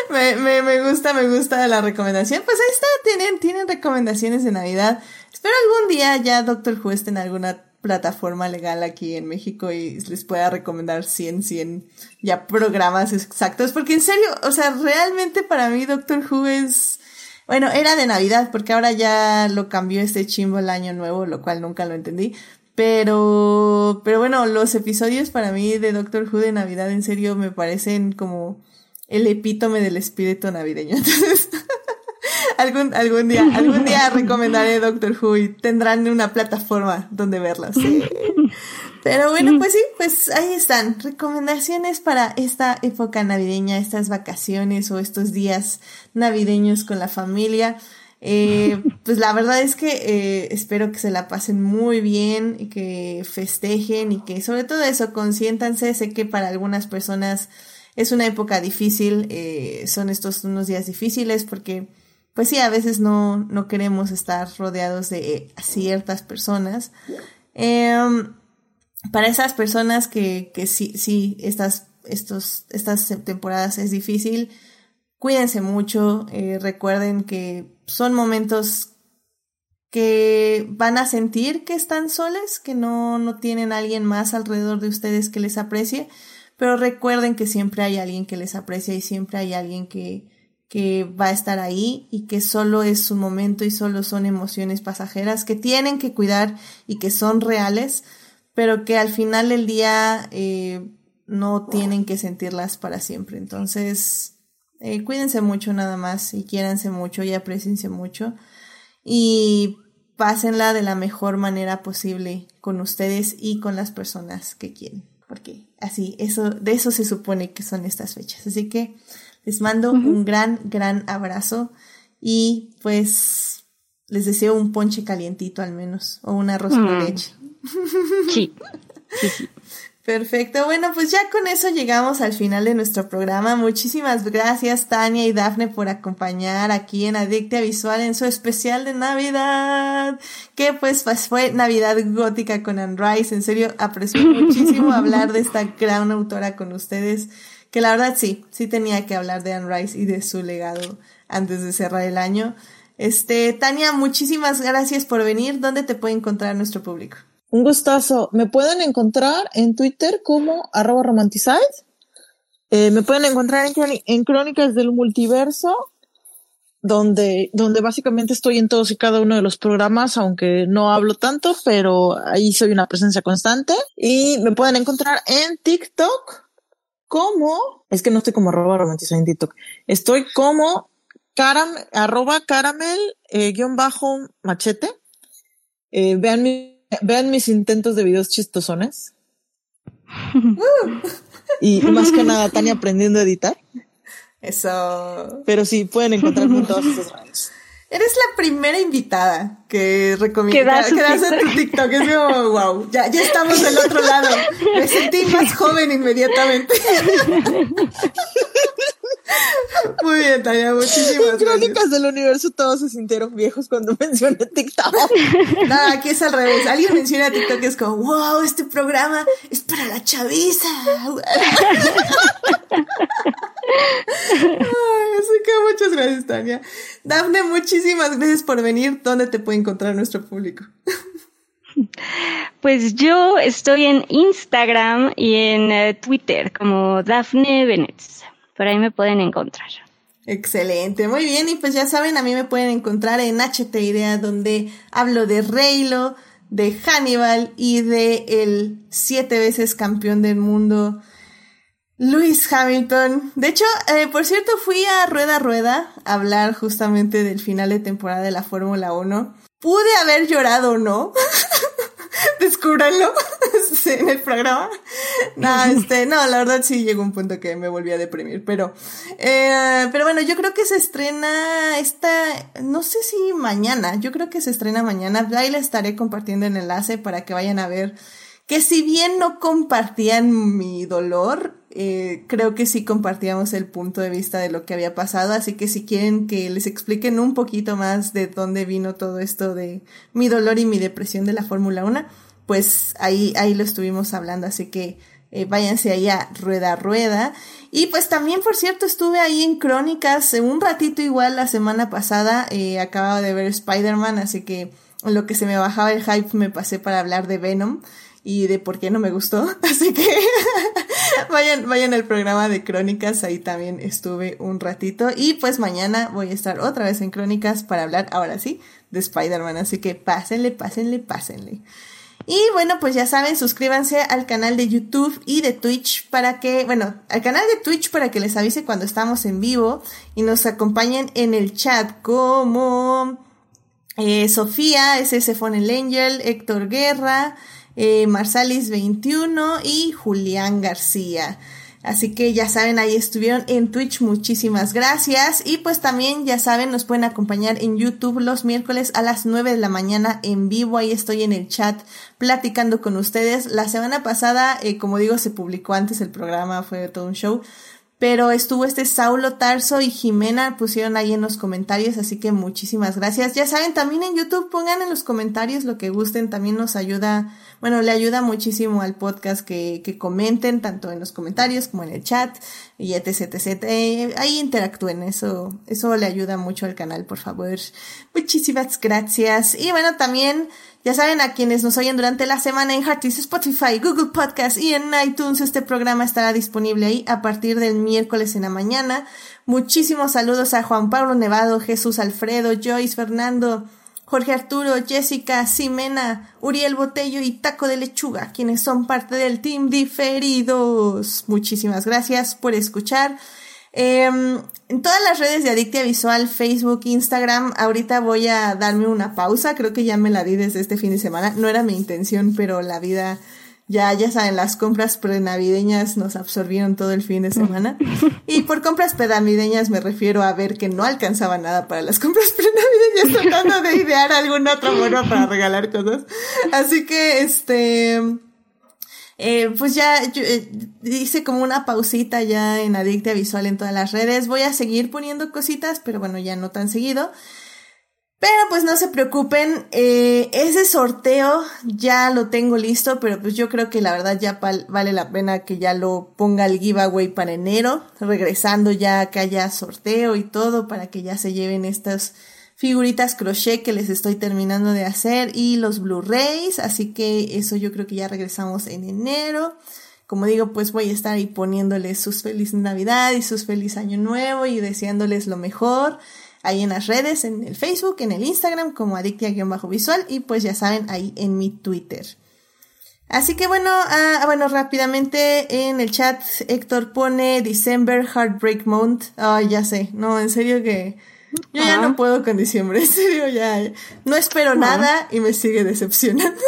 Me, me, me gusta, me gusta la recomendación. Pues ahí está, tienen, tienen recomendaciones de Navidad. Espero algún día ya Doctor Who esté en alguna plataforma legal aquí en México y les pueda recomendar 100, 100 ya programas exactos, porque en serio, o sea, realmente para mí Doctor Who es, bueno, era de Navidad, porque ahora ya lo cambió este chimbo el año nuevo, lo cual nunca lo entendí, pero, pero bueno, los episodios para mí de Doctor Who de Navidad en serio me parecen como el epítome del espíritu navideño. Entonces, algún, algún día, algún día recomendaré Doctor Who y tendrán una plataforma donde verlas. Pero bueno, pues sí, pues ahí están. Recomendaciones para esta época navideña, estas vacaciones o estos días navideños con la familia. Eh, pues la verdad es que eh, espero que se la pasen muy bien y que festejen y que sobre todo eso, consiéntanse. Sé que para algunas personas es una época difícil, eh, son estos unos días difíciles porque pues sí, a veces no, no queremos estar rodeados de ciertas personas. Em, para esas personas que, que sí, sí, estas, estos, estas temporadas es difícil, cuídense mucho, eh, recuerden que son momentos que van a sentir que están soles, que no, no tienen alguien más alrededor de ustedes que les aprecie, pero recuerden que siempre hay alguien que les aprecia y siempre hay alguien que, que va a estar ahí y que solo es un momento y solo son emociones pasajeras que tienen que cuidar y que son reales, pero que al final del día eh, no tienen que sentirlas para siempre. Entonces, eh, cuídense mucho nada más y quiéranse mucho y apreciense mucho y pásenla de la mejor manera posible con ustedes y con las personas que quieren, porque así, eso, de eso se supone que son estas fechas. Así que les mando un gran, gran abrazo y pues les deseo un ponche calientito al menos o un arroz con mm. leche. Sí. Perfecto. Bueno, pues ya con eso llegamos al final de nuestro programa. Muchísimas gracias Tania y Dafne por acompañar aquí en Adictia Visual en su especial de Navidad, que pues, pues fue Navidad gótica con Anne Rice. En serio, aprecio muchísimo hablar de esta gran autora con ustedes que la verdad sí, sí tenía que hablar de Anne Rice y de su legado antes de cerrar el año. Este, Tania, muchísimas gracias por venir. ¿Dónde te puede encontrar nuestro público? Un gustazo. Me pueden encontrar en Twitter como arroba romanticize. Eh, me pueden encontrar en, en, Crónicas del Multiverso, donde, donde básicamente estoy en todos y cada uno de los programas, aunque no hablo tanto, pero ahí soy una presencia constante. Y me pueden encontrar en TikTok como, es que no estoy como arroba romantizado en TikTok, estoy como caram, arroba caramel eh, guion bajo machete. Eh, vean, mi, vean mis intentos de videos chistosones. y más que nada, Tania aprendiendo a editar. Eso. Pero sí, pueden encontrarme en todas esas redes. Eres la primera invitada que recomienda que das en tu TikTok. Es como, wow, ya, ya estamos del otro lado. Me sentí más joven inmediatamente. Muy bien, Tania, muchísimas gracias. Crónicas del universo todos se sintieron viejos cuando mencioné TikTok. Nada, aquí es al revés. Alguien menciona TikTok y es como, wow, este programa es para la chaviza. así que muchas gracias, Tania. Dafne, muchísimas gracias por venir. ¿Dónde te puede encontrar nuestro público? Pues yo estoy en Instagram y en eh, Twitter como Dafne Bennett. Por ahí me pueden encontrar. Excelente, muy bien. Y pues ya saben, a mí me pueden encontrar en HT Idea, donde hablo de Reylo, de Hannibal y de el siete veces campeón del mundo, Luis Hamilton. De hecho, eh, por cierto, fui a Rueda Rueda a hablar justamente del final de temporada de la Fórmula 1. Pude haber llorado, ¿no? descúbranlo en el programa. No, este, no, la verdad sí llegó un punto que me volví a deprimir, pero, eh, pero bueno, yo creo que se estrena esta, no sé si mañana, yo creo que se estrena mañana, ahí le estaré compartiendo el enlace para que vayan a ver que si bien no compartían mi dolor, eh, creo que sí compartíamos el punto de vista de lo que había pasado, así que si quieren que les expliquen un poquito más de dónde vino todo esto de mi dolor y mi depresión de la Fórmula 1, pues ahí, ahí lo estuvimos hablando, así que eh, váyanse ahí a Rueda Rueda. Y pues también, por cierto, estuve ahí en Crónicas un ratito igual la semana pasada, eh, acababa de ver Spider-Man, así que en lo que se me bajaba el hype me pasé para hablar de Venom y de por qué no me gustó. Así que vayan, vayan al programa de Crónicas, ahí también estuve un ratito. Y pues mañana voy a estar otra vez en Crónicas para hablar, ahora sí, de Spider-Man. Así que pásenle, pásenle, pásenle. Y bueno, pues ya saben, suscríbanse al canal de YouTube y de Twitch para que, bueno, al canal de Twitch para que les avise cuando estamos en vivo y nos acompañen en el chat como eh, Sofía, SS el Angel, Héctor Guerra, eh, Marsalis21 y Julián García. Así que ya saben, ahí estuvieron en Twitch, muchísimas gracias. Y pues también, ya saben, nos pueden acompañar en YouTube los miércoles a las 9 de la mañana en vivo. Ahí estoy en el chat platicando con ustedes. La semana pasada, eh, como digo, se publicó antes el programa, fue todo un show pero estuvo este Saulo Tarso y Jimena, pusieron ahí en los comentarios, así que muchísimas gracias. Ya saben, también en YouTube pongan en los comentarios lo que gusten, también nos ayuda, bueno, le ayuda muchísimo al podcast que, que comenten, tanto en los comentarios como en el chat, y etc, etc. Eh, ahí interactúen, eso, eso le ayuda mucho al canal, por favor. Muchísimas gracias. Y bueno, también ya saben, a quienes nos oyen durante la semana en Heartis, Spotify, Google Podcast y en iTunes, este programa estará disponible ahí a partir del miércoles en la mañana. Muchísimos saludos a Juan Pablo Nevado, Jesús Alfredo, Joyce Fernando, Jorge Arturo, Jessica, Simena, Uriel Botello y Taco de Lechuga, quienes son parte del Team Diferidos. Muchísimas gracias por escuchar. Em, en todas las redes de Adictia Visual, Facebook, Instagram, ahorita voy a darme una pausa. Creo que ya me la di desde este fin de semana. No era mi intención, pero la vida, ya, ya saben, las compras prenavideñas nos absorbieron todo el fin de semana. Y por compras prenavideñas me refiero a ver que no alcanzaba nada para las compras prenavideñas, tratando de idear algún otro mono para regalar cosas. Así que, este, eh, pues ya eh, hice como una pausita ya en Adictia Visual en todas las redes. Voy a seguir poniendo cositas, pero bueno, ya no tan seguido. Pero pues no se preocupen, eh, ese sorteo ya lo tengo listo, pero pues yo creo que la verdad ya vale la pena que ya lo ponga el giveaway para enero, regresando ya que haya sorteo y todo para que ya se lleven estas figuritas crochet que les estoy terminando de hacer y los Blu-rays, así que eso yo creo que ya regresamos en enero. Como digo, pues voy a estar ahí poniéndoles sus feliz Navidad y sus feliz Año Nuevo y deseándoles lo mejor ahí en las redes, en el Facebook, en el Instagram como adictia-visual y pues ya saben, ahí en mi Twitter. Así que bueno, ah, bueno, rápidamente en el chat Héctor pone December Heartbreak Month. Ay, ya sé, no, en serio que yo ya no puedo con diciembre, en serio, ya. No espero nada y me sigue decepcionando.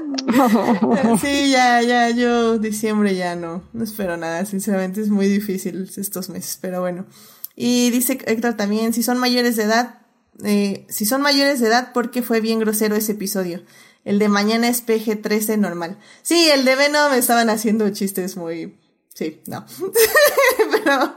sí, ya, ya, yo diciembre ya no, no espero nada, sinceramente es muy difícil estos meses, pero bueno. Y dice Héctor también, si son mayores de edad, eh, si son mayores de edad, porque fue bien grosero ese episodio. El de mañana es PG-13 normal. Sí, el de Venom estaban haciendo chistes muy Sí, no. pero,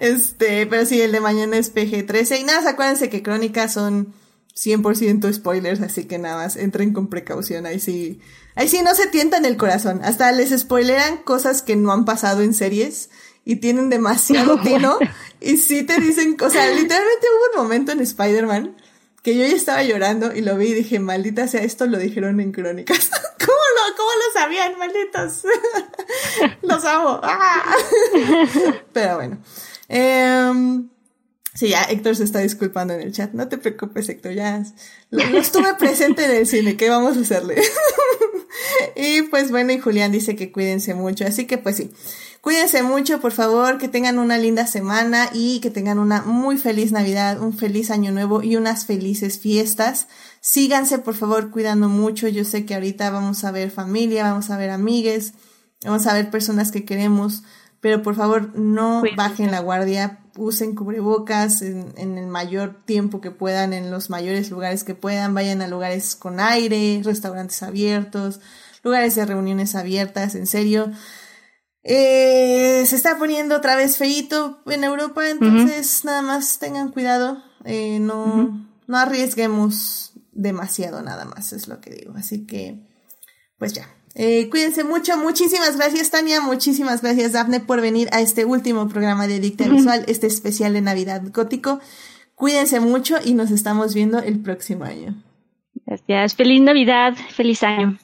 este, pero sí, el de mañana es PG-13. Y nada, acuérdense que crónicas son 100% spoilers, así que nada más entren con precaución. Ahí sí, ahí sí no se tientan el corazón. Hasta les spoileran cosas que no han pasado en series y tienen demasiado tino. y sí te dicen, o sea, literalmente hubo un momento en Spider-Man que yo ya estaba llorando y lo vi y dije, maldita sea, esto lo dijeron en crónicas. ¿Cómo lo, cómo lo sabían, malditos? Los amo. ¡Ah! Pero bueno. Eh, Sí, ya Héctor se está disculpando en el chat. No te preocupes, Héctor, ya lo, estuve presente en el cine. ¿Qué vamos a hacerle? y pues bueno, y Julián dice que cuídense mucho. Así que pues sí, cuídense mucho, por favor, que tengan una linda semana y que tengan una muy feliz Navidad, un feliz año nuevo y unas felices fiestas. Síganse, por favor, cuidando mucho. Yo sé que ahorita vamos a ver familia, vamos a ver amigues, vamos a ver personas que queremos, pero por favor no bajen la guardia usen cubrebocas en, en, el mayor tiempo que puedan, en los mayores lugares que puedan, vayan a lugares con aire, restaurantes abiertos, lugares de reuniones abiertas, en serio. Eh, se está poniendo otra vez feito en Europa, entonces nada más tengan cuidado, eh, no, no arriesguemos demasiado nada más, es lo que digo. Así que, pues ya. Eh, cuídense mucho, muchísimas gracias Tania, muchísimas gracias Daphne por venir a este último programa de Dicta Visual, este especial de Navidad Gótico. Cuídense mucho y nos estamos viendo el próximo año. Gracias, feliz Navidad, feliz año.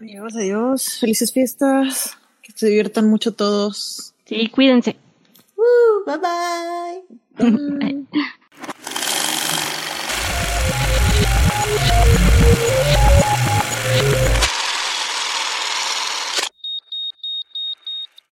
Adiós, adiós, felices fiestas, se diviertan mucho todos. Sí, cuídense. Uh, bye. bye. bye.